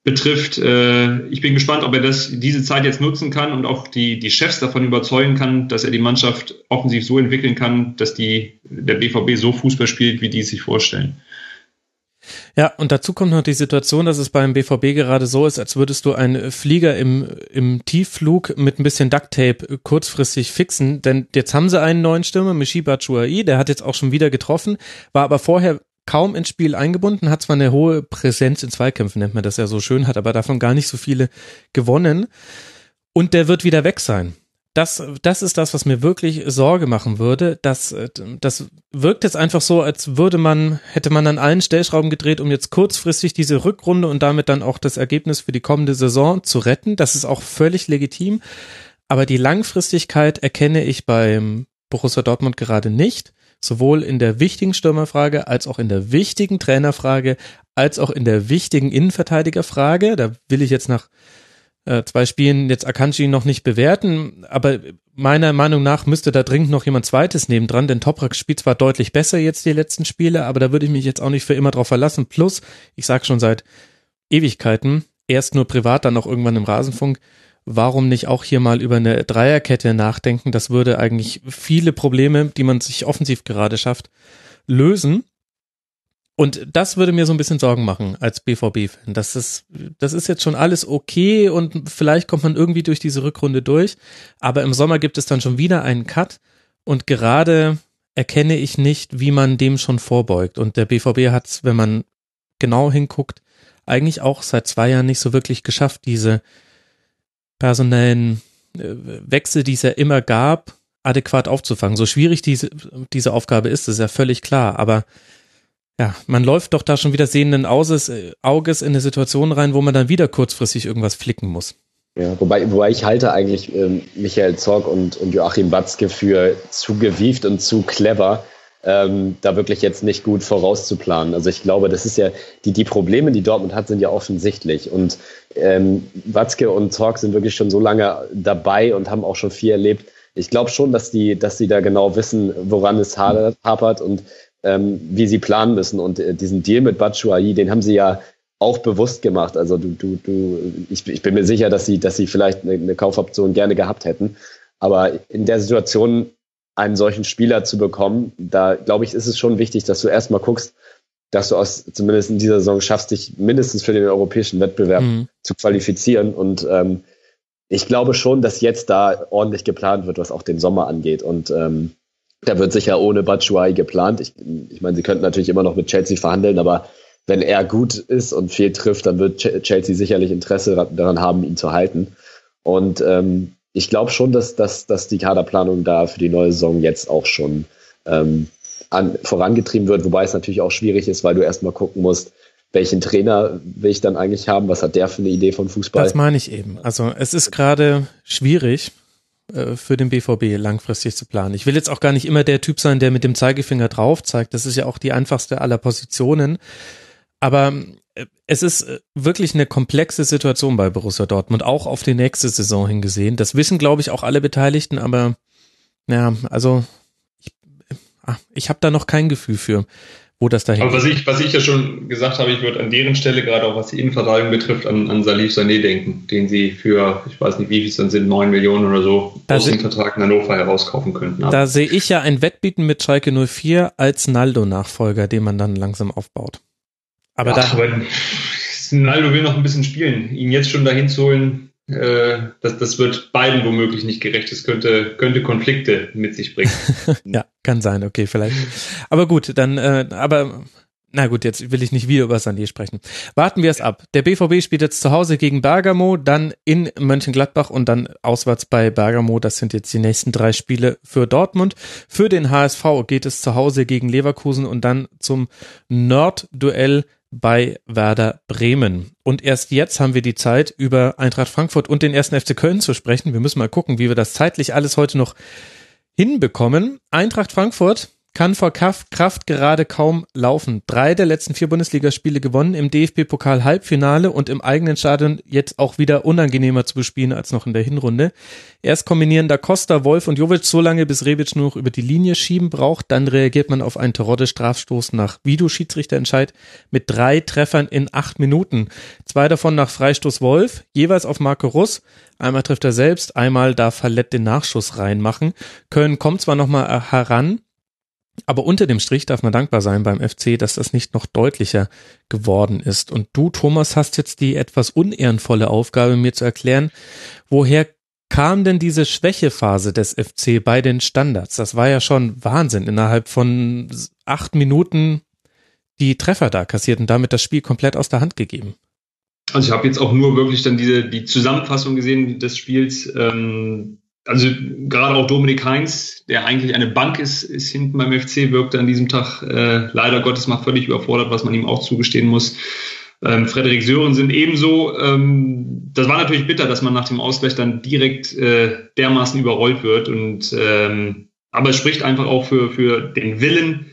betrifft. Äh, ich bin gespannt, ob er das, diese Zeit jetzt nutzen kann und auch die, die Chefs davon überzeugen kann, dass er die Mannschaft offensiv so entwickeln kann, dass die, der BVB so Fußball spielt, wie die es sich vorstellen. Ja, und dazu kommt noch die Situation, dass es beim BVB gerade so ist, als würdest du einen Flieger im, im Tiefflug mit ein bisschen Ducktape kurzfristig fixen, denn jetzt haben sie einen neuen Stürmer, Michi Batshuayi, der hat jetzt auch schon wieder getroffen, war aber vorher kaum ins Spiel eingebunden, hat zwar eine hohe Präsenz in Zweikämpfen, nennt man das ja so schön, hat aber davon gar nicht so viele gewonnen. Und der wird wieder weg sein das, das ist das, was mir wirklich Sorge machen würde. Das, das wirkt jetzt einfach so, als würde man, hätte man an allen Stellschrauben gedreht, um jetzt kurzfristig diese Rückrunde und damit dann auch das Ergebnis für die kommende Saison zu retten. Das ist auch völlig legitim. Aber die Langfristigkeit erkenne ich beim Borussia Dortmund gerade nicht. Sowohl in der wichtigen Stürmerfrage als auch in der wichtigen Trainerfrage als auch in der wichtigen Innenverteidigerfrage. Da will ich jetzt nach äh, zwei Spielen jetzt Akanji noch nicht bewerten, aber meiner Meinung nach müsste da dringend noch jemand zweites nebendran, denn Toprak spielt zwar deutlich besser jetzt die letzten Spiele, aber da würde ich mich jetzt auch nicht für immer drauf verlassen. Plus, ich sag schon seit Ewigkeiten, erst nur privat, dann auch irgendwann im Rasenfunk, warum nicht auch hier mal über eine Dreierkette nachdenken? Das würde eigentlich viele Probleme, die man sich offensiv gerade schafft, lösen. Und das würde mir so ein bisschen Sorgen machen als BVB-Fan. Das ist, das ist jetzt schon alles okay und vielleicht kommt man irgendwie durch diese Rückrunde durch. Aber im Sommer gibt es dann schon wieder einen Cut und gerade erkenne ich nicht, wie man dem schon vorbeugt. Und der BVB hat wenn man genau hinguckt, eigentlich auch seit zwei Jahren nicht so wirklich geschafft, diese personellen äh, Wechsel, die es ja immer gab, adäquat aufzufangen. So schwierig diese, diese Aufgabe ist, ist ja völlig klar. Aber ja, man läuft doch da schon wieder sehenden Auges, äh, Auges in eine Situation rein, wo man dann wieder kurzfristig irgendwas flicken muss. Ja, wobei, wobei ich halte eigentlich ähm, Michael Zorg und, und Joachim Batzke für zu gewieft und zu clever, ähm, da wirklich jetzt nicht gut vorauszuplanen. Also ich glaube, das ist ja, die, die Probleme, die Dortmund hat, sind ja offensichtlich. Und ähm, Watzke und Zorg sind wirklich schon so lange dabei und haben auch schon viel erlebt. Ich glaube schon, dass die, dass sie da genau wissen, woran es hapert und ähm, wie sie planen müssen. Und äh, diesen Deal mit Batshuayi, den haben sie ja auch bewusst gemacht. Also du, du, du, ich, ich bin mir sicher, dass sie, dass sie vielleicht eine, eine Kaufoption gerne gehabt hätten. Aber in der Situation einen solchen Spieler zu bekommen, da glaube ich, ist es schon wichtig, dass du erstmal guckst, dass du aus, zumindest in dieser Saison schaffst, dich mindestens für den europäischen Wettbewerb mhm. zu qualifizieren. Und ähm, ich glaube schon, dass jetzt da ordentlich geplant wird, was auch den Sommer angeht. Und ähm, da wird sicher ohne Batshuayi geplant. Ich, ich meine, sie könnten natürlich immer noch mit Chelsea verhandeln, aber wenn er gut ist und viel trifft, dann wird Chelsea sicherlich Interesse daran haben, ihn zu halten. Und ähm, ich glaube schon, dass, dass, dass die Kaderplanung da für die neue Saison jetzt auch schon ähm, an, vorangetrieben wird, wobei es natürlich auch schwierig ist, weil du erstmal gucken musst, welchen Trainer will ich dann eigentlich haben, was hat der für eine Idee von Fußball? Das meine ich eben. Also es ist gerade schwierig, für den BVB langfristig zu planen. Ich will jetzt auch gar nicht immer der Typ sein, der mit dem Zeigefinger drauf zeigt. Das ist ja auch die einfachste aller Positionen. Aber äh, es ist äh, wirklich eine komplexe Situation bei Borussia Dortmund, auch auf die nächste Saison hingesehen. Das wissen, glaube ich, auch alle Beteiligten, aber ja, also ich, ah, ich habe da noch kein Gefühl für wo das dahin Aber was ich, was ich ja schon gesagt habe, ich würde an deren Stelle, gerade auch was die Innenverteidigung betrifft, an, an Salif Sané denken, den sie für, ich weiß nicht, wie viel es dann sind, neun Millionen oder so, da aus dem Vertrag in Hannover herauskaufen könnten. Da sehe ich ja ein Wettbieten mit Schalke 04 als Naldo-Nachfolger, den man dann langsam aufbaut. Aber Ach, da. Aber Naldo will noch ein bisschen spielen. Ihn jetzt schon dahin zu holen, äh, das, das wird beiden womöglich nicht gerecht. Das könnte, könnte Konflikte mit sich bringen. ja, kann sein, okay, vielleicht. Aber gut, dann, äh, aber na gut, jetzt will ich nicht wieder über Sané sprechen. Warten wir es ab. Der BVB spielt jetzt zu Hause gegen Bergamo, dann in Mönchengladbach und dann auswärts bei Bergamo. Das sind jetzt die nächsten drei Spiele für Dortmund. Für den HSV geht es zu Hause gegen Leverkusen und dann zum Nordduell bei Werder Bremen. Und erst jetzt haben wir die Zeit, über Eintracht Frankfurt und den ersten FC Köln zu sprechen. Wir müssen mal gucken, wie wir das zeitlich alles heute noch hinbekommen. Eintracht Frankfurt kann vor Kraft gerade kaum laufen. Drei der letzten vier Bundesligaspiele gewonnen, im DFB-Pokal Halbfinale und im eigenen Stadion jetzt auch wieder unangenehmer zu bespielen als noch in der Hinrunde. Erst kombinieren da Costa, Wolf und Jovic so lange, bis Rebic nur noch über die Linie schieben braucht. Dann reagiert man auf einen Terodde-Strafstoß nach Videoschiedsrichterentscheid mit drei Treffern in acht Minuten. Zwei davon nach Freistoß Wolf, jeweils auf Marco Russ. Einmal trifft er selbst, einmal darf Fallett den Nachschuss reinmachen. Köln kommt zwar nochmal heran, aber unter dem Strich darf man dankbar sein beim FC, dass das nicht noch deutlicher geworden ist. Und du, Thomas, hast jetzt die etwas unehrenvolle Aufgabe, mir zu erklären, woher kam denn diese Schwächephase des FC bei den Standards? Das war ja schon Wahnsinn. Innerhalb von acht Minuten die Treffer da kassiert und damit das Spiel komplett aus der Hand gegeben. Also ich habe jetzt auch nur wirklich dann diese die Zusammenfassung gesehen des Spiels. Ähm, also gerade auch Dominik Heinz, der eigentlich eine Bank ist, ist hinten beim FC, wirkte an diesem Tag äh, leider Gottes mal völlig überfordert, was man ihm auch zugestehen muss. Ähm, Frederik Sören sind ebenso. Ähm, das war natürlich bitter, dass man nach dem Ausgleich dann direkt äh, dermaßen überrollt wird. Und ähm, aber es spricht einfach auch für, für den Willen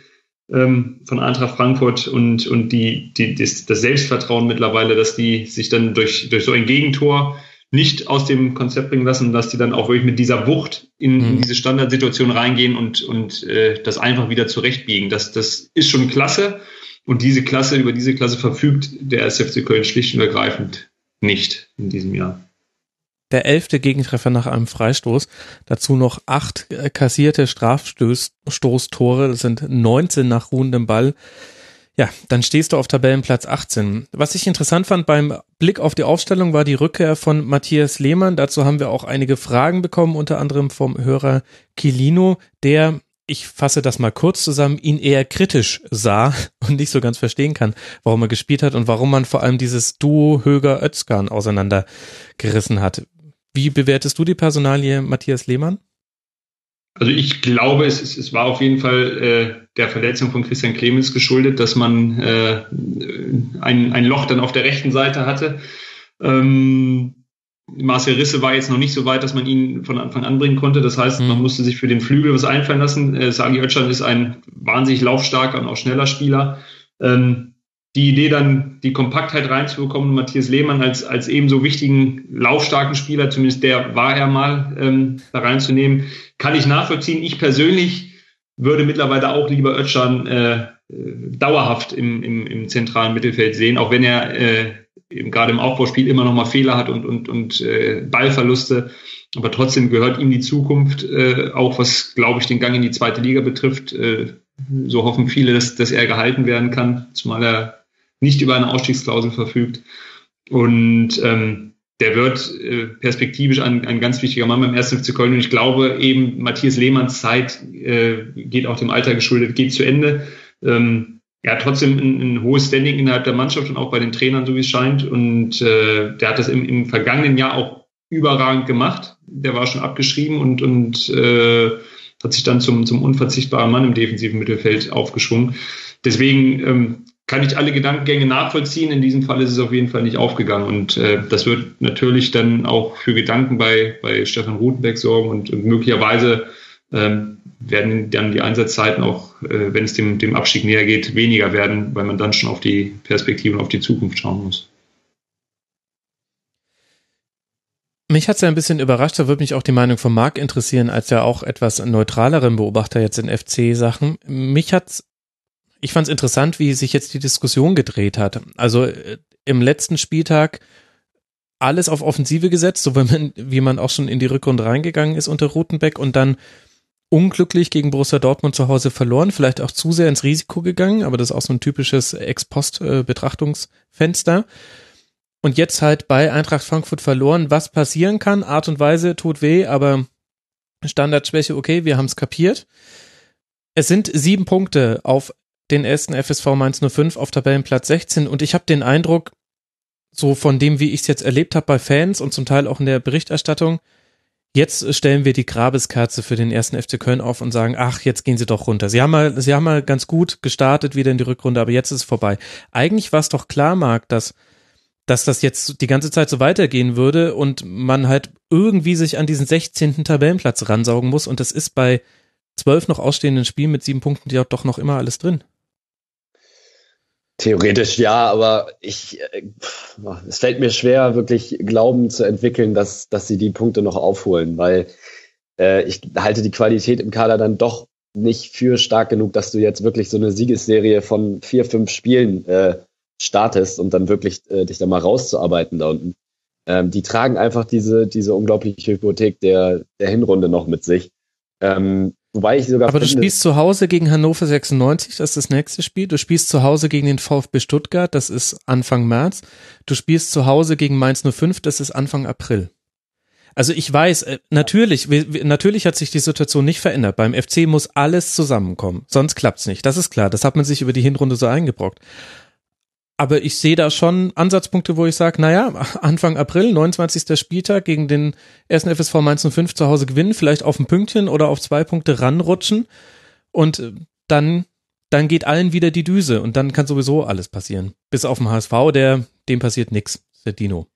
ähm, von Eintracht Frankfurt und, und die, die, das, das Selbstvertrauen mittlerweile, dass die sich dann durch, durch so ein Gegentor nicht aus dem Konzept bringen lassen, dass die dann auch wirklich mit dieser Wucht in, mhm. in diese Standardsituation reingehen und, und äh, das einfach wieder zurechtbiegen. Das, das ist schon klasse. Und diese Klasse, über diese Klasse verfügt der SFC Köln schlicht und ergreifend nicht in diesem Jahr. Der elfte Gegentreffer nach einem Freistoß. Dazu noch acht kassierte Strafstoßtore. Das sind 19 nach ruhendem Ball. Ja, dann stehst du auf Tabellenplatz 18. Was ich interessant fand beim Blick auf die Aufstellung war die Rückkehr von Matthias Lehmann. Dazu haben wir auch einige Fragen bekommen, unter anderem vom Hörer Kilino, der ich fasse das mal kurz zusammen, ihn eher kritisch sah und nicht so ganz verstehen kann, warum er gespielt hat und warum man vor allem dieses Duo Höger-Özkan auseinandergerissen hat. Wie bewertest du die Personalie Matthias Lehmann? Also ich glaube, es, es, es war auf jeden Fall äh, der Verletzung von Christian Clemens geschuldet, dass man äh, ein, ein Loch dann auf der rechten Seite hatte. Ähm, Marcel Risse war jetzt noch nicht so weit, dass man ihn von Anfang an bringen konnte. Das heißt, mhm. man musste sich für den Flügel was einfallen lassen. Äh, Sagi Özcan ist ein wahnsinnig laufstarker und auch schneller Spieler. Ähm, die Idee dann, die Kompaktheit reinzubekommen, Matthias Lehmann als, als ebenso wichtigen, laufstarken Spieler, zumindest der war er mal, ähm, da reinzunehmen, kann ich nachvollziehen. Ich persönlich würde mittlerweile auch lieber Özcan äh, dauerhaft im, im, im zentralen Mittelfeld sehen, auch wenn er äh, eben gerade im Aufbauspiel immer noch mal Fehler hat und, und, und äh, Ballverluste. Aber trotzdem gehört ihm die Zukunft, äh, auch was, glaube ich, den Gang in die zweite Liga betrifft. Äh, so hoffen viele, dass, dass er gehalten werden kann, zumal er nicht über eine Ausstiegsklausel verfügt. Und ähm, der wird äh, perspektivisch ein, ein ganz wichtiger Mann beim 1. FC Köln. Und ich glaube eben, Matthias Lehmanns Zeit äh, geht auch dem Alter geschuldet, geht zu Ende. Ähm, er hat trotzdem ein, ein, hohes Standing innerhalb der Mannschaft und auch bei den Trainern, so wie es scheint. Und äh, der hat das im, im vergangenen Jahr auch überragend gemacht. Der war schon abgeschrieben und, und äh, hat sich dann zum, zum unverzichtbaren Mann im defensiven Mittelfeld aufgeschwungen. Deswegen ähm, kann ich alle Gedankengänge nachvollziehen. In diesem Fall ist es auf jeden Fall nicht aufgegangen. Und äh, das wird natürlich dann auch für Gedanken bei, bei Stefan Rutenbeck sorgen und, möglicherweise ähm, werden dann die Einsatzzeiten auch, äh, wenn es dem, dem Abstieg näher geht, weniger werden, weil man dann schon auf die Perspektive und auf die Zukunft schauen muss. Mich hat es ja ein bisschen überrascht, da würde mich auch die Meinung von Marc interessieren, als ja auch etwas neutraleren Beobachter jetzt in FC-Sachen. Mich hat's ich fand es interessant, wie sich jetzt die Diskussion gedreht hat. Also äh, im letzten Spieltag alles auf Offensive gesetzt, so wie man, wie man auch schon in die Rückrunde reingegangen ist unter Rutenbeck und dann unglücklich gegen Borussia Dortmund zu Hause verloren, vielleicht auch zu sehr ins Risiko gegangen, aber das ist auch so ein typisches Ex-Post-Betrachtungsfenster. Und jetzt halt bei Eintracht Frankfurt verloren. Was passieren kann, Art und Weise tut weh, aber Standardschwäche, okay, wir haben es kapiert. Es sind sieben Punkte auf den ersten FSV Mainz 05 auf Tabellenplatz 16 und ich habe den Eindruck, so von dem, wie ich es jetzt erlebt habe bei Fans und zum Teil auch in der Berichterstattung, jetzt stellen wir die Grabeskerze für den ersten FC Köln auf und sagen, ach, jetzt gehen sie doch runter. Sie haben mal, sie haben mal ganz gut gestartet wieder in die Rückrunde, aber jetzt ist es vorbei. Eigentlich war es doch klar, Marc, dass dass das jetzt die ganze Zeit so weitergehen würde und man halt irgendwie sich an diesen 16. Tabellenplatz ransaugen muss und das ist bei zwölf noch ausstehenden Spielen mit sieben Punkten ja doch noch immer alles drin. Theoretisch ja, aber ich, äh, es fällt mir schwer, wirklich Glauben zu entwickeln, dass, dass sie die Punkte noch aufholen, weil äh, ich halte die Qualität im Kader dann doch nicht für stark genug, dass du jetzt wirklich so eine Siegesserie von vier, fünf Spielen äh, startest und dann wirklich äh, dich da mal rauszuarbeiten da unten. Ähm, die tragen einfach diese, diese unglaubliche Hypothek der, der Hinrunde noch mit sich. Ähm, wobei ich sogar Aber du spielst zu Hause gegen Hannover 96, das ist das nächste Spiel. Du spielst zu Hause gegen den VfB Stuttgart, das ist Anfang März. Du spielst zu Hause gegen Mainz 05, das ist Anfang April. Also ich weiß, äh, natürlich, natürlich hat sich die Situation nicht verändert. Beim FC muss alles zusammenkommen, sonst klappt's nicht. Das ist klar. Das hat man sich über die Hinrunde so eingebrockt. Aber ich sehe da schon Ansatzpunkte, wo ich sage, naja, Anfang April, 29. Spieltag gegen den ersten FSV Mainz 05 zu Hause gewinnen, vielleicht auf ein Pünktchen oder auf zwei Punkte ranrutschen und äh, dann, dann geht allen wieder die Düse und dann kann sowieso alles passieren. Bis auf den HSV, der, dem passiert nichts, der Dino.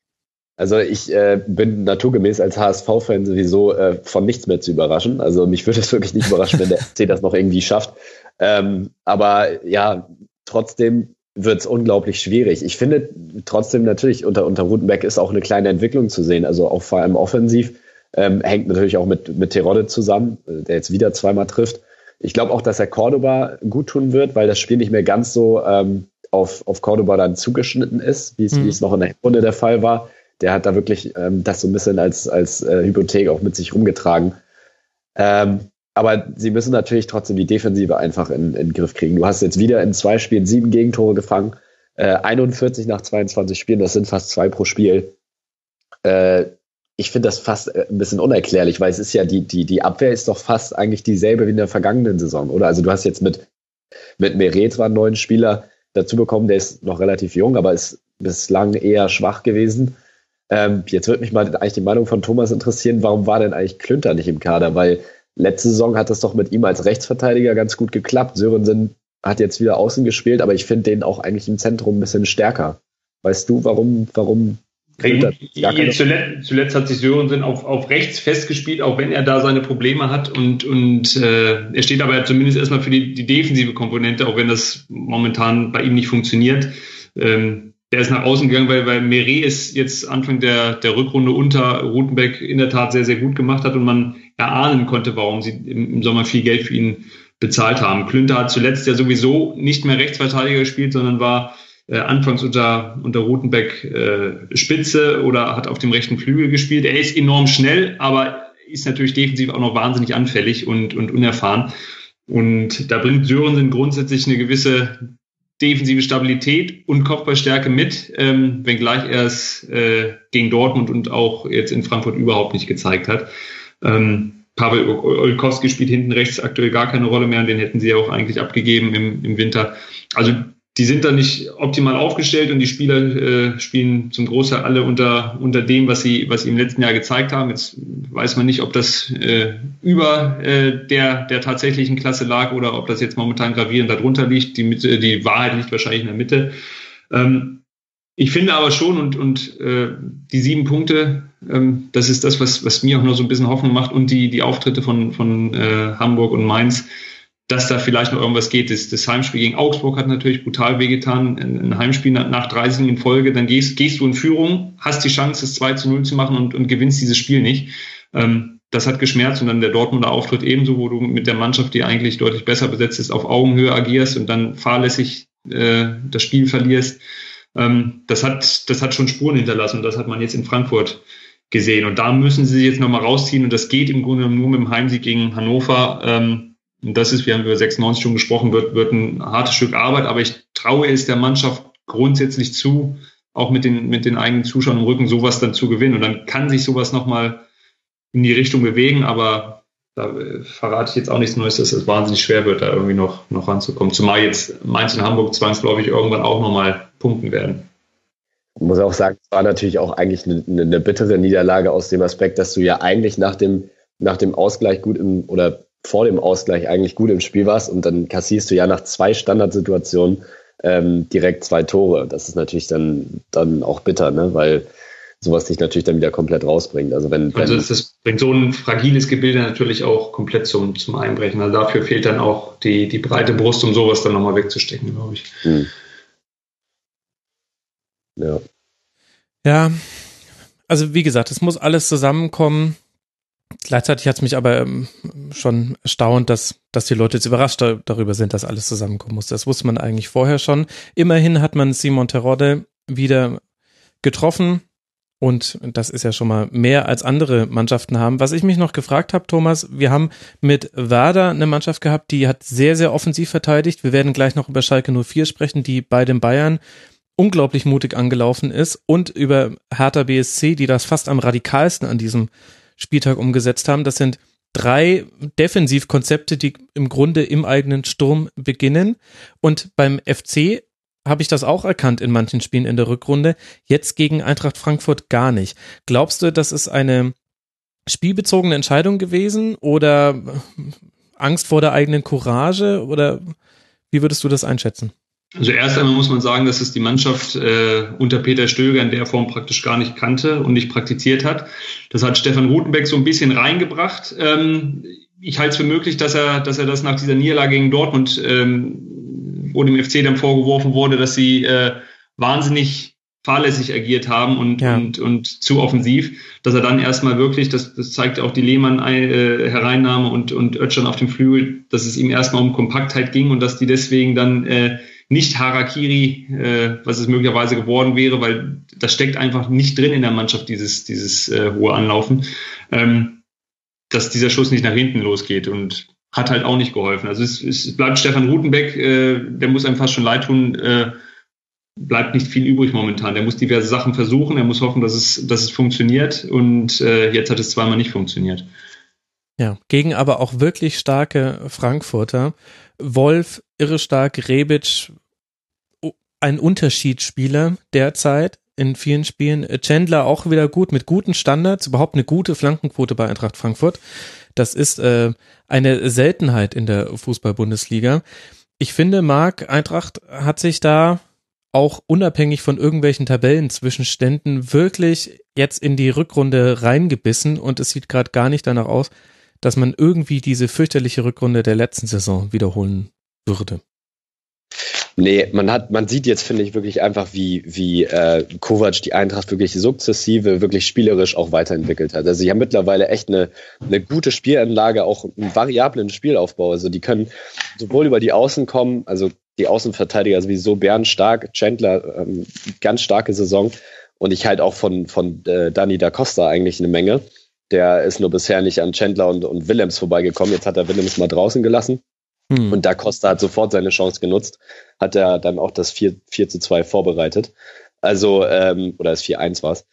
Also ich äh, bin naturgemäß als HSV-Fan sowieso äh, von nichts mehr zu überraschen. Also mich würde es wirklich nicht überraschen, wenn der FC das noch irgendwie schafft. Ähm, aber ja, trotzdem wird es unglaublich schwierig. Ich finde trotzdem natürlich unter, unter Rutenbeck ist auch eine kleine Entwicklung zu sehen. Also auch vor allem offensiv ähm, hängt natürlich auch mit, mit Terodde zusammen, äh, der jetzt wieder zweimal trifft. Ich glaube auch, dass er Cordoba gut tun wird, weil das Spiel nicht mehr ganz so ähm, auf, auf Cordoba dann zugeschnitten ist, wie es, mhm. noch in der Runde der Fall war der hat da wirklich ähm, das so ein bisschen als, als äh, Hypothek auch mit sich rumgetragen. Ähm, aber sie müssen natürlich trotzdem die Defensive einfach in, in den Griff kriegen. Du hast jetzt wieder in zwei Spielen sieben Gegentore gefangen, äh, 41 nach 22 Spielen, das sind fast zwei pro Spiel. Äh, ich finde das fast äh, ein bisschen unerklärlich, weil es ist ja die, die, die Abwehr ist doch fast eigentlich dieselbe wie in der vergangenen Saison, oder? Also du hast jetzt mit, mit Meret zwar einen neuen Spieler dazu bekommen, der ist noch relativ jung, aber ist bislang eher schwach gewesen. Ähm, jetzt würde mich mal eigentlich die Meinung von Thomas interessieren, warum war denn eigentlich Klünter nicht im Kader? Weil letzte Saison hat das doch mit ihm als Rechtsverteidiger ganz gut geklappt. Sörensen hat jetzt wieder außen gespielt, aber ich finde den auch eigentlich im Zentrum ein bisschen stärker. Weißt du, warum, warum Zuletzt, zuletzt, hat sich Sörensen auf, auf rechts festgespielt, auch wenn er da seine Probleme hat. Und, und äh, er steht aber zumindest erstmal für die, die defensive Komponente, auch wenn das momentan bei ihm nicht funktioniert. Ähm, der ist nach außen gegangen, weil, weil Meret es jetzt Anfang der, der Rückrunde unter Rutenbeck in der Tat sehr, sehr gut gemacht hat und man erahnen konnte, warum sie im, Sommer viel Geld für ihn bezahlt haben. Klünter hat zuletzt ja sowieso nicht mehr Rechtsverteidiger gespielt, sondern war äh, anfangs unter, unter Rutenbeck äh, Spitze oder hat auf dem rechten Flügel gespielt. Er ist enorm schnell, aber ist natürlich defensiv auch noch wahnsinnig anfällig und, und unerfahren. Und da bringt Sörensen grundsätzlich eine gewisse defensive Stabilität und Kopfballstärke mit, ähm, wenngleich er es äh, gegen Dortmund und auch jetzt in Frankfurt überhaupt nicht gezeigt hat. Ähm, Pavel Olkowski spielt hinten rechts aktuell gar keine Rolle mehr und den hätten sie ja auch eigentlich abgegeben im, im Winter. Also die sind da nicht optimal aufgestellt und die Spieler äh, spielen zum Großteil alle unter, unter dem, was sie, was sie im letzten Jahr gezeigt haben. Jetzt weiß man nicht, ob das äh, über äh, der, der tatsächlichen Klasse lag oder ob das jetzt momentan gravierend darunter liegt. Die, die Wahrheit liegt wahrscheinlich in der Mitte. Ähm, ich finde aber schon, und, und äh, die sieben Punkte, ähm, das ist das, was, was mir auch noch so ein bisschen Hoffnung macht und die, die Auftritte von, von äh, Hamburg und Mainz dass da vielleicht noch irgendwas geht. Das, das Heimspiel gegen Augsburg hat natürlich brutal wehgetan. Ein Heimspiel nach 30 in Folge, dann gehst, gehst du in Führung, hast die Chance, das 2 zu 0 zu machen und, und gewinnst dieses Spiel nicht. Ähm, das hat geschmerzt und dann der Dortmunder Auftritt ebenso, wo du mit der Mannschaft, die eigentlich deutlich besser besetzt ist, auf Augenhöhe agierst und dann fahrlässig äh, das Spiel verlierst. Ähm, das, hat, das hat schon Spuren hinterlassen und das hat man jetzt in Frankfurt gesehen. Und da müssen sie sich jetzt nochmal rausziehen und das geht im Grunde nur mit dem Heimsieg gegen Hannover. Ähm, und das ist, wir haben über 96 schon gesprochen, wird, wird ein hartes Stück Arbeit, aber ich traue es der Mannschaft grundsätzlich zu, auch mit den, mit den eigenen Zuschauern im Rücken sowas dann zu gewinnen. Und dann kann sich sowas nochmal in die Richtung bewegen, aber da verrate ich jetzt auch nichts Neues, dass es wahnsinnig schwer wird, da irgendwie noch, noch ranzukommen. Zumal jetzt Mainz und Hamburg zwangsläufig irgendwann auch nochmal punkten werden. Ich muss auch sagen, es war natürlich auch eigentlich eine, eine bittere Niederlage aus dem Aspekt, dass du ja eigentlich nach dem, nach dem Ausgleich gut im, oder vor dem Ausgleich eigentlich gut im Spiel warst und dann kassierst du ja nach zwei Standardsituationen ähm, direkt zwei Tore. Das ist natürlich dann, dann auch bitter, ne? weil sowas dich natürlich dann wieder komplett rausbringt. Also wenn, also wenn das, das bringt so ein fragiles Gebilde natürlich auch komplett zum, zum Einbrechen. Also dafür fehlt dann auch die, die breite Brust, um sowas dann nochmal wegzustecken, glaube ich. Hm. Ja. Ja, also wie gesagt, es muss alles zusammenkommen. Gleichzeitig hat es mich aber ähm, schon erstaunt, dass, dass die Leute jetzt überrascht da, darüber sind, dass alles zusammenkommen muss. Das wusste man eigentlich vorher schon. Immerhin hat man Simon Terodde wieder getroffen. Und das ist ja schon mal mehr als andere Mannschaften haben. Was ich mich noch gefragt habe, Thomas, wir haben mit Werder eine Mannschaft gehabt, die hat sehr, sehr offensiv verteidigt. Wir werden gleich noch über Schalke 04 sprechen, die bei den Bayern unglaublich mutig angelaufen ist und über Hertha BSC, die das fast am radikalsten an diesem Spieltag umgesetzt haben. Das sind drei Defensivkonzepte, die im Grunde im eigenen Sturm beginnen. Und beim FC habe ich das auch erkannt in manchen Spielen in der Rückrunde. Jetzt gegen Eintracht Frankfurt gar nicht. Glaubst du, das ist eine spielbezogene Entscheidung gewesen oder Angst vor der eigenen Courage oder wie würdest du das einschätzen? Also erst einmal muss man sagen, dass es die Mannschaft äh, unter Peter Stöger in der Form praktisch gar nicht kannte und nicht praktiziert hat. Das hat Stefan Rutenbeck so ein bisschen reingebracht. Ähm, ich halte es für möglich, dass er, dass er das nach dieser Niederlage gegen Dortmund, ähm, wo dem FC dann vorgeworfen wurde, dass sie äh, wahnsinnig fahrlässig agiert haben und, ja. und, und zu offensiv, dass er dann erstmal wirklich, das, das zeigt auch die Lehmann-Hereinnahme äh, und, und Ötschern auf dem Flügel, dass es ihm erstmal um Kompaktheit ging und dass die deswegen dann äh, nicht Harakiri, äh, was es möglicherweise geworden wäre, weil das steckt einfach nicht drin in der Mannschaft, dieses, dieses äh, hohe Anlaufen, ähm, dass dieser Schuss nicht nach hinten losgeht und hat halt auch nicht geholfen. Also es, es bleibt Stefan Rutenbeck, äh, der muss einem fast schon leid tun, äh, bleibt nicht viel übrig momentan. Der muss diverse Sachen versuchen, er muss hoffen, dass es, dass es funktioniert und äh, jetzt hat es zweimal nicht funktioniert. Ja, gegen aber auch wirklich starke Frankfurter. Wolf, irre stark, Rebic, ein Unterschiedsspieler derzeit in vielen Spielen. Chandler auch wieder gut mit guten Standards, überhaupt eine gute Flankenquote bei Eintracht Frankfurt. Das ist äh, eine Seltenheit in der Fußball-Bundesliga. Ich finde, Marc, Eintracht hat sich da auch unabhängig von irgendwelchen Tabellenzwischenständen wirklich jetzt in die Rückrunde reingebissen und es sieht gerade gar nicht danach aus, dass man irgendwie diese fürchterliche Rückrunde der letzten Saison wiederholen würde. Nee, man hat, man sieht jetzt, finde ich, wirklich einfach, wie, wie äh, Kovac die Eintracht wirklich sukzessive, wirklich spielerisch auch weiterentwickelt hat. Also sie haben mittlerweile echt eine, eine gute Spielanlage, auch einen variablen Spielaufbau. Also die können sowohl über die Außen kommen, also die Außenverteidiger sowieso Bern stark, Chandler ähm, ganz starke Saison und ich halt auch von, von äh, Dani da Costa eigentlich eine Menge. Der ist nur bisher nicht an Chandler und, und Willems vorbeigekommen. Jetzt hat er Willems mal draußen gelassen. Hm. Und da Costa hat sofort seine Chance genutzt, hat er dann auch das 4, 4 zu 2 vorbereitet. Also, ähm, oder das 4-1 war es.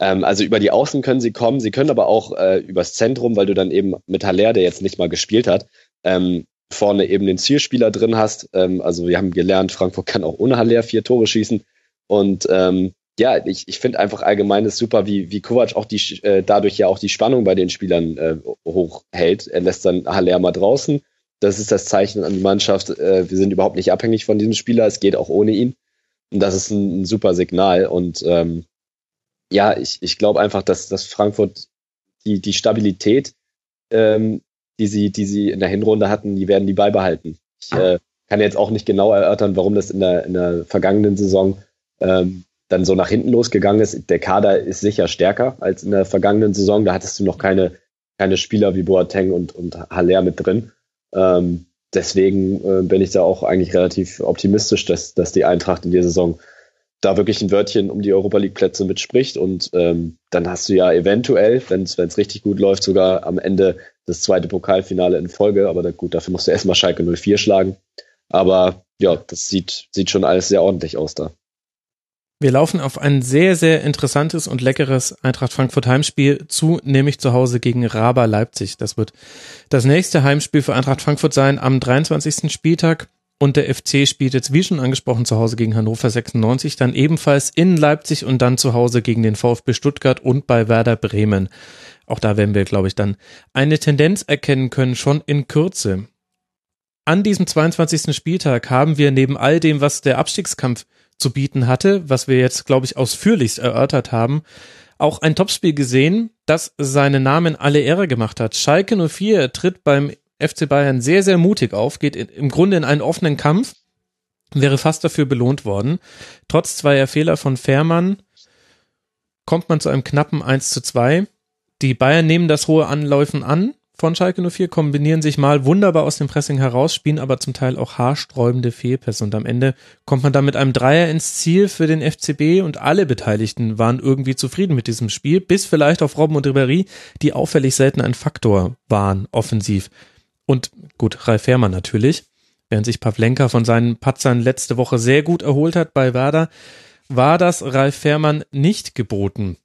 Ähm, also über die Außen können sie kommen, sie können aber auch äh, übers Zentrum, weil du dann eben mit Haller, der jetzt nicht mal gespielt hat, ähm, vorne eben den Zielspieler drin hast. Ähm, also wir haben gelernt, Frankfurt kann auch ohne Haller vier Tore schießen. Und ähm, ja, ich, ich finde einfach allgemein ist super, wie, wie Kovac auch die, äh, dadurch ja auch die Spannung bei den Spielern äh, hochhält. Er lässt dann Haller mal draußen. Das ist das Zeichen an die Mannschaft. Äh, wir sind überhaupt nicht abhängig von diesem Spieler. Es geht auch ohne ihn. Und das ist ein, ein super Signal. Und ähm, ja, ich, ich glaube einfach, dass, dass Frankfurt die, die Stabilität, ähm, die sie, die sie in der Hinrunde hatten, die werden die beibehalten. Ich äh, kann jetzt auch nicht genau erörtern, warum das in der, in der vergangenen Saison ähm, dann so nach hinten losgegangen ist. Der Kader ist sicher stärker als in der vergangenen Saison. Da hattest du noch keine, keine Spieler wie Boateng und, und Haller mit drin. Ähm, deswegen äh, bin ich da auch eigentlich relativ optimistisch, dass, dass die Eintracht in der Saison da wirklich ein Wörtchen um die Europa League Plätze mitspricht. Und ähm, dann hast du ja eventuell, wenn es richtig gut läuft, sogar am Ende das zweite Pokalfinale in Folge. Aber da, gut, dafür musst du erstmal Schalke 04 schlagen. Aber ja, das sieht, sieht schon alles sehr ordentlich aus da. Wir laufen auf ein sehr, sehr interessantes und leckeres Eintracht Frankfurt Heimspiel zu, nämlich zu Hause gegen Raba Leipzig. Das wird das nächste Heimspiel für Eintracht Frankfurt sein am 23. Spieltag. Und der FC spielt jetzt, wie schon angesprochen, zu Hause gegen Hannover 96, dann ebenfalls in Leipzig und dann zu Hause gegen den VfB Stuttgart und bei Werder Bremen. Auch da werden wir, glaube ich, dann eine Tendenz erkennen können, schon in Kürze. An diesem 22. Spieltag haben wir neben all dem, was der Abstiegskampf zu bieten hatte, was wir jetzt, glaube ich, ausführlichst erörtert haben, auch ein Topspiel gesehen, das seinen Namen alle Ehre gemacht hat. Schalke 04 tritt beim FC Bayern sehr, sehr mutig auf, geht im Grunde in einen offenen Kampf, wäre fast dafür belohnt worden. Trotz zweier Fehler von Fährmann kommt man zu einem knappen 1 zu 2. Die Bayern nehmen das hohe Anläufen an von Schalke 04, kombinieren sich mal wunderbar aus dem Pressing heraus, spielen aber zum Teil auch haarsträubende Fehlpässe und am Ende kommt man dann mit einem Dreier ins Ziel für den FCB und alle Beteiligten waren irgendwie zufrieden mit diesem Spiel, bis vielleicht auf Robben und Ribéry, die auffällig selten ein Faktor waren, offensiv. Und gut, Ralf Fährmann natürlich, während sich Pavlenka von seinen Patzern letzte Woche sehr gut erholt hat bei Werder, war das Ralf Fährmann nicht geboten.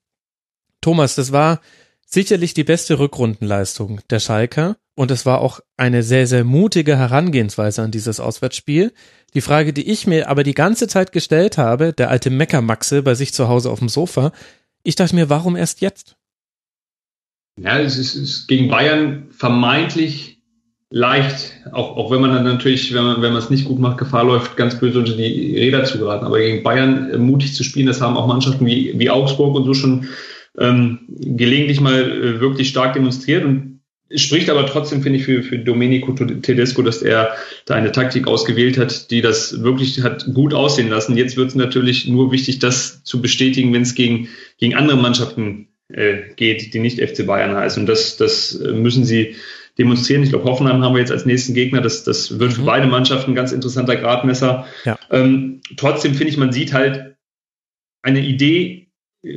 Thomas, das war sicherlich die beste Rückrundenleistung der Schalker und es war auch eine sehr, sehr mutige Herangehensweise an dieses Auswärtsspiel. Die Frage, die ich mir aber die ganze Zeit gestellt habe, der alte Meckermaxe bei sich zu Hause auf dem Sofa, ich dachte mir, warum erst jetzt? Ja, es ist, es ist gegen Bayern vermeintlich leicht, auch, auch wenn man dann natürlich, wenn man wenn man es nicht gut macht, Gefahr läuft, ganz böse unter die Räder zu geraten. Aber gegen Bayern äh, mutig zu spielen, das haben auch Mannschaften wie, wie Augsburg und so schon ähm, gelegentlich mal äh, wirklich stark demonstriert. Und es spricht aber trotzdem, finde ich, für, für Domenico Tedesco, dass er da eine Taktik ausgewählt hat, die das wirklich hat gut aussehen lassen. Jetzt wird es natürlich nur wichtig, das zu bestätigen, wenn es gegen, gegen andere Mannschaften äh, geht, die nicht FC Bayern heißen. Und das, das äh, müssen sie demonstrieren. Ich glaube, Hoffenheim haben wir jetzt als nächsten Gegner. Das, das wird mhm. für beide Mannschaften ein ganz interessanter Gradmesser. Ja. Ähm, trotzdem finde ich, man sieht halt eine Idee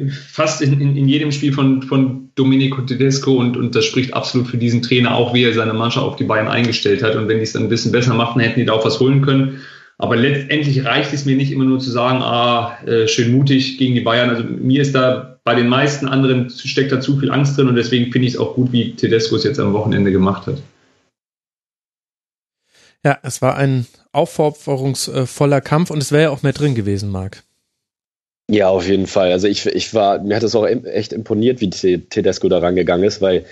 fast in, in, in jedem Spiel von, von Domenico Tedesco und, und das spricht absolut für diesen Trainer auch, wie er seine Mannschaft auf die Bayern eingestellt hat. Und wenn die es dann ein bisschen besser machten, hätten die da auch was holen können. Aber letztendlich reicht es mir nicht immer nur zu sagen, ah, äh, schön mutig gegen die Bayern. Also mir ist da bei den meisten anderen steckt da zu viel Angst drin und deswegen finde ich es auch gut, wie Tedesco es jetzt am Wochenende gemacht hat. Ja, es war ein aufopferungsvoller Kampf und es wäre ja auch mehr drin gewesen, Marc. Ja, auf jeden Fall. Also ich, ich war, mir hat es auch echt imponiert, wie Tedesco da rangegangen ist, weil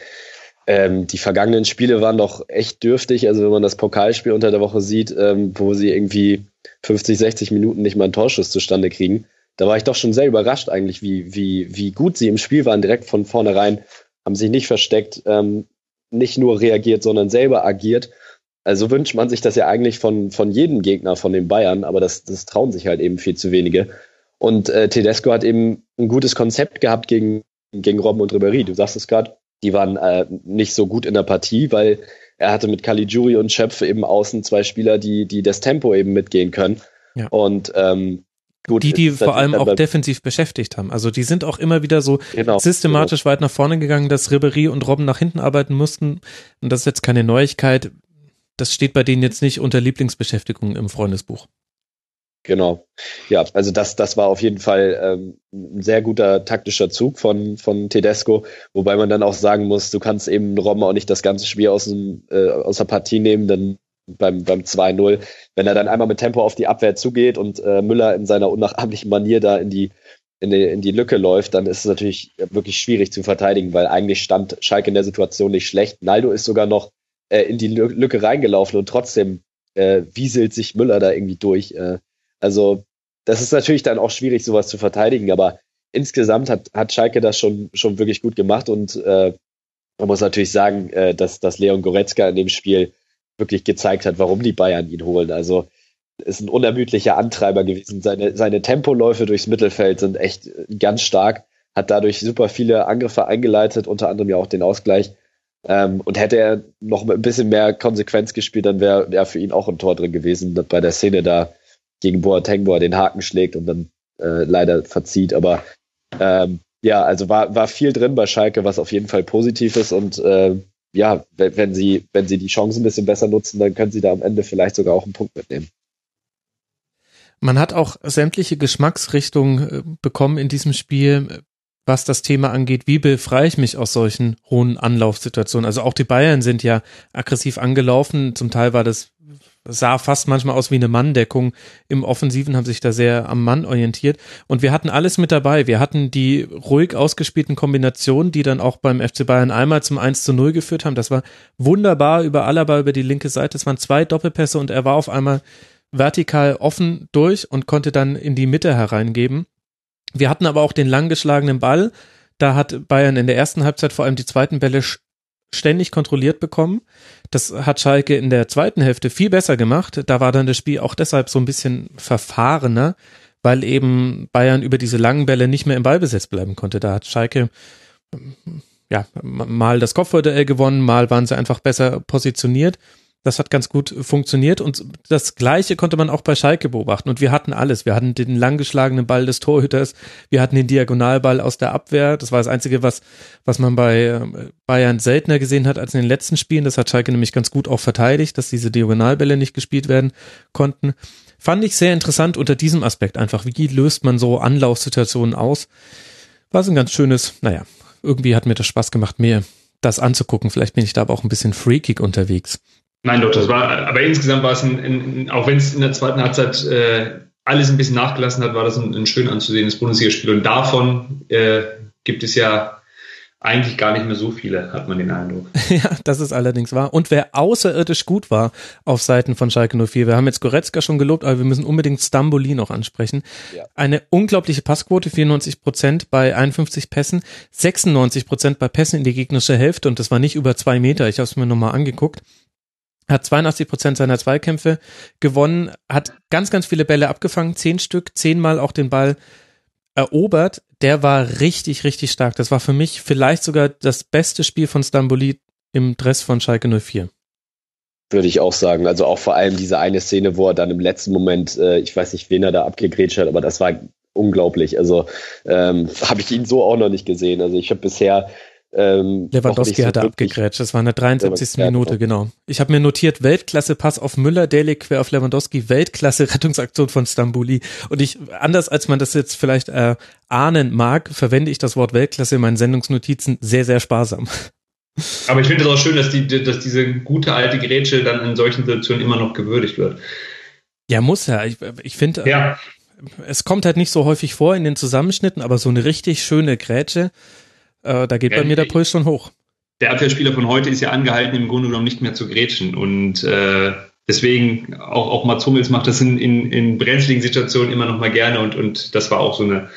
ähm, die vergangenen Spiele waren doch echt dürftig. Also wenn man das Pokalspiel unter der Woche sieht, ähm, wo sie irgendwie 50, 60 Minuten nicht mal einen Torschuss zustande kriegen, da war ich doch schon sehr überrascht eigentlich, wie, wie, wie gut sie im Spiel waren, direkt von vornherein, haben sich nicht versteckt, ähm, nicht nur reagiert, sondern selber agiert. Also wünscht man sich das ja eigentlich von, von jedem Gegner von den Bayern, aber das, das trauen sich halt eben viel zu wenige. Und äh, Tedesco hat eben ein gutes Konzept gehabt gegen, gegen Robben und Ribéry. Du sagst es gerade, die waren äh, nicht so gut in der Partie, weil er hatte mit Caligiuri und Schöpfe eben außen zwei Spieler, die, die das Tempo eben mitgehen können. Ja. Und ähm, Gut, die, die vor allem auch defensiv beschäftigt haben. Also die sind auch immer wieder so genau, systematisch genau. weit nach vorne gegangen, dass Ribery und Robben nach hinten arbeiten mussten. Und das ist jetzt keine Neuigkeit. Das steht bei denen jetzt nicht unter Lieblingsbeschäftigung im Freundesbuch. Genau. Ja, also das, das war auf jeden Fall ähm, ein sehr guter taktischer Zug von, von Tedesco, wobei man dann auch sagen muss, du kannst eben Robben auch nicht das ganze Spiel aus, dem, äh, aus der Partie nehmen, dann beim, beim 2-0, wenn er dann einmal mit Tempo auf die Abwehr zugeht und äh, Müller in seiner unnachahmlichen Manier da in die, in die, in die Lücke läuft, dann ist es natürlich wirklich schwierig zu verteidigen, weil eigentlich stand Schalke in der Situation nicht schlecht. Naldo ist sogar noch äh, in die Lücke reingelaufen und trotzdem äh, wieselt sich Müller da irgendwie durch. Äh, also das ist natürlich dann auch schwierig, sowas zu verteidigen, aber insgesamt hat, hat Schalke das schon, schon wirklich gut gemacht und äh, man muss natürlich sagen, äh, dass, dass Leon Goretzka in dem Spiel wirklich gezeigt hat, warum die Bayern ihn holen. Also ist ein unermüdlicher Antreiber gewesen. Seine, seine Tempoläufe durchs Mittelfeld sind echt äh, ganz stark, hat dadurch super viele Angriffe eingeleitet, unter anderem ja auch den Ausgleich. Ähm, und hätte er noch ein bisschen mehr Konsequenz gespielt, dann wäre ja für ihn auch ein Tor drin gewesen bei der Szene da, gegen Boateng, wo er den Haken schlägt und dann äh, leider verzieht. Aber ähm, ja, also war, war viel drin bei Schalke, was auf jeden Fall positiv ist. Und äh, ja, wenn, wenn, sie, wenn sie die Chance ein bisschen besser nutzen, dann können sie da am Ende vielleicht sogar auch einen Punkt mitnehmen. Man hat auch sämtliche Geschmacksrichtungen äh, bekommen in diesem Spiel, was das Thema angeht. Wie befreie ich mich aus solchen hohen Anlaufsituationen? Also auch die Bayern sind ja aggressiv angelaufen. Zum Teil war das sah fast manchmal aus wie eine Manndeckung. Im Offensiven haben sich da sehr am Mann orientiert. Und wir hatten alles mit dabei. Wir hatten die ruhig ausgespielten Kombinationen, die dann auch beim FC Bayern einmal zum 1 zu 0 geführt haben. Das war wunderbar über Alaba über die linke Seite. Es waren zwei Doppelpässe und er war auf einmal vertikal offen durch und konnte dann in die Mitte hereingeben. Wir hatten aber auch den langgeschlagenen Ball, Da hat Bayern in der ersten Halbzeit vor allem die zweiten Bälle ständig kontrolliert bekommen. Das hat Schalke in der zweiten Hälfte viel besser gemacht. Da war dann das Spiel auch deshalb so ein bisschen verfahrener, weil eben Bayern über diese langen Bälle nicht mehr im Ballbesitz bleiben konnte. Da hat Schalke ja mal das Kopfballduell gewonnen, mal waren sie einfach besser positioniert. Das hat ganz gut funktioniert und das Gleiche konnte man auch bei Schalke beobachten. Und wir hatten alles. Wir hatten den langgeschlagenen Ball des Torhüters, wir hatten den Diagonalball aus der Abwehr. Das war das Einzige, was, was man bei äh, Bayern seltener gesehen hat als in den letzten Spielen. Das hat Schalke nämlich ganz gut auch verteidigt, dass diese Diagonalbälle nicht gespielt werden konnten. Fand ich sehr interessant unter diesem Aspekt einfach. Wie löst man so Anlaufsituationen aus? War so ein ganz schönes, naja, irgendwie hat mir das Spaß gemacht, mir das anzugucken. Vielleicht bin ich da aber auch ein bisschen freakig unterwegs. Nein, doch, das war, aber insgesamt war es ein, ein auch wenn es in der zweiten Halbzeit äh, alles ein bisschen nachgelassen hat, war das ein, ein schön anzusehendes Bundesligaspiel. Und davon äh, gibt es ja eigentlich gar nicht mehr so viele, hat man den Eindruck. Ja, das ist allerdings wahr. Und wer außerirdisch gut war auf Seiten von Schalke 04, wir haben jetzt Goretzka schon gelobt, aber wir müssen unbedingt Stamboli noch ansprechen. Ja. Eine unglaubliche Passquote, 94 Prozent bei 51 Pässen, 96 Prozent bei Pässen in die gegnerische Hälfte und das war nicht über zwei Meter, ich habe es mir nochmal angeguckt hat 82 Prozent seiner Zweikämpfe gewonnen, hat ganz, ganz viele Bälle abgefangen, zehn Stück, zehnmal auch den Ball erobert. Der war richtig, richtig stark. Das war für mich vielleicht sogar das beste Spiel von Stamboli im Dress von Schalke 04. Würde ich auch sagen. Also auch vor allem diese eine Szene, wo er dann im letzten Moment, äh, ich weiß nicht, wen er da abgegrätscht hat, aber das war unglaublich. Also ähm, habe ich ihn so auch noch nicht gesehen. Also ich habe bisher ähm, Lewandowski so hat er abgegrätscht. Das war in der 73. Minute, genau. Ich habe mir notiert, Weltklasse-Pass auf Müller, Delig quer auf Lewandowski, Weltklasse-Rettungsaktion von Stambuli. Und ich, anders als man das jetzt vielleicht äh, ahnen mag, verwende ich das Wort Weltklasse in meinen Sendungsnotizen sehr, sehr sparsam. Aber ich finde es auch schön, dass, die, dass diese gute alte Grätsche dann in solchen Situationen immer noch gewürdigt wird. Ja, muss ja. Ich, ich finde, ja. es kommt halt nicht so häufig vor in den Zusammenschnitten, aber so eine richtig schöne Grätsche, äh, da geht ja, bei mir der Puls schon hoch. Der Abwehrspieler von heute ist ja angehalten, im Grunde genommen nicht mehr zu grätschen. Und äh, deswegen, auch, auch Mats Hummels macht das in, in, in brenzligen Situationen immer noch mal gerne. Und, und das war auch so eine,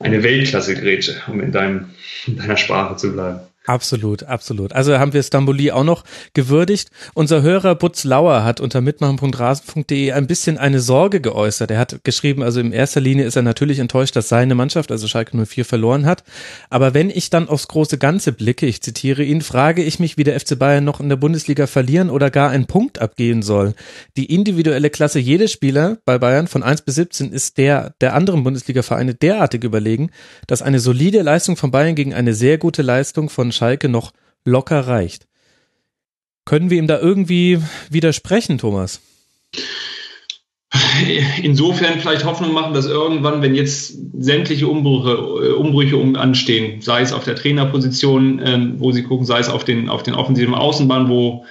eine Weltklasse-Grätsche, um in, deinem, in deiner Sprache zu bleiben. Absolut, absolut. Also haben wir Stamboli auch noch gewürdigt. Unser Hörer Butz Lauer hat unter mitmachen.rasen.de ein bisschen eine Sorge geäußert. Er hat geschrieben, also in erster Linie ist er natürlich enttäuscht, dass seine Mannschaft, also Schalke 04, verloren hat. Aber wenn ich dann aufs große Ganze blicke, ich zitiere ihn, frage ich mich, wie der FC Bayern noch in der Bundesliga verlieren oder gar einen Punkt abgehen soll. Die individuelle Klasse jedes Spieler bei Bayern von 1 bis 17 ist der der anderen Bundesliga-Vereine derartig überlegen, dass eine solide Leistung von Bayern gegen eine sehr gute Leistung von Schalke noch locker reicht. Können wir ihm da irgendwie widersprechen, Thomas? Insofern vielleicht Hoffnung machen, dass irgendwann, wenn jetzt sämtliche Umbrüche, Umbrüche um anstehen, sei es auf der Trainerposition, ähm, wo sie gucken, sei es auf den, auf den offensiven Außenbahn, wo,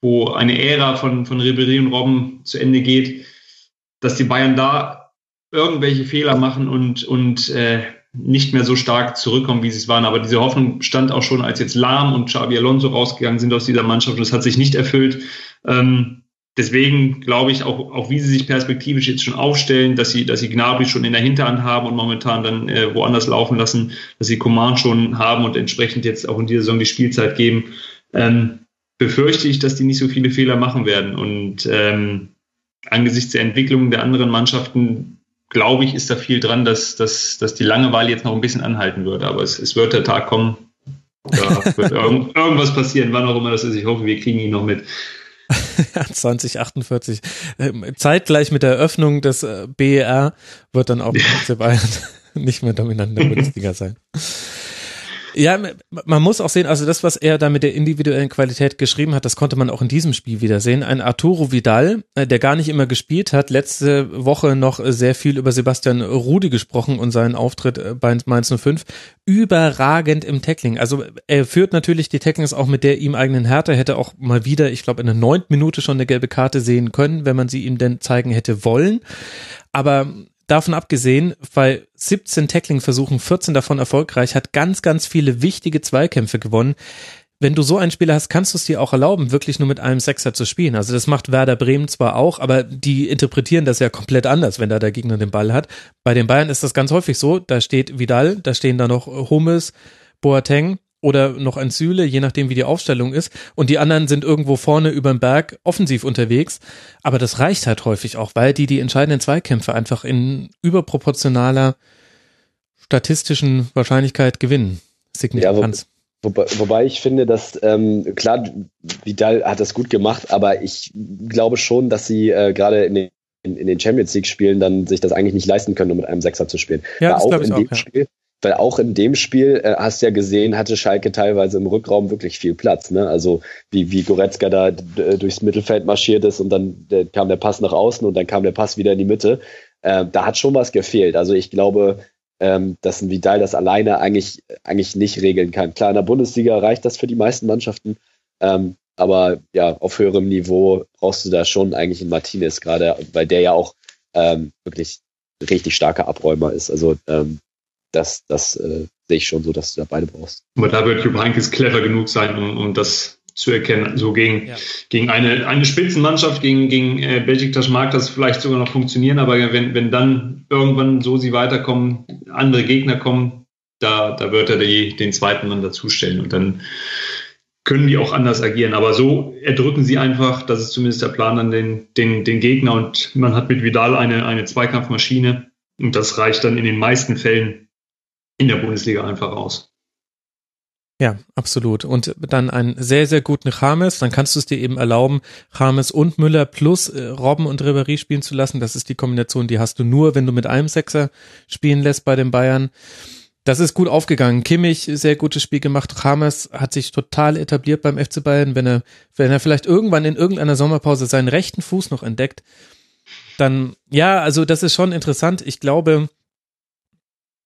wo eine Ära von, von Ribéry und Robben zu Ende geht, dass die Bayern da irgendwelche Fehler machen und, und äh, nicht mehr so stark zurückkommen, wie sie es waren. Aber diese Hoffnung stand auch schon, als jetzt Lahm und Xabi Alonso rausgegangen sind aus dieser Mannschaft. Und das hat sich nicht erfüllt. Ähm, deswegen glaube ich auch, auch wie sie sich perspektivisch jetzt schon aufstellen, dass sie, dass sie Gnabry schon in der Hinterhand haben und momentan dann äh, woanders laufen lassen, dass sie Command schon haben und entsprechend jetzt auch in dieser Saison die Spielzeit geben, ähm, befürchte ich, dass die nicht so viele Fehler machen werden. Und ähm, angesichts der Entwicklung der anderen Mannschaften glaube ich, ist da viel dran, dass, dass, dass die Langeweile jetzt noch ein bisschen anhalten wird. Aber es, es wird der Tag kommen, da wird irgend, irgendwas passieren, wann auch immer das ist. Ich hoffe, wir kriegen ihn noch mit. 2048. Ähm, zeitgleich mit der Eröffnung des äh, BER wird dann auch ja. Bayern nicht mehr dominant in der Bundesliga sein. Ja, man muss auch sehen, also das, was er da mit der individuellen Qualität geschrieben hat, das konnte man auch in diesem Spiel wieder sehen. Ein Arturo Vidal, äh, der gar nicht immer gespielt hat, letzte Woche noch sehr viel über Sebastian Rudi gesprochen und seinen Auftritt äh, bei Mainz 05. Überragend im Tackling. Also er führt natürlich die Tacklings auch mit der ihm eigenen Härte, hätte auch mal wieder, ich glaube, in der neunten Minute schon eine gelbe Karte sehen können, wenn man sie ihm denn zeigen hätte wollen. Aber davon abgesehen, bei 17 Tackling-Versuchen, 14 davon erfolgreich, hat ganz, ganz viele wichtige Zweikämpfe gewonnen. wenn du so einen Spieler hast, kannst du es dir auch erlauben, wirklich nur mit einem Sechser zu spielen. Also das macht Werder Bremen zwar auch, aber die interpretieren das ja komplett anders, wenn da der Gegner den Ball hat. Bei den Bayern ist das ganz häufig so, da steht Vidal, da stehen da noch Hummels, Boateng oder noch ein Süle, je nachdem wie die Aufstellung ist. Und die anderen sind irgendwo vorne über dem Berg offensiv unterwegs. Aber das reicht halt häufig auch, weil die die entscheidenden Zweikämpfe einfach in überproportionaler statistischen Wahrscheinlichkeit gewinnen. Signifikanz. Ja, Wobei, wobei ich finde, dass ähm, klar, Vidal hat das gut gemacht, aber ich glaube schon, dass sie äh, gerade in den, in, den Champions League-Spielen dann sich das eigentlich nicht leisten können, um mit einem Sechser zu spielen. Ja, das auch in dem auch, ja. Spiel, weil auch in dem Spiel, äh, hast du ja gesehen, hatte Schalke teilweise im Rückraum wirklich viel Platz. Ne? Also wie, wie Goretzka da durchs Mittelfeld marschiert ist und dann der, kam der Pass nach außen und dann kam der Pass wieder in die Mitte. Äh, da hat schon was gefehlt. Also ich glaube, ähm, dass ein Vidal das alleine eigentlich, eigentlich nicht regeln kann. Klar, in der Bundesliga reicht das für die meisten Mannschaften, ähm, aber ja, auf höherem Niveau brauchst du da schon eigentlich einen Martinez gerade, weil der ja auch ähm, wirklich richtig starker Abräumer ist. Also ähm, das, das äh, sehe ich schon so, dass du da beide brauchst. Aber da wird Jupp Heynckes clever genug sein, um, um das zu erkennen. So gegen, ja. gegen eine, eine Spitzenmannschaft, gegen, gegen äh, Besiktas mag das vielleicht sogar noch funktionieren, aber wenn, wenn dann irgendwann so sie weiterkommen, andere Gegner kommen, da, da wird er die, den zweiten Mann dazustellen und dann können die auch anders agieren. Aber so erdrücken sie einfach, das ist zumindest der Plan an den, den, den Gegner und man hat mit Vidal eine, eine Zweikampfmaschine und das reicht dann in den meisten Fällen in der Bundesliga einfach aus. Ja, absolut. Und dann einen sehr, sehr guten James. Dann kannst du es dir eben erlauben, James und Müller plus äh, Robben und Ribéry spielen zu lassen. Das ist die Kombination, die hast du nur, wenn du mit einem Sechser spielen lässt bei den Bayern. Das ist gut aufgegangen. Kimmich, sehr gutes Spiel gemacht. James hat sich total etabliert beim FC Bayern. Wenn er, wenn er vielleicht irgendwann in irgendeiner Sommerpause seinen rechten Fuß noch entdeckt, dann, ja, also das ist schon interessant. Ich glaube,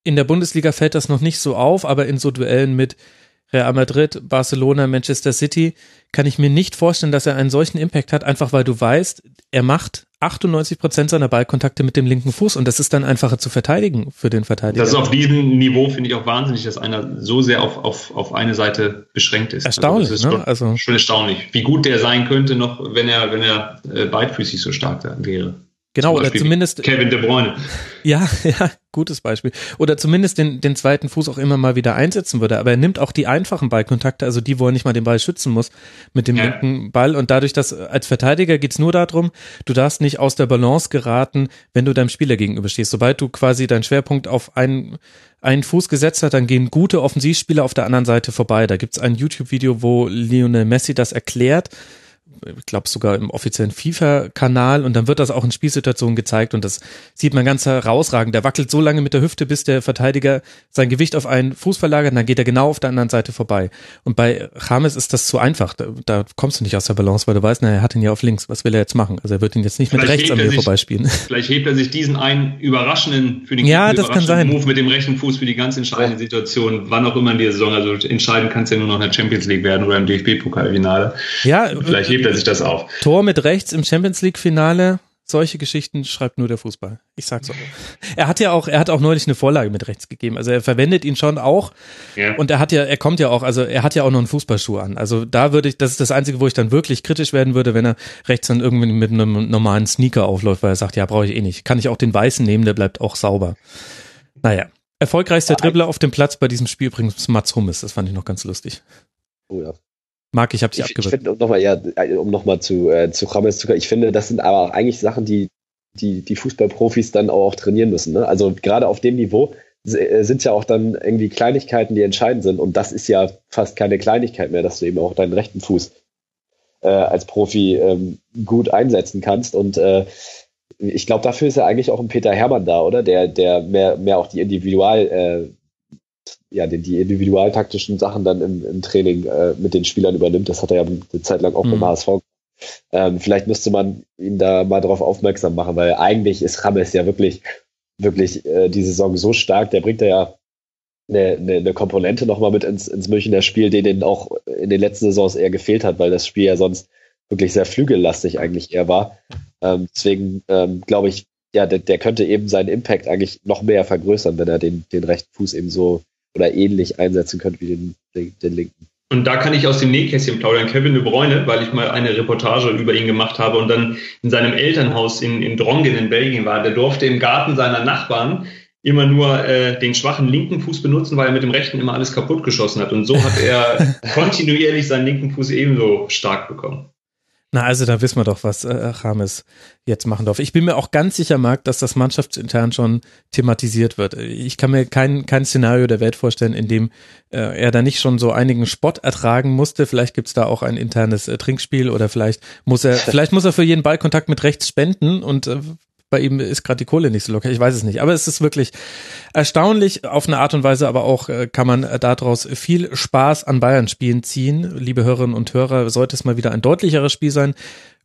in der Bundesliga fällt das noch nicht so auf, aber in so Duellen mit Real Madrid, Barcelona, Manchester City, kann ich mir nicht vorstellen, dass er einen solchen Impact hat, einfach weil du weißt, er macht 98 Prozent seiner Ballkontakte mit dem linken Fuß und das ist dann einfacher zu verteidigen für den Verteidiger. Das ist auf diesem Niveau, finde ich auch wahnsinnig, dass einer so sehr auf, auf, auf eine Seite beschränkt ist. Erstaunlich, also ne? Schon, also schon erstaunlich, wie gut der sein könnte noch, wenn er, wenn er äh, beidfüßig so stark wäre. Genau, oder zumindest. Kevin De Bruyne. Ja, ja, gutes Beispiel. Oder zumindest den, den zweiten Fuß auch immer mal wieder einsetzen würde. Aber er nimmt auch die einfachen Ballkontakte, also die, wo er nicht mal den Ball schützen muss, mit dem ja. linken Ball. Und dadurch, dass als Verteidiger geht's nur darum, du darfst nicht aus der Balance geraten, wenn du deinem Spieler gegenüberstehst. Sobald du quasi deinen Schwerpunkt auf einen, einen Fuß gesetzt hast, dann gehen gute Offensivspieler auf der anderen Seite vorbei. Da gibt's ein YouTube-Video, wo Lionel Messi das erklärt ich glaube sogar im offiziellen FIFA-Kanal und dann wird das auch in Spielsituationen gezeigt und das sieht man ganz herausragend. Der wackelt so lange mit der Hüfte, bis der Verteidiger sein Gewicht auf einen Fuß verlagert und dann geht er genau auf der anderen Seite vorbei. Und bei James ist das zu einfach. Da, da kommst du nicht aus der Balance, weil du weißt, na, er hat ihn ja auf links. Was will er jetzt machen? Also er wird ihn jetzt nicht vielleicht mit rechts an mir vorbeispielen. Vielleicht hebt er sich diesen einen überraschenden für den ja, das kann sein. Move mit dem rechten Fuß für die ganz entscheidende Situation, wann auch immer in der Saison. Also entscheiden kann es ja nur noch in der Champions League werden oder im DFB-Pokalfinale. Ja, vielleicht hebt er sich das auf. Tor mit rechts im Champions League Finale. Solche Geschichten schreibt nur der Fußball. Ich sag's auch. Er hat ja auch, er hat auch neulich eine Vorlage mit rechts gegeben. Also er verwendet ihn schon auch. Ja. Und er hat ja, er kommt ja auch, also er hat ja auch noch einen Fußballschuh an. Also da würde ich, das ist das Einzige, wo ich dann wirklich kritisch werden würde, wenn er rechts dann irgendwie mit einem normalen Sneaker aufläuft, weil er sagt, ja, brauche ich eh nicht. Kann ich auch den weißen nehmen, der bleibt auch sauber. Naja. Erfolgreichster Dribbler auf dem Platz bei diesem Spiel übrigens Mats Hummes. Das fand ich noch ganz lustig. Oh ja. Marc, ich habe dich abgewürgt. Ich finde, um nochmal ja, um noch zu, äh, zu James zu ich finde, das sind aber auch eigentlich Sachen, die, die, die Fußballprofis dann auch, auch trainieren müssen. Ne? Also gerade auf dem Niveau äh, sind ja auch dann irgendwie Kleinigkeiten, die entscheidend sind. Und das ist ja fast keine Kleinigkeit mehr, dass du eben auch deinen rechten Fuß äh, als Profi ähm, gut einsetzen kannst. Und äh, ich glaube, dafür ist ja eigentlich auch ein Peter Hermann da, oder? Der, der mehr, mehr auch die Individual, äh, ja, die, die individualtaktischen Sachen dann im, im Training äh, mit den Spielern übernimmt. Das hat er ja eine Zeit lang auch mhm. beim HSV. Ähm, vielleicht müsste man ihn da mal darauf aufmerksam machen, weil eigentlich ist Rames ja wirklich, wirklich äh, die Saison so stark, der bringt ja eine, eine, eine Komponente nochmal mit ins, ins Münchner Spiel, die denen auch in den letzten Saisons eher gefehlt hat, weil das Spiel ja sonst wirklich sehr flügellastig eigentlich eher war. Ähm, deswegen ähm, glaube ich, ja, der, der könnte eben seinen Impact eigentlich noch mehr vergrößern, wenn er den, den rechten Fuß eben so oder ähnlich einsetzen könnte wie den, den, den linken. Und da kann ich aus dem Nähkästchen plaudern. Kevin de Bruyne, weil ich mal eine Reportage über ihn gemacht habe und dann in seinem Elternhaus in, in Drongen in Belgien war. Der durfte im Garten seiner Nachbarn immer nur äh, den schwachen linken Fuß benutzen, weil er mit dem rechten immer alles kaputt geschossen hat. Und so hat er kontinuierlich seinen linken Fuß ebenso stark bekommen. Na, also da wissen wir doch, was äh, Rames jetzt machen darf. Ich bin mir auch ganz sicher, Marc, dass das mannschaftsintern schon thematisiert wird. Ich kann mir kein, kein Szenario der Welt vorstellen, in dem äh, er da nicht schon so einigen Spott ertragen musste. Vielleicht gibt's da auch ein internes äh, Trinkspiel oder vielleicht muss er, vielleicht muss er für jeden Ballkontakt mit rechts spenden und äh, bei ihm ist gerade die Kohle nicht so locker. Ich weiß es nicht. Aber es ist wirklich erstaunlich auf eine Art und Weise, aber auch äh, kann man äh, daraus viel Spaß an Bayern-Spielen ziehen. Liebe Hörerinnen und Hörer, sollte es mal wieder ein deutlicheres Spiel sein.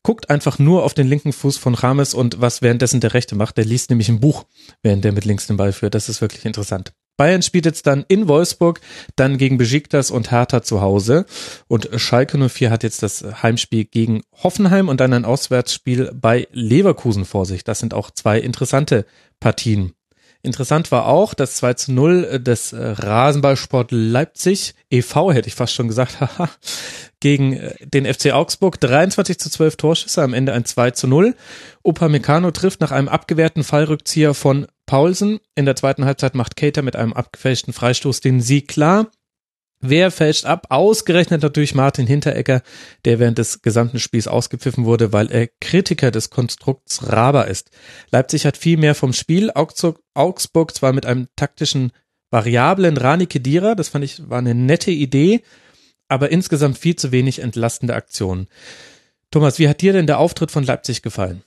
Guckt einfach nur auf den linken Fuß von Rames und was währenddessen der Rechte macht. Der liest nämlich ein Buch, während der mit links den Ball führt. Das ist wirklich interessant. Bayern spielt jetzt dann in Wolfsburg, dann gegen Besiktas und Hertha zu Hause. Und Schalke 04 hat jetzt das Heimspiel gegen Hoffenheim und dann ein Auswärtsspiel bei Leverkusen vor sich. Das sind auch zwei interessante Partien. Interessant war auch das 2 zu 0 des Rasenballsport Leipzig, e.V. hätte ich fast schon gesagt, haha, gegen äh, den FC Augsburg. 23 zu 12 Torschüsse, am Ende ein 2 zu 0. Upamecano trifft nach einem abgewehrten Fallrückzieher von Paulsen. In der zweiten Halbzeit macht Cater mit einem abgefälschten Freistoß den Sieg klar. Wer fälscht ab? Ausgerechnet natürlich Martin Hinteregger, der während des gesamten Spiels ausgepfiffen wurde, weil er Kritiker des Konstrukts Raber ist. Leipzig hat viel mehr vom Spiel. Augsburg zwar mit einem taktischen variablen Rani Kedira, das fand ich war eine nette Idee, aber insgesamt viel zu wenig entlastende Aktionen. Thomas, wie hat dir denn der Auftritt von Leipzig gefallen?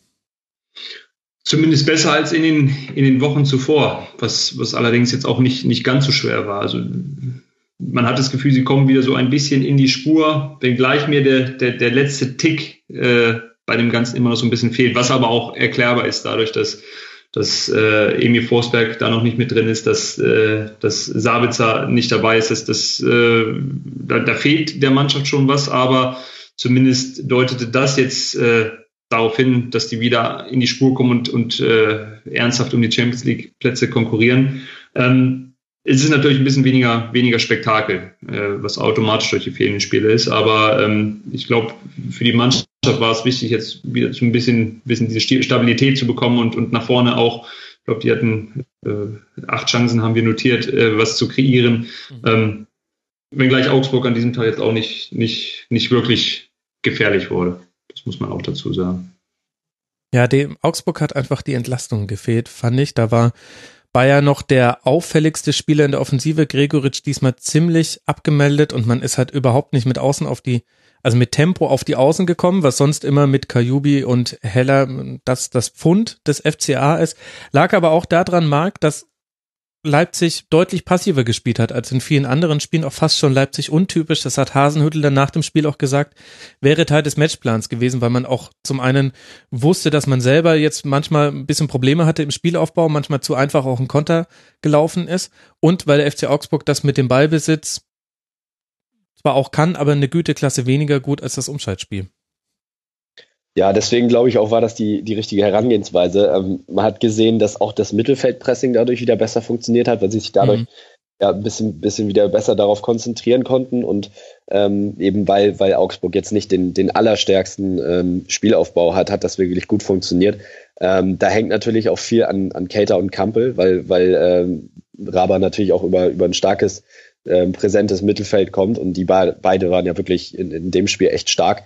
Zumindest besser als in den, in den Wochen zuvor, was, was allerdings jetzt auch nicht, nicht ganz so schwer war. Also man hat das Gefühl, sie kommen wieder so ein bisschen in die Spur, wenngleich mir der, der, der letzte Tick äh, bei dem Ganzen immer noch so ein bisschen fehlt, was aber auch erklärbar ist dadurch, dass, dass äh, Emil Forsberg da noch nicht mit drin ist, dass, äh, dass Sabitzer nicht dabei ist, dass, dass, äh, da, da fehlt der Mannschaft schon was, aber zumindest deutete das jetzt äh, darauf hin, dass die wieder in die Spur kommen und, und äh, ernsthaft um die Champions League Plätze konkurrieren. Ähm, es ist natürlich ein bisschen weniger, weniger Spektakel, äh, was automatisch durch die fehlenden Spiele ist. Aber ähm, ich glaube, für die Mannschaft war es wichtig, jetzt wieder so ein bisschen, bisschen diese Stabilität zu bekommen und, und nach vorne auch, ich glaube, die hatten äh, acht Chancen, haben wir notiert, äh, was zu kreieren. Mhm. Ähm, wenngleich Augsburg an diesem Tag jetzt auch nicht, nicht, nicht wirklich gefährlich wurde. Das muss man auch dazu sagen. Ja, dem Augsburg hat einfach die Entlastung gefehlt, fand ich. Da war Bayer noch der auffälligste Spieler in der Offensive. Gregoritsch diesmal ziemlich abgemeldet und man ist halt überhaupt nicht mit Außen auf die, also mit Tempo auf die Außen gekommen, was sonst immer mit Kajubi und Heller das, das Pfund des FCA ist. Lag aber auch daran, Marc, dass Leipzig deutlich passiver gespielt hat als in vielen anderen Spielen, auch fast schon Leipzig untypisch. Das hat Hasenhüttel dann nach dem Spiel auch gesagt, wäre Teil des Matchplans gewesen, weil man auch zum einen wusste, dass man selber jetzt manchmal ein bisschen Probleme hatte im Spielaufbau, manchmal zu einfach auch ein Konter gelaufen ist und weil der FC Augsburg das mit dem Ballbesitz zwar auch kann, aber eine Güteklasse weniger gut als das Umschaltspiel. Ja, deswegen glaube ich auch, war das die, die richtige Herangehensweise. Ähm, man hat gesehen, dass auch das Mittelfeldpressing dadurch wieder besser funktioniert hat, weil sie sich dadurch mhm. ja ein bisschen, bisschen wieder besser darauf konzentrieren konnten und ähm, eben weil, weil Augsburg jetzt nicht den, den allerstärksten ähm, Spielaufbau hat, hat das wirklich gut funktioniert. Ähm, da hängt natürlich auch viel an, an Cater und Kampel, weil, weil ähm, Raba natürlich auch über, über ein starkes, ähm, präsentes Mittelfeld kommt und die beide waren ja wirklich in, in dem Spiel echt stark.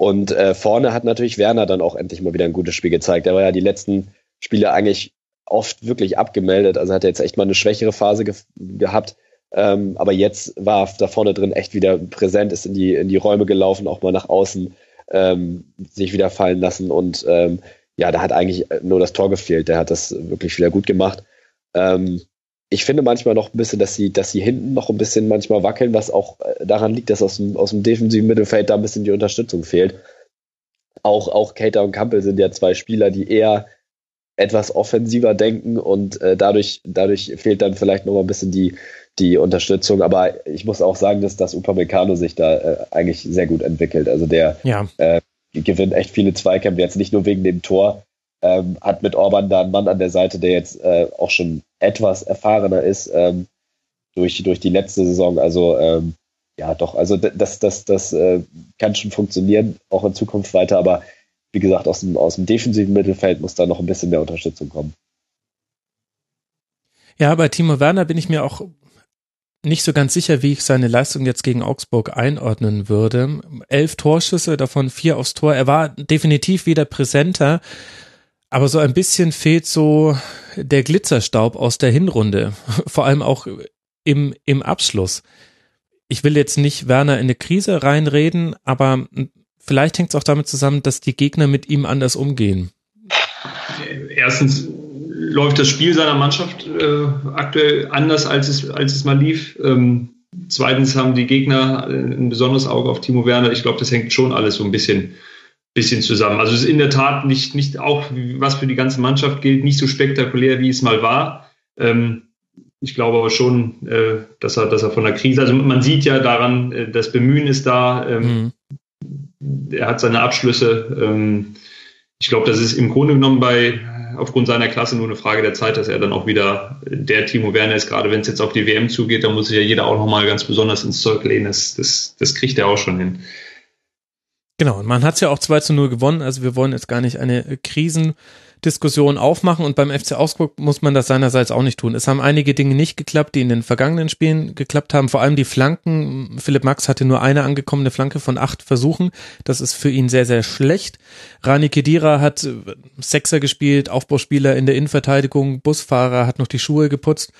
Und äh, vorne hat natürlich Werner dann auch endlich mal wieder ein gutes Spiel gezeigt. Er war ja die letzten Spiele eigentlich oft wirklich abgemeldet. Also hat er jetzt echt mal eine schwächere Phase ge gehabt. Ähm, aber jetzt war da vorne drin echt wieder präsent, ist in die, in die Räume gelaufen, auch mal nach außen ähm, sich wieder fallen lassen. Und ähm, ja, da hat eigentlich nur das Tor gefehlt. Der hat das wirklich wieder gut gemacht. Ähm, ich finde manchmal noch ein bisschen, dass sie, dass sie hinten noch ein bisschen manchmal wackeln, was auch äh, daran liegt, dass aus dem, aus dem defensiven Mittelfeld da ein bisschen die Unterstützung fehlt. Auch, auch Cater und Campbell sind ja zwei Spieler, die eher etwas offensiver denken und äh, dadurch, dadurch fehlt dann vielleicht noch mal ein bisschen die, die Unterstützung. Aber ich muss auch sagen, dass das Upamecano sich da äh, eigentlich sehr gut entwickelt. Also der ja. äh, gewinnt echt viele Zweikämpfe, jetzt nicht nur wegen dem Tor, ähm, hat mit Orban da einen Mann an der Seite, der jetzt äh, auch schon etwas erfahrener ist ähm, durch, durch die letzte Saison. Also ähm, ja, doch, also das, das, das äh, kann schon funktionieren, auch in Zukunft weiter, aber wie gesagt, aus dem, aus dem defensiven Mittelfeld muss da noch ein bisschen mehr Unterstützung kommen. Ja, bei Timo Werner bin ich mir auch nicht so ganz sicher, wie ich seine Leistung jetzt gegen Augsburg einordnen würde. Elf Torschüsse, davon vier aufs Tor. Er war definitiv wieder präsenter, aber so ein bisschen fehlt so der Glitzerstaub aus der Hinrunde. Vor allem auch im, im Abschluss. Ich will jetzt nicht Werner in eine Krise reinreden, aber vielleicht hängt es auch damit zusammen, dass die Gegner mit ihm anders umgehen. Erstens läuft das Spiel seiner Mannschaft äh, aktuell anders, als es, als es mal lief. Ähm, zweitens haben die Gegner ein besonderes Auge auf Timo Werner. Ich glaube, das hängt schon alles so ein bisschen, bisschen zusammen. Also es ist in der Tat nicht, nicht auch, was für die ganze Mannschaft gilt, nicht so spektakulär, wie es mal war. Ähm, ich glaube aber schon, äh, dass er, dass er von der Krise, also man sieht ja daran, äh, das Bemühen ist da. Ähm, mhm. Er hat seine Abschlüsse. Ähm, ich glaube, das ist im Grunde genommen bei aufgrund seiner Klasse nur eine Frage der Zeit, dass er dann auch wieder der Timo Werner ist, gerade wenn es jetzt auf die WM zugeht, da muss sich ja jeder auch nochmal ganz besonders ins Zeug lehnen. Das, das, das kriegt er auch schon hin. Genau, und man hat es ja auch 2 zu 0 gewonnen, also wir wollen jetzt gar nicht eine Krisen- Diskussion aufmachen und beim FC Augsburg muss man das seinerseits auch nicht tun. Es haben einige Dinge nicht geklappt, die in den vergangenen Spielen geklappt haben, vor allem die Flanken. Philipp Max hatte nur eine angekommene Flanke von acht Versuchen. Das ist für ihn sehr, sehr schlecht. Rani Kedira hat äh, Sechser gespielt, Aufbauspieler in der Innenverteidigung, Busfahrer, hat noch die Schuhe geputzt,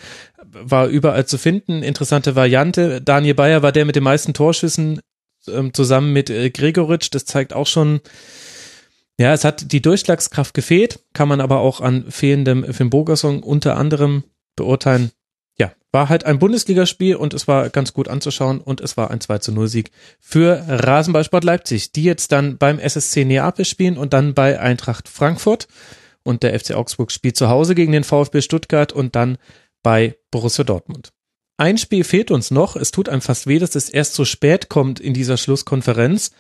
war überall zu finden. Interessante Variante. Daniel Bayer war der mit den meisten Torschüssen ähm, zusammen mit äh, Gregoritsch. Das zeigt auch schon, ja, es hat die Durchschlagskraft gefehlt, kann man aber auch an fehlendem Finn Bogerson unter anderem beurteilen. Ja, war halt ein Bundesligaspiel und es war ganz gut anzuschauen und es war ein 2 zu 0 Sieg für Rasenballsport Leipzig, die jetzt dann beim SSC Neapel spielen und dann bei Eintracht Frankfurt und der FC Augsburg spielt zu Hause gegen den VfB Stuttgart und dann bei Borussia Dortmund. Ein Spiel fehlt uns noch. Es tut einem fast weh, dass es erst so spät kommt in dieser Schlusskonferenz.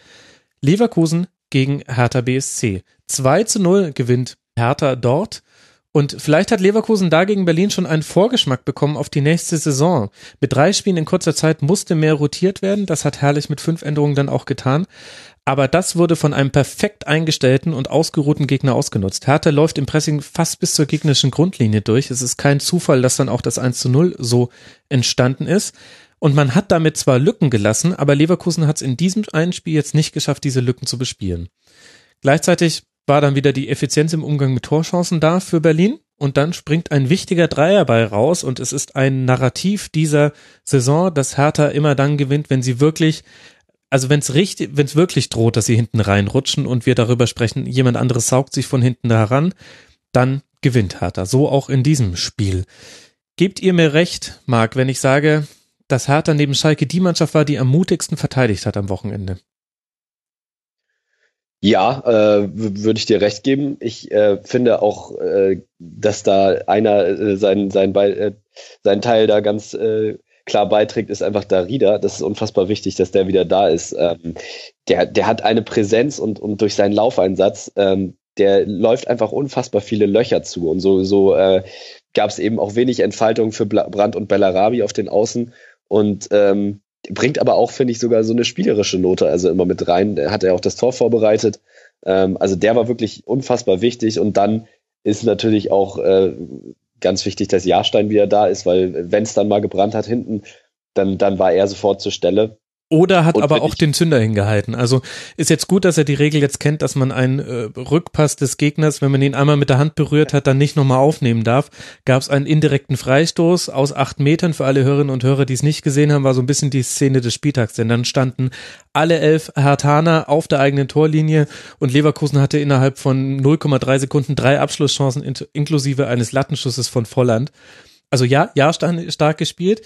Leverkusen gegen Hertha BSC. 2 zu 0 gewinnt Hertha dort. Und vielleicht hat Leverkusen dagegen Berlin schon einen Vorgeschmack bekommen auf die nächste Saison. Mit drei Spielen in kurzer Zeit musste mehr rotiert werden. Das hat Herrlich mit fünf Änderungen dann auch getan. Aber das wurde von einem perfekt eingestellten und ausgeruhten Gegner ausgenutzt. Hertha läuft im Pressing fast bis zur gegnerischen Grundlinie durch. Es ist kein Zufall, dass dann auch das 1 zu 0 so entstanden ist. Und man hat damit zwar Lücken gelassen, aber Leverkusen hat es in diesem einen Spiel jetzt nicht geschafft, diese Lücken zu bespielen. Gleichzeitig war dann wieder die Effizienz im Umgang mit Torchancen da für Berlin und dann springt ein wichtiger Dreierball raus und es ist ein Narrativ dieser Saison, dass Hertha immer dann gewinnt, wenn sie wirklich also wenn es richtig, wenn es wirklich droht, dass sie hinten reinrutschen und wir darüber sprechen, jemand anderes saugt sich von hinten heran, dann gewinnt Hertha. So auch in diesem Spiel. Gebt ihr mir recht, Marc, wenn ich sage, dass Hertha neben Schalke die Mannschaft war, die am mutigsten verteidigt hat am Wochenende. Ja, äh, würde ich dir recht geben. Ich äh, finde auch, äh, dass da einer äh, seinen, äh, seinen Teil da ganz äh, klar beiträgt, ist einfach Darida. Das ist unfassbar wichtig, dass der wieder da ist. Ähm, der, der hat eine Präsenz und, und durch seinen Laufeinsatz, ähm, der läuft einfach unfassbar viele Löcher zu. Und so, so äh, gab es eben auch wenig Entfaltung für Brandt und Bellarabi auf den Außen. Und ähm, bringt aber auch, finde ich, sogar so eine spielerische Note also immer mit rein. Er hat ja auch das Tor vorbereitet. Ähm, also der war wirklich unfassbar wichtig. Und dann ist natürlich auch äh, ganz wichtig, dass Jahrstein wieder da ist, weil wenn es dann mal gebrannt hat hinten, dann, dann war er sofort zur Stelle. Oder hat aber auch den Zünder hingehalten. Also ist jetzt gut, dass er die Regel jetzt kennt, dass man einen äh, Rückpass des Gegners, wenn man ihn einmal mit der Hand berührt hat, dann nicht nochmal aufnehmen darf. Gab es einen indirekten Freistoß aus acht Metern. Für alle Hörerinnen und Hörer, die es nicht gesehen haben, war so ein bisschen die Szene des Spieltags. Denn dann standen alle elf Hertaner auf der eigenen Torlinie und Leverkusen hatte innerhalb von 0,3 Sekunden drei Abschlusschancen inklusive eines Lattenschusses von Volland. Also ja, ja, stark gespielt.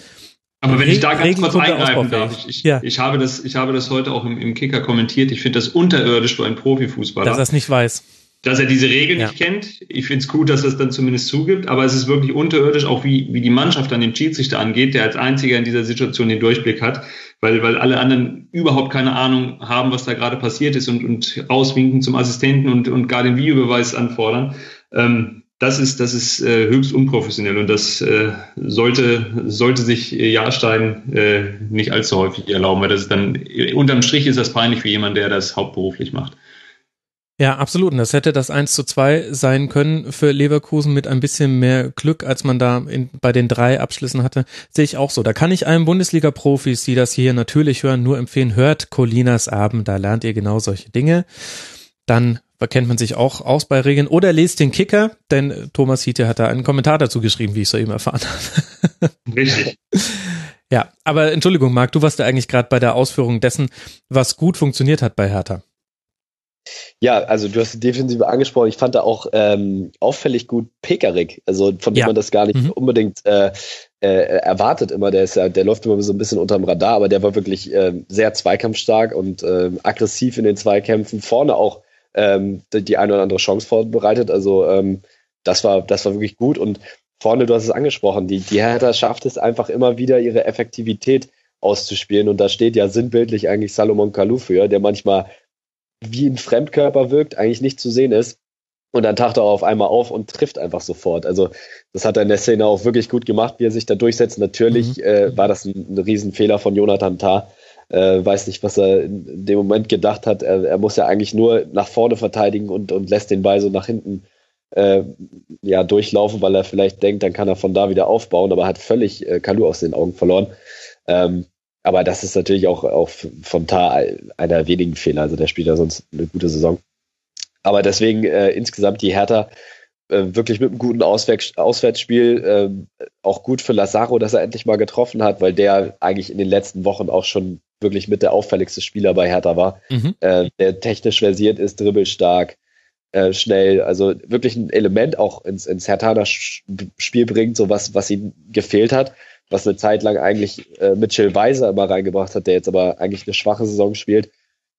Aber wenn ich da ganz kurz eingreifen darf, ich, ich, ja. ich, habe das, ich habe das heute auch im, im Kicker kommentiert. Ich finde das unterirdisch für einen Profifußballer. Dass er es nicht weiß. Dass er diese Regeln ja. nicht kennt. Ich finde es gut, dass er es dann zumindest zugibt, aber es ist wirklich unterirdisch, auch wie, wie die Mannschaft an den Schiedsrichter angeht, der als einziger in dieser Situation den Durchblick hat, weil, weil alle anderen überhaupt keine Ahnung haben, was da gerade passiert ist und, und auswinken zum Assistenten und, und gar den Videobeweis anfordern. Ähm, das ist, das ist äh, höchst unprofessionell und das äh, sollte, sollte sich Jahrstein äh, nicht allzu häufig erlauben, weil das ist dann unterm Strich ist das peinlich für jemanden, der das hauptberuflich macht. Ja, absolut. Und das hätte das 1 zu 2 sein können für Leverkusen mit ein bisschen mehr Glück, als man da in, bei den drei Abschlüssen hatte. Sehe ich auch so. Da kann ich allen Bundesliga-Profis, die das hier natürlich hören, nur empfehlen, hört Colinas Abend, da lernt ihr genau solche Dinge. Dann kennt man sich auch aus bei Regeln. Oder lest den Kicker, denn Thomas Hiete hat da einen Kommentar dazu geschrieben, wie ich soeben erfahren habe. Richtig. Ja, aber Entschuldigung, Marc, du warst ja eigentlich gerade bei der Ausführung dessen, was gut funktioniert hat bei Hertha. Ja, also du hast die Defensive angesprochen. Ich fand da auch ähm, auffällig gut Pekarik, also von dem ja. man das gar nicht mhm. unbedingt äh, äh, erwartet immer. Der ist ja, der läuft immer so ein bisschen unterm Radar, aber der war wirklich äh, sehr zweikampfstark und äh, aggressiv in den Zweikämpfen. Vorne auch ähm, die, eine oder andere Chance vorbereitet. Also ähm, das war, das war wirklich gut. Und vorne, du hast es angesprochen, die, die Hertha schafft es einfach immer wieder, ihre Effektivität auszuspielen. Und da steht ja sinnbildlich eigentlich Salomon Kalou für, der manchmal wie ein Fremdkörper wirkt, eigentlich nicht zu sehen ist. Und dann taucht er auf einmal auf und trifft einfach sofort. Also das hat er in der Szene auch wirklich gut gemacht, wie er sich da durchsetzt. Natürlich mhm. äh, war das ein, ein Riesenfehler von Jonathan Tah. Äh, weiß nicht, was er in dem Moment gedacht hat. Er, er, muss ja eigentlich nur nach vorne verteidigen und, und lässt den Ball so nach hinten äh, ja, durchlaufen, weil er vielleicht denkt, dann kann er von da wieder aufbauen, aber hat völlig äh, Kalu aus den Augen verloren. Ähm, aber das ist natürlich auch, auch von Tar einer wenigen Fehler. Also der spielt ja sonst eine gute Saison. Aber deswegen äh, insgesamt die Hertha äh, wirklich mit einem guten Auswärts Auswärtsspiel äh, auch gut für Lazaro, dass er endlich mal getroffen hat, weil der eigentlich in den letzten Wochen auch schon wirklich mit der auffälligste Spieler bei Hertha war. Mhm. Äh, der technisch versiert ist, dribbelstark, äh, schnell, also wirklich ein Element auch ins, ins Herthaner Spiel bringt, so was, was ihm gefehlt hat was eine Zeit lang eigentlich äh, Mitchell Weiser immer reingebracht hat, der jetzt aber eigentlich eine schwache Saison spielt.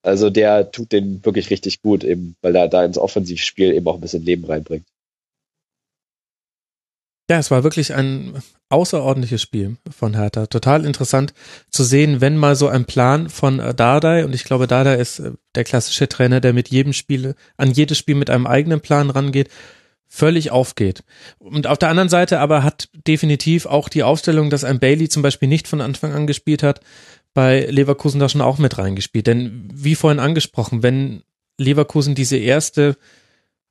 Also der tut den wirklich richtig gut, eben, weil er da ins Offensivspiel eben auch ein bisschen Leben reinbringt. Ja, es war wirklich ein außerordentliches Spiel von Hertha. Total interessant zu sehen, wenn mal so ein Plan von Dardai, und ich glaube, Dardai ist äh, der klassische Trainer, der mit jedem Spiel, an jedes Spiel mit einem eigenen Plan rangeht, völlig aufgeht. Und auf der anderen Seite aber hat definitiv auch die Aufstellung, dass ein Bailey zum Beispiel nicht von Anfang an gespielt hat, bei Leverkusen da schon auch mit reingespielt. Denn wie vorhin angesprochen, wenn Leverkusen diese erste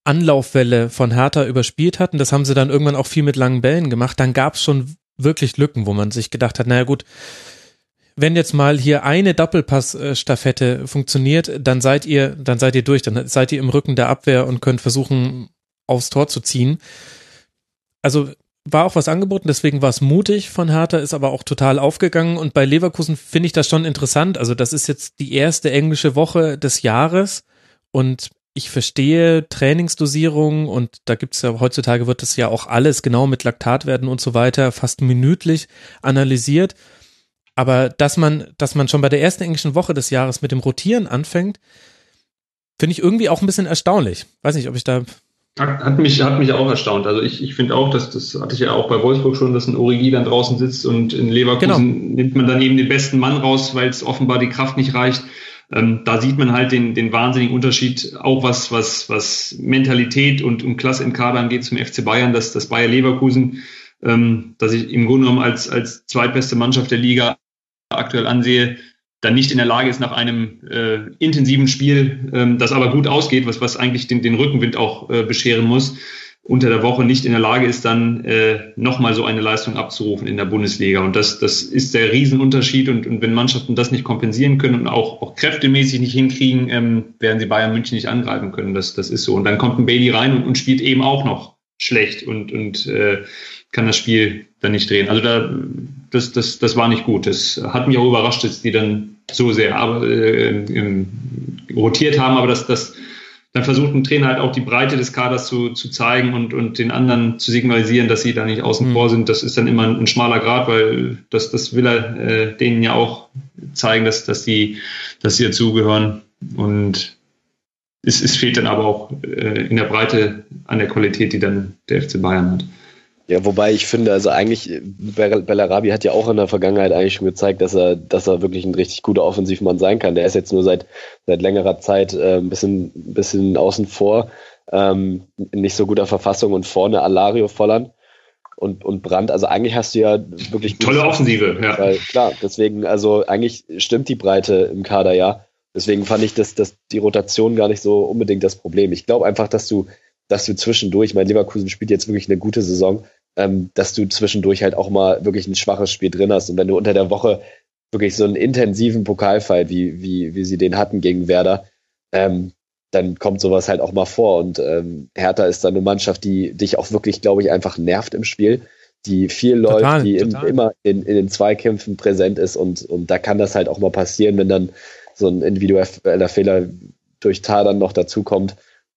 Anlaufwelle von Hertha überspielt hatten, das haben sie dann irgendwann auch viel mit langen Bällen gemacht, dann gab es schon wirklich Lücken, wo man sich gedacht hat, naja gut, wenn jetzt mal hier eine Doppelpass-Staffette funktioniert, dann seid ihr, dann seid ihr durch, dann seid ihr im Rücken der Abwehr und könnt versuchen, aufs Tor zu ziehen. Also war auch was angeboten, deswegen war es mutig von Hertha, ist aber auch total aufgegangen. Und bei Leverkusen finde ich das schon interessant. Also das ist jetzt die erste englische Woche des Jahres und ich verstehe Trainingsdosierung und da gibt's ja heutzutage wird das ja auch alles genau mit Laktatwerten und so weiter fast minütlich analysiert. Aber dass man, dass man schon bei der ersten englischen Woche des Jahres mit dem Rotieren anfängt, finde ich irgendwie auch ein bisschen erstaunlich. Weiß nicht, ob ich da hat mich, hat mich auch erstaunt. Also ich, ich finde auch, dass das hatte ich ja auch bei Wolfsburg schon, dass ein Origi dann draußen sitzt und in Leverkusen genau. nimmt man dann eben den besten Mann raus, weil es offenbar die Kraft nicht reicht. Ähm, da sieht man halt den, den wahnsinnigen Unterschied, auch was, was, was Mentalität und, und Klasse im Kader angeht zum FC Bayern, dass das Bayer Leverkusen, ähm, dass ich im Grunde genommen als, als zweitbeste Mannschaft der Liga aktuell ansehe, dann nicht in der Lage ist nach einem äh, intensiven Spiel, ähm, das aber gut ausgeht, was, was eigentlich den, den Rückenwind auch äh, bescheren muss, unter der Woche nicht in der Lage ist, dann äh, nochmal so eine Leistung abzurufen in der Bundesliga. Und das, das ist der Riesenunterschied. Und, und wenn Mannschaften das nicht kompensieren können und auch, auch kräftemäßig nicht hinkriegen, ähm, werden sie Bayern München nicht angreifen können. Das, das ist so. Und dann kommt ein Bailey rein und, und spielt eben auch noch schlecht und, und äh, kann das Spiel dann nicht drehen. Also da, das, das, das war nicht gut. Das hat mich auch überrascht, dass die dann so sehr äh, rotiert haben, aber das, das, dann versucht ein Trainer halt auch die Breite des Kaders zu, zu zeigen und, und den anderen zu signalisieren, dass sie da nicht außen mhm. vor sind. Das ist dann immer ein, ein, schmaler Grad, weil das, das will er äh, denen ja auch zeigen, dass, dass, die, dass sie dazugehören. Und es, es fehlt dann aber auch äh, in der Breite an der Qualität, die dann der FC Bayern hat. Ja, wobei ich finde, also eigentlich, Bellarabi hat ja auch in der Vergangenheit eigentlich schon gezeigt, dass er, dass er wirklich ein richtig guter Offensivmann sein kann. Der ist jetzt nur seit, seit längerer Zeit äh, ein bisschen, ein bisschen außen vor. ähm, in nicht so guter Verfassung und vorne Alario Volland und, und Brandt. Also eigentlich hast du ja wirklich tolle Offensive, ja. Weil, klar, deswegen, also eigentlich stimmt die Breite im Kader ja. Deswegen fand ich das, das die Rotation gar nicht so unbedingt das Problem. Ich glaube einfach, dass du, dass du zwischendurch, mein Leverkusen spielt jetzt wirklich eine gute Saison, ähm, dass du zwischendurch halt auch mal wirklich ein schwaches Spiel drin hast. Und wenn du unter der Woche wirklich so einen intensiven Pokalfight, wie, wie, wie sie den hatten gegen Werder, ähm, dann kommt sowas halt auch mal vor. Und ähm, Hertha ist dann eine Mannschaft, die dich auch wirklich, glaube ich, einfach nervt im Spiel, die viel läuft, total, die in, immer in, in den Zweikämpfen präsent ist und, und da kann das halt auch mal passieren, wenn dann so ein individueller Fehler durch Tar dann noch dazukommt.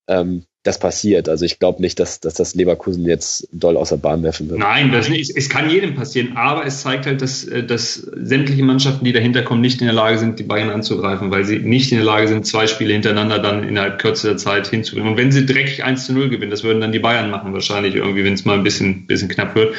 Ähm, das passiert. Also ich glaube nicht, dass, dass das Leverkusen jetzt doll außer Bahn werfen wird. Nein, das nicht. Es kann jedem passieren, aber es zeigt halt, dass, äh, dass sämtliche Mannschaften, die dahinter kommen, nicht in der Lage sind, die Bayern anzugreifen, weil sie nicht in der Lage sind, zwei Spiele hintereinander dann innerhalb kürzester Zeit hinzubringen. Und wenn sie dreckig 1 zu 0 gewinnen, das würden dann die Bayern machen, wahrscheinlich irgendwie, wenn es mal ein bisschen, bisschen knapp wird,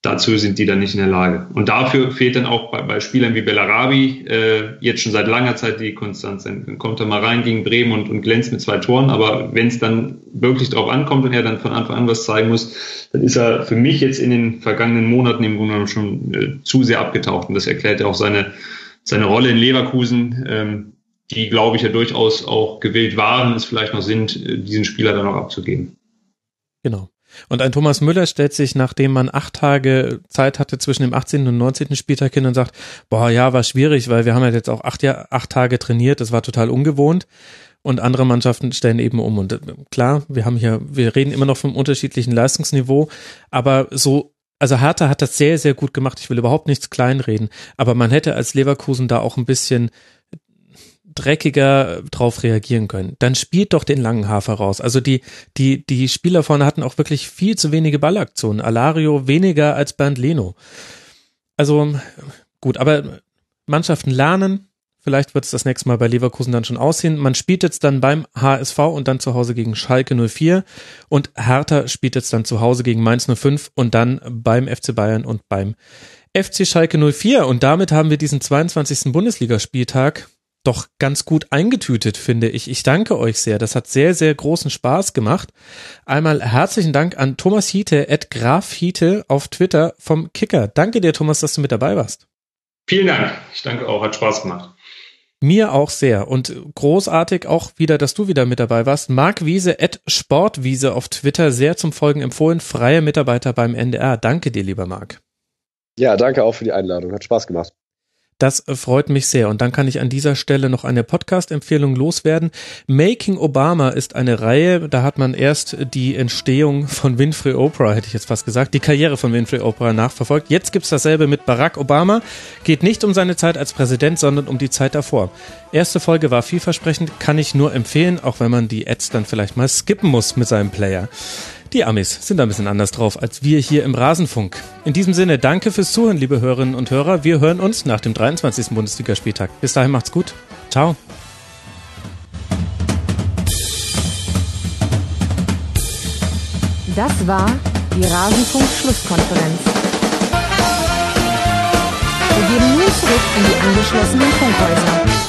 Dazu sind die dann nicht in der Lage. Und dafür fehlt dann auch bei, bei Spielern wie Bellarabi äh, jetzt schon seit langer Zeit die Konstanz. Dann kommt er mal rein gegen Bremen und, und glänzt mit zwei Toren. Aber wenn es dann wirklich drauf ankommt und er dann von Anfang an was zeigen muss, dann ist er für mich jetzt in den vergangenen Monaten im Grunde genommen schon äh, zu sehr abgetaucht. Und das erklärt ja auch seine, seine Rolle in Leverkusen. Ähm, die, glaube ich, ja durchaus auch gewillt waren, es vielleicht noch sind, äh, diesen Spieler dann auch abzugeben. Genau. Und ein Thomas Müller stellt sich, nachdem man acht Tage Zeit hatte zwischen dem 18. und 19. Spieltag hin und sagt, boah, ja, war schwierig, weil wir haben halt jetzt auch acht, acht Tage trainiert, das war total ungewohnt. Und andere Mannschaften stellen eben um. Und äh, klar, wir haben hier, wir reden immer noch vom unterschiedlichen Leistungsniveau, aber so also Hertha hat das sehr, sehr gut gemacht. Ich will überhaupt nichts kleinreden. Aber man hätte als Leverkusen da auch ein bisschen dreckiger drauf reagieren können. Dann spielt doch den langen Hafer raus. Also die, die, die Spieler vorne hatten auch wirklich viel zu wenige Ballaktionen. Alario weniger als Bernd Leno. Also gut, aber Mannschaften lernen. Vielleicht wird es das nächste Mal bei Leverkusen dann schon aussehen. Man spielt jetzt dann beim HSV und dann zu Hause gegen Schalke 04 und Hertha spielt jetzt dann zu Hause gegen Mainz 05 und dann beim FC Bayern und beim FC Schalke 04 und damit haben wir diesen 22. Bundesligaspieltag doch ganz gut eingetütet, finde ich. Ich danke euch sehr. Das hat sehr, sehr großen Spaß gemacht. Einmal herzlichen Dank an Thomas Hiete, at Graf Hiete auf Twitter vom Kicker. Danke dir, Thomas, dass du mit dabei warst. Vielen Dank. Ich danke auch. Hat Spaß gemacht. Mir auch sehr und großartig auch wieder, dass du wieder mit dabei warst. Marc Wiese at Sportwiese auf Twitter sehr zum Folgen empfohlen. Freie Mitarbeiter beim NDR. Danke dir, lieber Marc. Ja, danke auch für die Einladung. Hat Spaß gemacht. Das freut mich sehr. Und dann kann ich an dieser Stelle noch eine Podcast-Empfehlung loswerden. Making Obama ist eine Reihe, da hat man erst die Entstehung von Winfrey Oprah, hätte ich jetzt fast gesagt, die Karriere von Winfrey Oprah nachverfolgt. Jetzt gibt's dasselbe mit Barack Obama. Geht nicht um seine Zeit als Präsident, sondern um die Zeit davor. Erste Folge war vielversprechend, kann ich nur empfehlen, auch wenn man die Ads dann vielleicht mal skippen muss mit seinem Player. Die Amis sind ein bisschen anders drauf als wir hier im Rasenfunk. In diesem Sinne, danke fürs Zuhören, liebe Hörerinnen und Hörer. Wir hören uns nach dem 23. Bundesligaspieltag. Bis dahin macht's gut. Ciao. Das war die Rasenfunk-Schlusskonferenz. Wir gehen nun zurück in die angeschlossenen Funkhäuser.